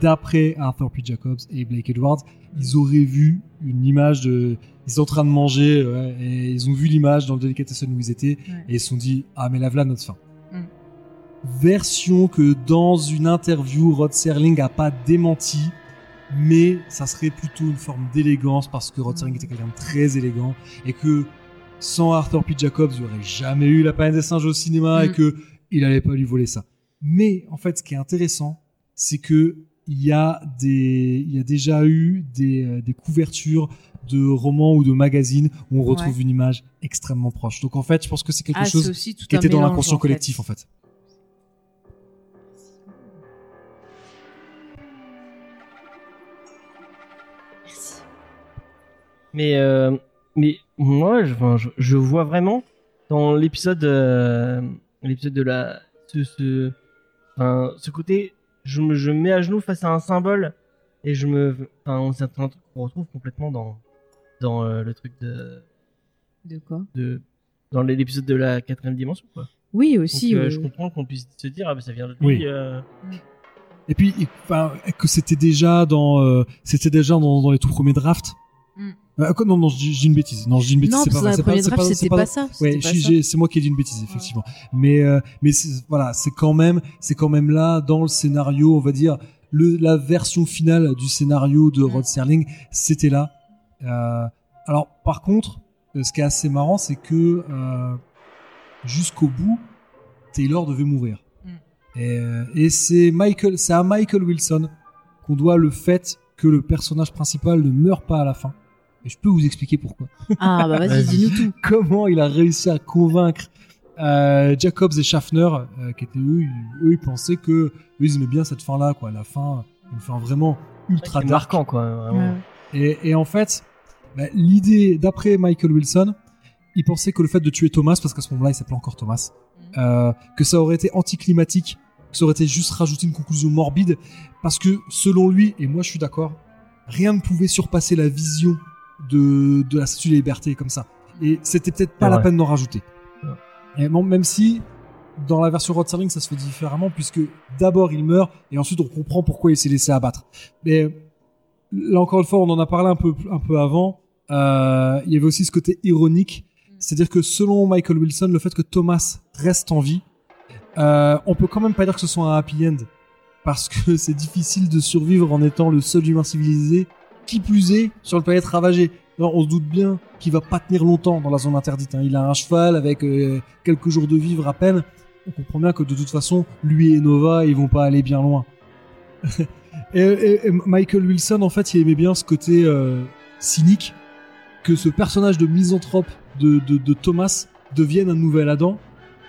d'après Arthur P. Jacobs et Blake Edwards, ils auraient vu une image de, ils sont en train de manger ouais, et ils ont vu l'image dans le delicatessen où ils étaient Ouais. et ils se sont dit ah mais là voilà notre fin. Mm. Version que dans une interview Rod Serling a pas démenti, mais ça serait plutôt une forme d'élégance parce que Rod Serling était quelqu'un de très élégant et que sans Arthur P. Jacobs, il n'y aurait jamais eu la planète des singes au cinéma et Mm. que il allait pas lui voler ça. Mais en fait, ce qui est intéressant, c'est que il y a des, il y a déjà eu des, euh, des couvertures de romans ou de magazines où on retrouve Ouais. une image extrêmement proche. Donc en fait, je pense que c'est quelque Ah, chose qui était dans l'inconscient en fait. collectif en fait. Merci. Mais, euh, mais moi, je, enfin, je, je vois vraiment dans l'épisode, euh, l'épisode de la, ce, ce, enfin, ce côté, je me, je me mets à genoux face à un symbole et je me, enfin, c'est un truc qu'on retrouve complètement dans, dans euh, le truc de, De quoi? de, dans l'épisode de la quatrième dimension, quoi. Oui, Donc, aussi. euh, ouais. je comprends qu'on puisse se dire, ah, bah, ça vient de lui. Oui. euh, Et puis, et- enfin, que c'était déjà dans, euh, c'était déjà dans, dans les tout premiers drafts? Mm. Euh, quoi, non, non, je dis, une bêtise. Non, je dis une bêtise. Non, c'est parce pas que pas- ça. Ouais, c'est moi qui ai dit une bêtise, effectivement. Mais, euh, mais voilà, c'est quand même, c'est quand même là dans le scénario, on va dire, le, la version finale du scénario de Rod Serling, c'était là. Euh, alors, par contre, ce qui est assez marrant, c'est que euh, jusqu'au bout, Taylor devait mourir. Mm. Et, et c'est Michael, c'est à Michael Wilson qu'on doit le fait que le personnage principal ne meurt pas à la fin. Et je peux vous expliquer pourquoi Ah, bah vas-y, dis-nous tout. comment il a réussi à convaincre euh, Jacobs et Schaffner, euh, qui étaient eux, ils, eux, ils pensaient que eux, ils aimaient bien cette fin-là, quoi. La fin, une fin vraiment ultra dark. marquant, quoi. Vraiment. Ouais. Et, et en fait, bah, l'idée, d'après Michael Wilson, il pensait que le fait de tuer Thomas, parce qu'à ce moment-là, il s'appelait encore Thomas, euh, que ça aurait été anticlimatique, que ça aurait été juste rajouter une conclusion morbide, parce que selon lui, et moi je suis d'accord, rien ne pouvait surpasser la vision de, de la statue de la liberté comme ça. Et c'était peut-être pas la peine d'en rajouter. Ouais. Et bon, même si dans la version Rod Serling ça se fait différemment, puisque d'abord il meurt et ensuite on comprend pourquoi il s'est laissé abattre. Mais là encore une fois, on en a parlé un peu, un peu avant. Euh, il y avait aussi ce côté ironique, c'est-à-dire que selon Michael Wilson, le fait que Thomas reste en vie, euh, on peut quand même pas dire que ce soit un happy end, parce que [laughs] c'est difficile de survivre en étant le seul humain civilisé, qui plus est sur le planète ravagé. Alors, on se doute bien qu'il va pas tenir longtemps dans la zone interdite. hein. Il a un cheval avec euh, quelques jours de vivre à peine. On comprend bien que de toute façon, lui et Nova, ils vont pas aller bien loin. [laughs] et, et- et Michael Wilson, en fait, il aimait bien ce côté euh, cynique, que ce personnage de misanthrope de, de, de Thomas devienne un nouvel Adam.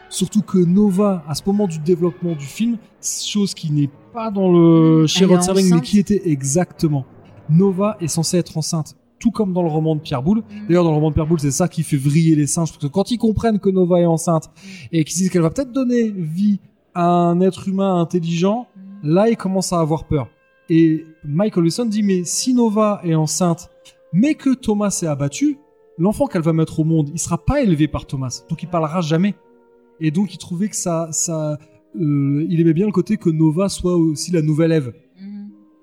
Surtout que Nova, à ce moment du développement du film, chose qui n'est pas dans le chez Rod Serling, mais qui était exactement. Nova est censée être enceinte, tout comme dans le roman de Pierre Boulle. D'ailleurs, dans le roman de Pierre Boulle, c'est ça qui fait vriller les singes, parce que quand ils comprennent que Nova est enceinte et qu'ils disent qu'elle va peut-être donner vie à un être humain intelligent, là, ils commencent à avoir peur. Et Michael Wilson dit, mais si Nova est enceinte, mais que Thomas est abattu, l'enfant qu'elle va mettre au monde, il sera pas élevé par Thomas, donc il parlera jamais. Et donc, il trouvait que ça, ça, euh, il aimait bien le côté que Nova soit aussi la nouvelle Ève.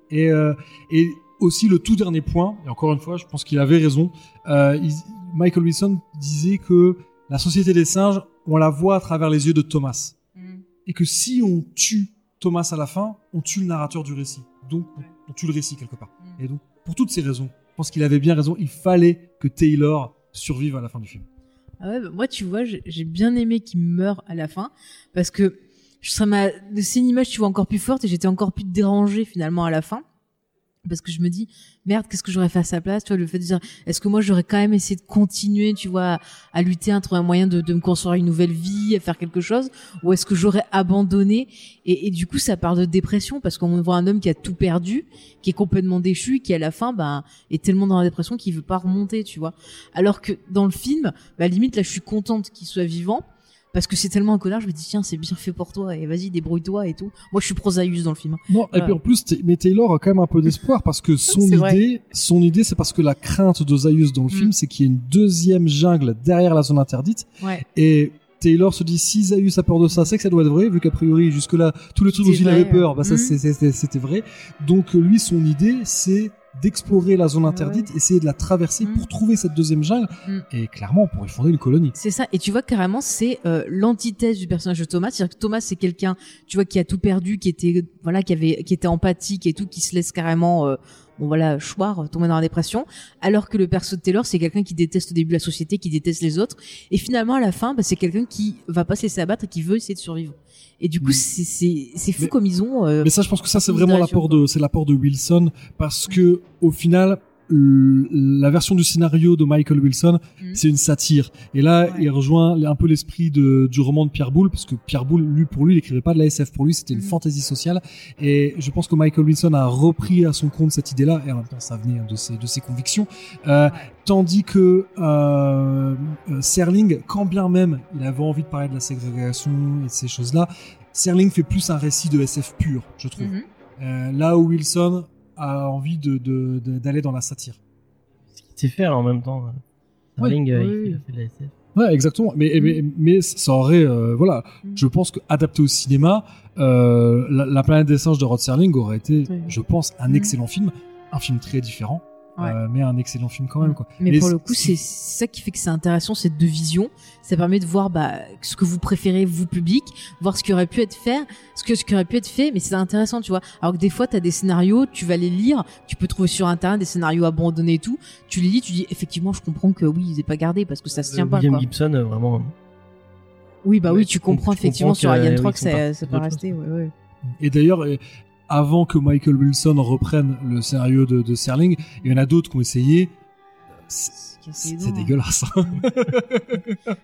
Et, euh, et aussi le tout dernier point, et encore une fois, je pense qu'il avait raison, euh, il- Michael Wilson disait que la société des singes, on la voit à travers les yeux de Thomas. Mhm. Et que si on tue Thomas à la fin, on tue le narrateur du récit. Donc, on, on tue le récit quelque part. Et donc, pour toutes ces raisons, je pense qu'il avait bien raison, il fallait que Taylor survive à la fin du film. Ah ouais, bah moi, tu vois, j'ai bien aimé qu'il meure à la fin parce que ça m'a c'est une image tu vois encore plus forte et j'étais encore plus dérangée finalement à la fin parce que je me dis merde qu'est-ce que j'aurais fait à sa place tu vois le fait de dire est-ce que moi j'aurais quand même essayé de continuer tu vois à, lutter à trouver un moyen de, me construire une nouvelle vie à faire quelque chose ou est-ce que j'aurais abandonné? Et, et du coup ça part de dépression parce qu'on voit un homme qui a tout perdu qui est complètement déchu qui à la fin bah est tellement dans la dépression qu'il veut pas remonter tu vois. Alors que dans le film bah limite là je suis contente qu'il soit vivant parce que c'est tellement un connard je me dis tiens c'est bien fait pour toi et vas-y débrouille-toi et tout moi je suis prosaïus dans le film Non, et Voilà. puis en plus, mais Taylor a quand même un peu d'espoir parce que son vrai. idée, son idée, c'est parce que la crainte d'Osiris dans le Mm. film, c'est qu'il y ait une deuxième jungle derrière la zone interdite ouais Et Taylor se dit si Zaius a peur de ça, c'est que ça doit être vrai, vu qu'a priori jusque-là tous les trucs dont il avait peur, bah ça c'est- c'était vrai. Donc lui son idée c'est d'explorer la zone Ouais. interdite, essayer de la traverser Mhm. pour trouver cette deuxième jungle Mhm. et clairement on pourrait fonder une colonie. C'est ça. Et tu vois carrément, c'est euh, l'antithèse du personnage de Thomas. C'est-à-dire que Thomas, c'est quelqu'un, tu vois, qui a tout perdu, qui était, voilà, qui avait, qui était empathique et tout, qui se laisse carrément, euh, bon voilà, choir, tomber dans la dépression. Alors que le perso de Taylor, c'est quelqu'un qui déteste au début la société, qui déteste les autres. Et finalement, à la fin, bah, c'est quelqu'un qui va pas se laisser abattre et qui veut essayer de survivre. Et du coup, Mhm. c'est, fou Mais- comme ils ont. euh, Mais ça, je pense que ça, c'est vraiment l'apport de, c'est l'apport de Wilson, parce que au final, la version du scénario de Michael Wilson, Mhm. c'est une satire. Et là, Ouais. il rejoint un peu l'esprit du roman de Pierre Boulle, parce que Pierre Boulle, lui, pour lui, il écrivait pas de la SF. Pour lui, c'était une Mhm. fantaisie sociale. Et je pense que Michael Wilson a repris à son compte cette idée-là, et en même temps, ça venait de ses, de ses convictions. Euh, Tandis que euh, euh, Serling, quand bien même il avait envie de parler de la ségrégation et de ces choses-là, Serling fait plus un récit de SF pur, je trouve. mhm. Euh, là où Wilson a envie de, de- de- d'aller dans la satire. Ce qu'il sait faire en même temps. Starling, Oui, euh, oui. il fait de la SF. Ouais, exactement. Mais, mais, mais ça aurait, euh, voilà, Mhm. je pense que adapté au cinéma, euh, la, La planète des singes de Rod Serling aurait été, Oui. je pense, un Mhm. excellent film, un film très différent, Ouais. euh, mais un excellent film quand même, quoi. Mais Mais pour le coup, c'est ça qui fait que c'est intéressant, ces deux visions. Ça permet de voir bah, ce que vous préférez, vous public, voir ce qui aurait pu être fait, ce que ce qui aurait pu être fait, mais c'est intéressant, tu vois. Alors que des fois, tu as des scénarios, tu vas les lire, tu peux trouver sur internet des scénarios abandonnés et tout. Tu les lis, tu dis effectivement, je comprends que oui, ils aient pas gardé parce que ça se tient Euh, pas. William Quoi. Gibson, euh, vraiment. Oui, bah Ouais, oui, tu tu com- comprends tu effectivement comprends sur Alien euh, 3 oui, que ça, ça. Ouais, ouais. Et d'ailleurs, avant que Michael Wilson reprenne le scénario de, de Serling, il y en a d'autres qui ont essayé. C'est dents. dégueulasse. hein.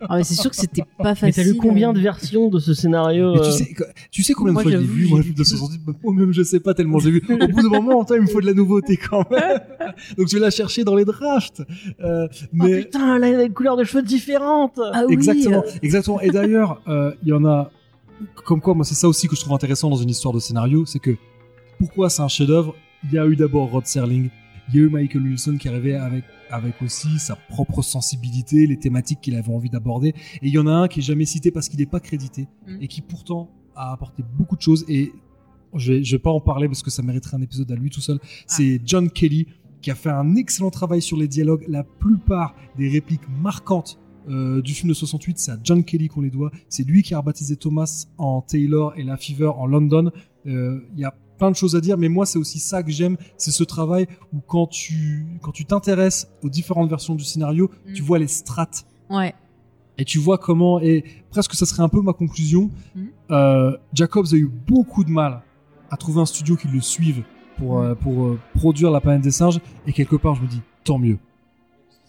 Ah, mais c'est sûr que c'était pas Mais facile. t'as lu combien de euh. versions de ce scénario Mais tu euh, sais, tu sais combien de fois j'avoue, vu, moi, j'ai de 68 Moi-même, je sais pas tellement j'ai vu. Au bout d'un moment, toi, il me faut de la nouveauté quand même. Donc, je vais la chercher dans les drafts. Euh, Oh mais putain, elle a une couleur de cheveux différente Ah oui, exactement, euh, exactement. Et d'ailleurs, euh, il y en a. Comme quoi, moi, c'est ça aussi que je trouve intéressant dans une histoire de scénario, c'est que pourquoi c'est un chef-d'œuvre? Il y a eu d'abord Rod Serling, il y a eu Michael Wilson qui arrivait avec avec aussi sa propre sensibilité, les thématiques qu'il avait envie d'aborder. Et il y en a un qui est jamais cité parce qu'il n'est pas crédité Mm. et qui pourtant a apporté beaucoup de choses. Et je vais, je vais pas en parler parce que ça mériterait un épisode à lui tout seul. C'est John Kelly qui a fait un excellent travail sur les dialogues. La plupart des répliques marquantes euh, du film de 68, c'est à John Kelly qu'on les doit. C'est lui qui a rebaptisé Thomas en Taylor et La Fever en London. Euh, Il y a plein de choses à dire, mais moi c'est aussi ça que j'aime, c'est ce travail où quand tu quand tu t'intéresses aux différentes versions du scénario, Mm. tu vois les strates Ouais. et tu vois comment et presque ça serait un peu ma conclusion. Mhm. Euh, Jacobs a eu beaucoup de mal à trouver un studio qui le suive pour Mhm. euh, pour euh, produire la planète des singes et quelque part je me dis tant mieux.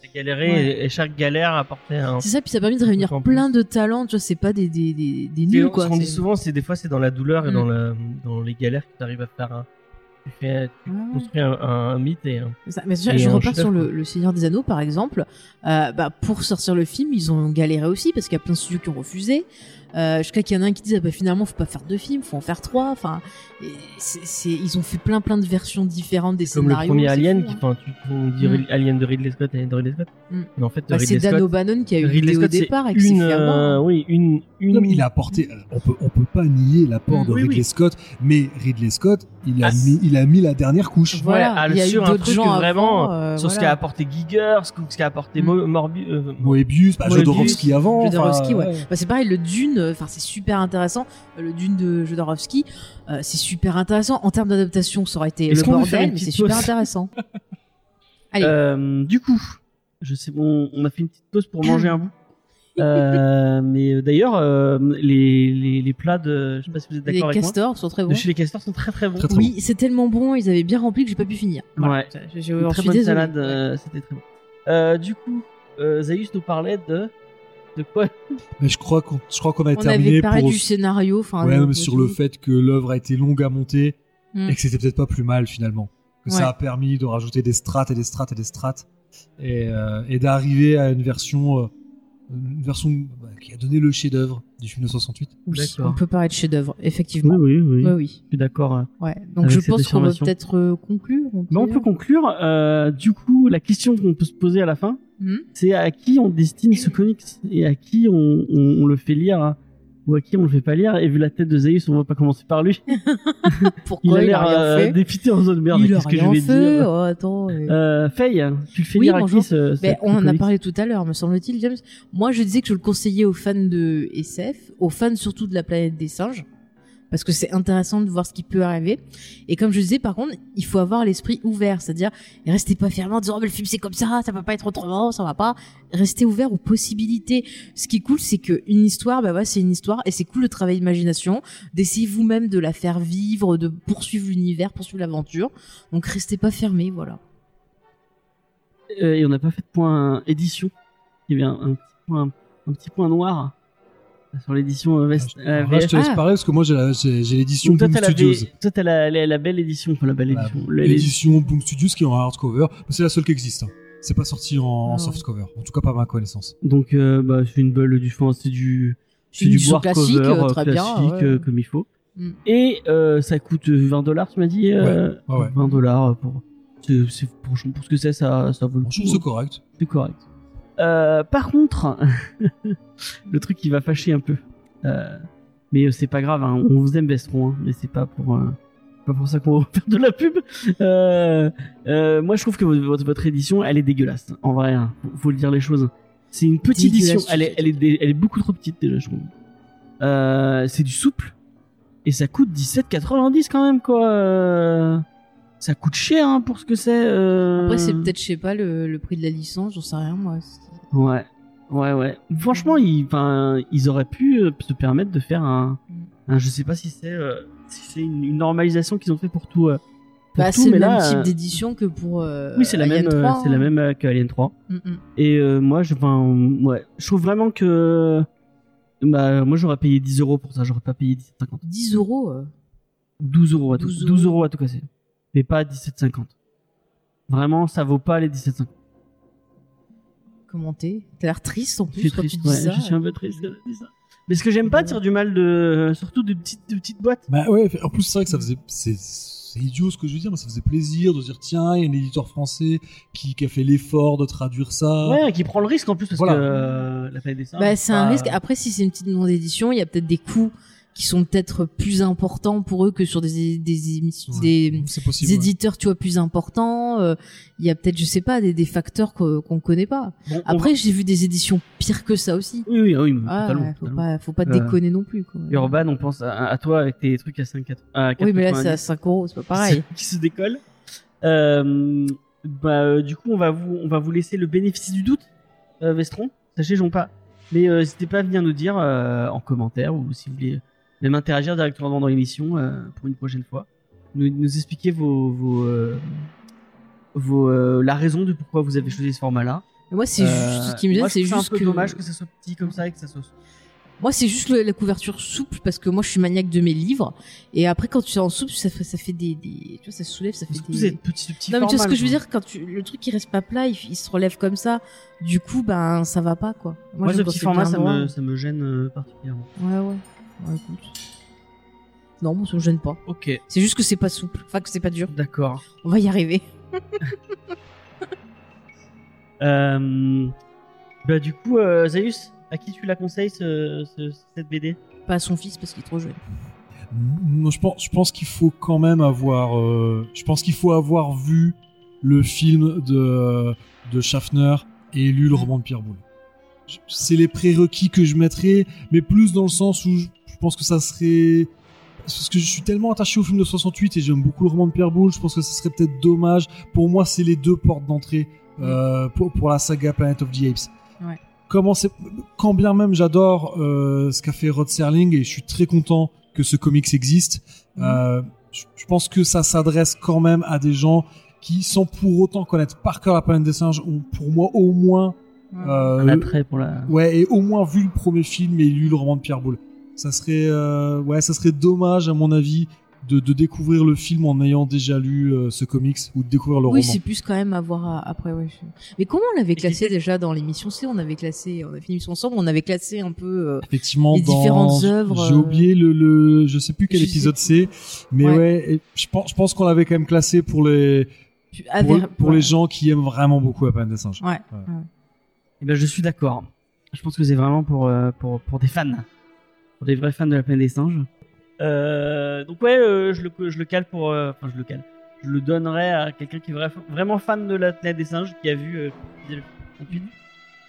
C'est galéré Ouais. et, et chaque galère apportait un. C'est ça, puis ça a permis de réunir plein de talents, tu vois, c'est pas des, des, des, nuls, Ce quoi. qu'on dit souvent, c'est des fois c'est dans la douleur et Mm. dans, la, dans les galères que tu arrives à faire un. Tu, fais, tu Ouais. construis un, un, un mythe et un. C'est ça. Mais je, Et je un repars sur le Seigneur des Anneaux, par exemple. Euh, bah, pour sortir le film, ils ont galéré aussi parce qu'il y a plein de studios qui ont refusé. Euh, jusqu'à qu'il y en a un qui dit ah bah, finalement faut pas faire deux films, faut en faire trois. Enfin, c'est, c'est- ils ont fait plein plein de versions différentes des Comme le scénarios. premier c'est Alien, fou, qui, hein. enfin, tu on dit Mm. Alien de Ridley Scott et de Ridley Scott. Mm. Mais en fait, Bah, c'est Dan O'Bannon qui a eu l'idée au départ et qui s'est une, fait avoir. euh, oui, une, une. Non, mais il a apporté. On peut on peut pas nier l'apport Mm. de Oui, Ridley oui. Scott, mais Ridley Scott il a Ah, mis il a mis la dernière couche. Voilà, il y a eu sur un d'autres truc gens vraiment, avant, euh, sur ce voilà. qu'a apporté Giger, ce ce qu'a apporté Mm. Mo- Morbi- euh, Moebius, bah, Moebius, Jodorowsky avant. Jodorowsky, ouais. Bah, c'est pareil, le Dune, euh, enfin c'est super intéressant. Euh, Le Dune de Jodorowsky, euh, c'est super intéressant. En termes d'adaptation, ça aurait été le bordel, mais c'est super intéressant. [laughs] Allez. Euh, du coup, je sais, on, on a fait une petite pause pour [clears throat] manger un bout. Euh, mais euh, d'ailleurs, euh, les, les, les plats de, je sais pas si vous êtes les d'accord avec moi, castors sont très de bons. chez les castors sont très très bons. Très, très Oui, c'est tellement bon, ils avaient bien rempli que j'ai pas pu finir. Voilà. Ouais. Je, je- Une très bonne désolée. salade, euh, c'était très bon. Euh, du coup, euh, Zaius nous parlait de de quoi? Mais je crois qu'on je crois qu'on a On terminé avait parlé pour du scénario, enfin. ouais, mais sur le fait que l'œuvre a été longue à monter Mm. et que c'était peut-être pas plus mal finalement. Que Ouais. ça a permis de rajouter des strates et des strates et des strates et, euh, et d'arriver à une version, euh, une version bah, qui a donné le chef-d'œuvre du film de 68. Oui, on peut parler de chef-d'œuvre, effectivement. oui, oui, oui. je suis d'accord. euh. Ouais. Donc Avec je cette pense qu'on affirmation. peut-être euh, conclure. Mais on peut conclure. Euh, du coup, la question qu'on peut se poser à la fin, Hmm c'est à qui on destine ce comics et à qui on, on- on le fait lire hein, ou à qui on le fait pas lire. Et vu la tête de Zaius, on va pas commencer par lui. [laughs] Il Pourquoi a il, l'air a rien euh, fait dépité en zone merde. Il Qu'est-ce que je vais fait. dire? Oh, attends. euh. Faye, tu le fais Oui, lire à qui ce, ce- Ben, on en a parlé tout à l'heure, me semble-t-il, James. Moi, je disais que je le conseillais aux fans de SF, aux fans surtout de la planète des singes, parce que c'est intéressant de voir ce qui peut arriver. Et comme je disais, par contre, il faut avoir l'esprit ouvert, c'est-à-dire restez pas fermé en disant mais le film c'est comme ça, ça peut pas être autrement, ça va pas. Restez ouvert aux possibilités. Ce qui est cool, c'est que une histoire, bah ouais, c'est une histoire, et c'est cool le travail d'imagination, d'essayer vous-même de la faire vivre, de poursuivre l'univers, poursuivre l'aventure. Donc restez pas fermé, voilà. Euh, et on n'a pas fait de point édition. Il y avait un, petit, un petit point noir sur l'édition euh, Vest. euh, Alors là, je te laisse Ah. parler parce que moi j'ai l'édition Boom t'as la, Studios. V- toi, t'as la, la, la belle édition, enfin la belle édition. L'édition Boom Studios qui est en hardcover. C'est la seule qui existe. hein. C'est pas sorti en, en Ah ouais. softcover. En tout cas, pas à ma connaissance. Donc, euh, bah, c'est une belle du fond, c'est du, C'est c'est du board classique, cover euh, euh, très bien, classique, ouais. euh, comme il faut. Mm. Et euh, ça coûte 20 dollars, tu m'as dit. euh, Ouais, ouais, ouais. 20 dollars pour, c'est, c'est- pour, pour ce que c'est, ça, ça vaut le coup. c'est correct. C'est correct. Euh, par contre, [laughs] le truc qui va fâcher un peu, euh, mais euh, c'est pas grave, hein, on vous aime Vestron, hein, mais c'est pas pour euh, pas pour ça qu'on va [laughs] faire de la pub. Moi, je trouve que votre, votre édition, elle est dégueulasse. En vrai, hein, faut, faut le dire les choses. C'est une petite édition, elle est, elle est, dé- elle est beaucoup trop petite déjà, je trouve. C'est du souple et ça coûte 17,90 quand même quoi. Ça coûte cher hein, pour ce que c'est. euh. Après, c'est peut-être, je sais pas, le, le prix de la licence, j'en sais rien, moi. Ouais, ouais, ouais. Franchement, ils, auraient pu euh, se permettre de faire un, Mm. un- je sais pas si c'est, euh, si c'est une, une normalisation qu'ils ont fait pour tout. euh, pour Bah, tout, c'est le même là, type euh, d'édition que pour. euh, oui, c'est la Alien même, euh, 3, c'est la hein. même euh, que Alien 3. Mm, mm. Et euh, moi, je, enfin, ouais, je trouve vraiment que, bah, moi, j'aurais payé 10 euros pour ça. J'aurais pas payé 17,50. 10 euros. euh. 12 euros à tout, 12 12 euros. euros à tout casser. Mais pas 17,50. Vraiment, ça vaut pas les 17,50. Comment t'es T'as l'air triste en Je plus suis quand triste, tu dis ouais, ça. je suis un peu triste quand dis ça. Mais ce que j'aime pas, dire du mal de, surtout de petites, de petites boîtes. Bah ouais, en plus, c'est vrai que ça faisait. C'est c'est idiot ce que je veux dire, mais ça faisait plaisir de dire tiens, il y a un éditeur français qui, qui a fait l'effort de traduire ça. Ouais, qui prend le risque en plus parce Voilà. que euh, la planète des singes. Bah, c'est un pas- risque. Après, si c'est une petite maison d'édition, il y a peut-être des coûts qui sont peut-être plus importants pour eux que sur des, des émissions, Ouais, des, c'est possible. des ouais. éditeurs, tu vois, plus importants. euh, Il y a peut-être, je sais pas, des, des facteurs qu'on connaît pas. Bon, Après, va- j'ai vu des éditions pires que ça aussi. oui, oui, oui, Ah, totalement. faut totalement. pas, faut pas Euh, déconner non plus. Quoi. Urban, on pense à, à toi avec tes trucs à 5 à oui, mais là, c'est à 4,90. 5 euros, c'est pas pareil. qui se décolle. Euh, bah, du coup, on va vous, on va vous laisser le bénéfice du doute, Vestron. Sachez, j'en pas. Mais n'hésitez pas à venir nous dire en commentaire ou si vous voulez même interagir directement dans l'émission euh, pour une prochaine fois. Nous, nous expliquer vos, vos, euh, vos euh, la raison de pourquoi vous avez choisi ce format-là. Moi, c'est juste, ce qui me gêne, moi, c'est juste un peu que. dommage que ça soit petit comme ça et que ça soit. Moi, c'est juste le- la couverture souple parce que moi, je suis maniaque de mes livres. Et après, quand tu es en souple, ça fait, ça fait des, des, tu vois, ça soulève, ça fait des. vous êtes petit, petit non, mais tu vois ce que je veux dire quand tu, le truc il reste pas plat, il, il se relève comme ça. Du coup, ben, ça va pas, quoi. Moi, ce j'aime quand petit format, ça me, ça me gêne particulièrement. Ouais, ouais. Ouais, écoute. Non, moi, ça me gêne pas. Ok, C'est juste que c'est pas souple. Enfin, que c'est pas dur. d'accord. On va y arriver. [laughs] Euh, bah du coup, euh, Zaius, à qui tu la conseilles ce, ce- cette BD Pas à son fils parce qu'il est trop jeune. Non, je pense, je pense qu'il faut quand même avoir. euh, je pense qu'il faut avoir vu le film de, de Schaffner et lu le roman de Pierre Boulle. Je- C'est les prérequis que je mettrais, mais plus dans le sens où je pense que ça serait. Parce que je suis tellement attaché au film de 68 et j'aime beaucoup le roman de Pierre Boulle, je pense que ce serait peut-être dommage. Pour moi, c'est les deux portes d'entrée euh, pour, pour la saga Planet of the Apes. Ouais. Comment c'est, quand bien même j'adore euh, ce qu'a fait Rod Serling et je suis très content que ce comics existe, euh, je, je pense que ça s'adresse quand même à des gens qui, sans pour autant connaître par cœur la planète des singes, ont pour moi au moins, euh, Un attrait pour la. ouais, et au moins vu le premier film et lu le roman de Pierre Boulle. Ça serait, euh, ouais, ça serait dommage à mon avis de, de découvrir le film en ayant déjà lu euh, ce comics ou de découvrir le Oui, roman. c'est plus quand même à voir à- après. Ouais. je- Mais comment on l'avait classé déjà dans l'émission C? On avait classé, on a fait une émission ensemble, on avait classé un peu. euh, Effectivement, les dans, différentes œuvres, J'ai euh, oublié le, le, je sais plus quel je épisode c'est, mais ouais, Ouais. et je pense, je pense qu'on l'avait quand même classé pour les, pour, ver- pour ouais. les gens qui aiment vraiment beaucoup la planète des singes. Ouais. Ouais. ouais. Eh ben, je suis d'accord. Je pense que c'est vraiment pour, euh, pour, pour des fans. Pour des vrais fans de la planète des singes. Euh, donc ouais, euh, je, le, je le cale pour... euh, Enfin, je le cale. Je le donnerais à quelqu'un qui est vra- vraiment fan de la planète des singes, qui a vu euh, le 38.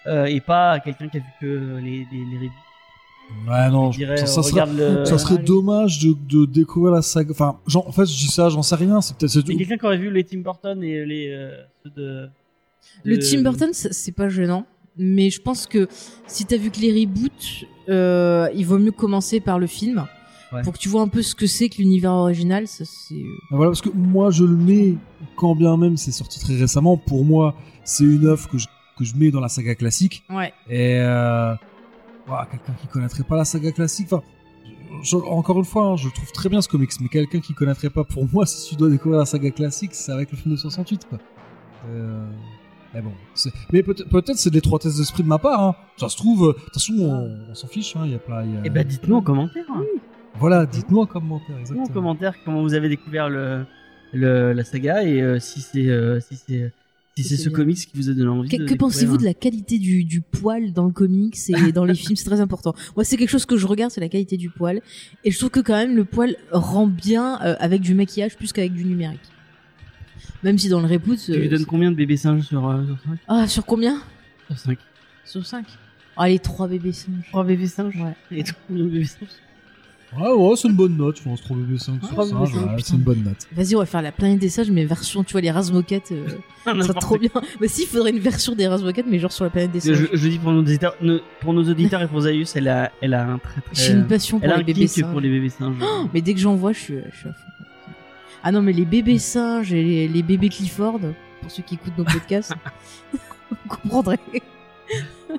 Euh, et pas à quelqu'un qui a vu que les, les, les reviews. Ouais, non, Je dirais, ça, ça serait, regarde le... [laughs] ça serait allez. dommage de, de découvrir la saga. Enfin, genre, en fait, je dis ça, j'en sais rien. C'est peut-être. c'est quelqu'un qui aurait vu les Tim Burton et les euh, de, Le Tim Burton, c'est c'est pas gênant. Mais je pense que si t'as vu que les reboots, euh, il vaut mieux commencer par le film. Ouais. Pour que tu vois un peu ce que c'est que l'univers original. Ça, c'est... euh, Voilà, parce que moi, je le mets, quand bien même c'est sorti très récemment, pour moi, c'est une œuvre que je, que je mets dans la saga classique. Ouais. Et euh, voilà, quelqu'un qui connaîtrait pas la saga classique, enfin, je- encore une fois, hein, je trouve très bien ce comics, mais quelqu'un qui connaîtrait pas, pour moi, [laughs] si tu dois découvrir la saga classique, c'est avec le film de 68, quoi. Euh, mais bon, c'est- mais peut-être peut-être c'est de l'étroitesse d'esprit de ma part. Hein. Ça se trouve, euh, de toute façon, on, on s'en fiche. hein, Il y a y a- Eh ben dites-nous en commentaire. Voilà, dites-nous en commentaire. Dites-nous en commentaire comment vous avez découvert le, le la saga et euh, si c'est euh, si c'est si c'est ce bien. comics qui vous a donné envie. Que, de que pensez-vous de la qualité du, du poil dans le comics et [laughs] dans les films? C'est très important. Moi, c'est quelque chose que je regarde, c'est la qualité du poil. Et je trouve que quand même le poil rend bien euh, avec du maquillage plus qu'avec du numérique. Même si dans le reboot... Tu euh, lui donnes c'est- combien de bébés singes sur euh, sur 5 Ah, sur combien? Sur 5. Sur 5 Allez, 3 bébés singes. 3 bébés singes? Ouais. Et combien de bébés singes? Ouais, ouais, c'est une bonne note, je pense, 3 BB 5 Trois sur BB 5, cinq, ouais, putain. c'est une bonne note. Vas-y, on va faire la planète des singes, mais version, tu vois, les races moquettes. Euh, [laughs] ça serait trop bien. Bah si, il faudrait une version des races moquettes, mais genre sur la planète des je, singes. je dis pour nos auditeurs, ne- pour nos auditeurs [laughs] et pour Zaius, elle a, elle a un très très. J'ai une passion pour elle a les un bébés singes. pour les bébés singes. [gasps] Mais dès que j'en vois, je suis, je suis à fond. Ah non, mais les bébés singes et les, les bébés Clifford, pour ceux qui écoutent nos podcasts, [laughs] vous comprendrez.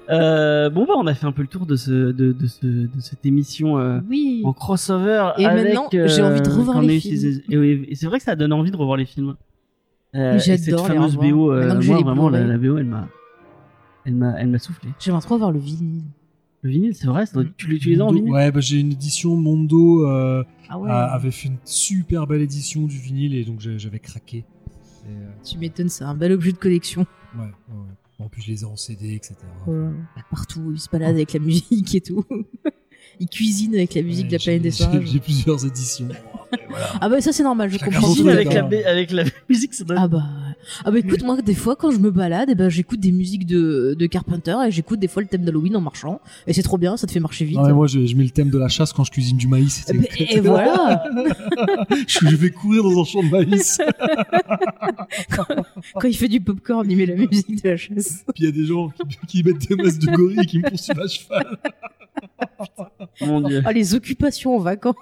Euh, bon bah on a fait un peu le tour de ce de, de ce de cette émission euh, Oui. en crossover. Et avec, maintenant, j'ai envie de euh, revoir les films. ces- Et, oui, et c'est vrai que ça donne envie de revoir les films. Euh, J'adore cette fameuse. BO, euh, moi vraiment la, BO elle m'a elle m'a elle m'a soufflé. J'aimerais trop voir le vinyle. Le vinyle c'est vrai, doit- tu l'utilises en vinyle? Ouais, bah, j'ai une édition Mondo euh, Ah ouais. a- avait fait une super belle édition du vinyle et donc j'avais craqué. Et, euh, Tu m'étonnes, c'est un bel objet de collection. ouais, ouais, ouais. En plus, je les ai en CD, etc. Partout, il se balade avec la musique et tout. [laughs] il cuisine avec la musique de la planète des singes. J'ai plusieurs éditions. Ah bah ça c'est normal, je comprends. en avec la avec la [laughs] musique ça doit Ah bah, ah bah écoute, moi des fois quand je me balade, eh ben, j'écoute des musiques de, de Carpenter et j'écoute des fois le thème d'Halloween en marchant. Et c'est trop bien, ça te fait marcher vite. Non, mais moi, je, je mets le thème de la chasse quand je cuisine du maïs. Eh ben, et, et voilà, [laughs] je, je vais courir dans un champ de maïs. [laughs] quand il fait du popcorn, il met la musique de la chasse. Puis il y a des gens qui, qui mettent des masses de gorilles et qui me poursuivent à cheval. Mon dieu. Ah les occupations en vacances.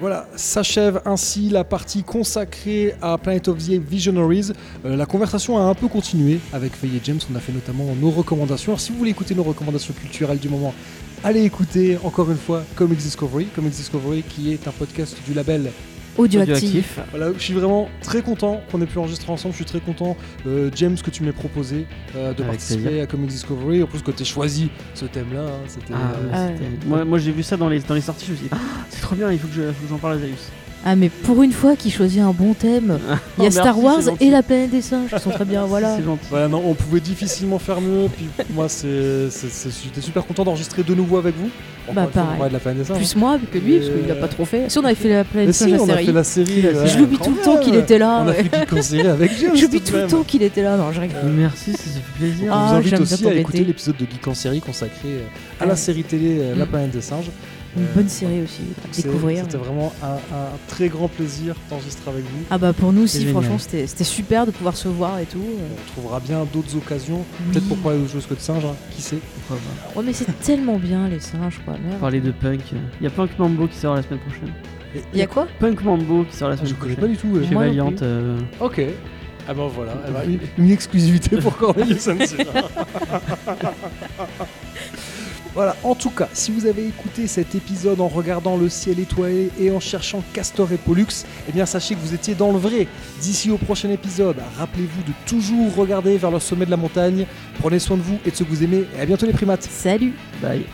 Voilà, s'achève ainsi la partie consacrée à Planet of the Visionaries. Euh, la conversation a un peu continué avec Faye et James. On a fait notamment nos recommandations. Alors, si vous voulez écouter nos recommandations culturelles du moment, allez écouter encore une fois Comics Discovery. Comics Discovery qui est un podcast du label Audioactif. Voilà, je suis vraiment très content qu'on ait pu enregistrer ensemble. Je suis très content, euh, James, que tu m'aies proposé euh, de Avec participer plaisir. à Comics Discovery. En plus, que tu aies choisi ce thème-là, hein, c'était. Ah, euh, Ah moi, moi j'ai vu ça dans les, dans les sorties, je me suis dit, Ah, c'est trop bien, il faut que je- faut que j'en parle à Zaius. Ah mais pour une fois qu'il choisit un bon thème, il y a Oh, Star merci, Wars et la planète des singes qui sont très bien, [laughs] voilà. Non, on pouvait difficilement faire mieux. Puis moi, j'étais super content d'enregistrer de nouveau avec vous. Bah, on pareil. de la planète des singes. Plus moi que lui, parce qu'il a pas trop fait. Si on avait fait la planète des si, singes la on a série, fait la série. ouais, je l'oublie tout le temps qu'il était là. On a fait Geek en série avec. J'oublie tout le temps qu'il était là. Non, je rigole. Merci, ça fait plaisir. On Ah, vous invite aussi à écouter l'épisode de Geek en série consacré euh, à la Ouais. série télé euh, La planète des singes. Une Euh, bonne série aussi à découvrir. C'était vraiment un, un très grand plaisir d'enregistrer avec vous. Ah bah pour nous aussi, franchement, c'était c'était super de pouvoir se voir et tout. On trouvera bien d'autres occasions. Oui. Peut-être pour parler d'autres choses que de singes, hein, qui sait? Pourquoi pas. Ouais, mais c'est tellement bien les singes, quoi. Merde. Parler de punk. Il y a Punk Mambo qui sort la semaine prochaine. Il y a quoi? Punk Mambo qui sort la Ah, semaine Je connais pas prochaine. du tout. Chez Moi Valiant. euh, Ok. Ah ben voilà, une, une exclusivité pour [laughs] Cornelius. [laughs] Voilà, en tout cas, si vous avez écouté cet épisode en regardant le ciel étoilé et en cherchant Castor et Pollux, eh bien sachez que vous étiez dans le vrai. D'ici au prochain épisode, rappelez-vous de toujours regarder vers le sommet de la montagne. Prenez soin de vous et de ceux que vous aimez et à bientôt les primates. Salut Bye.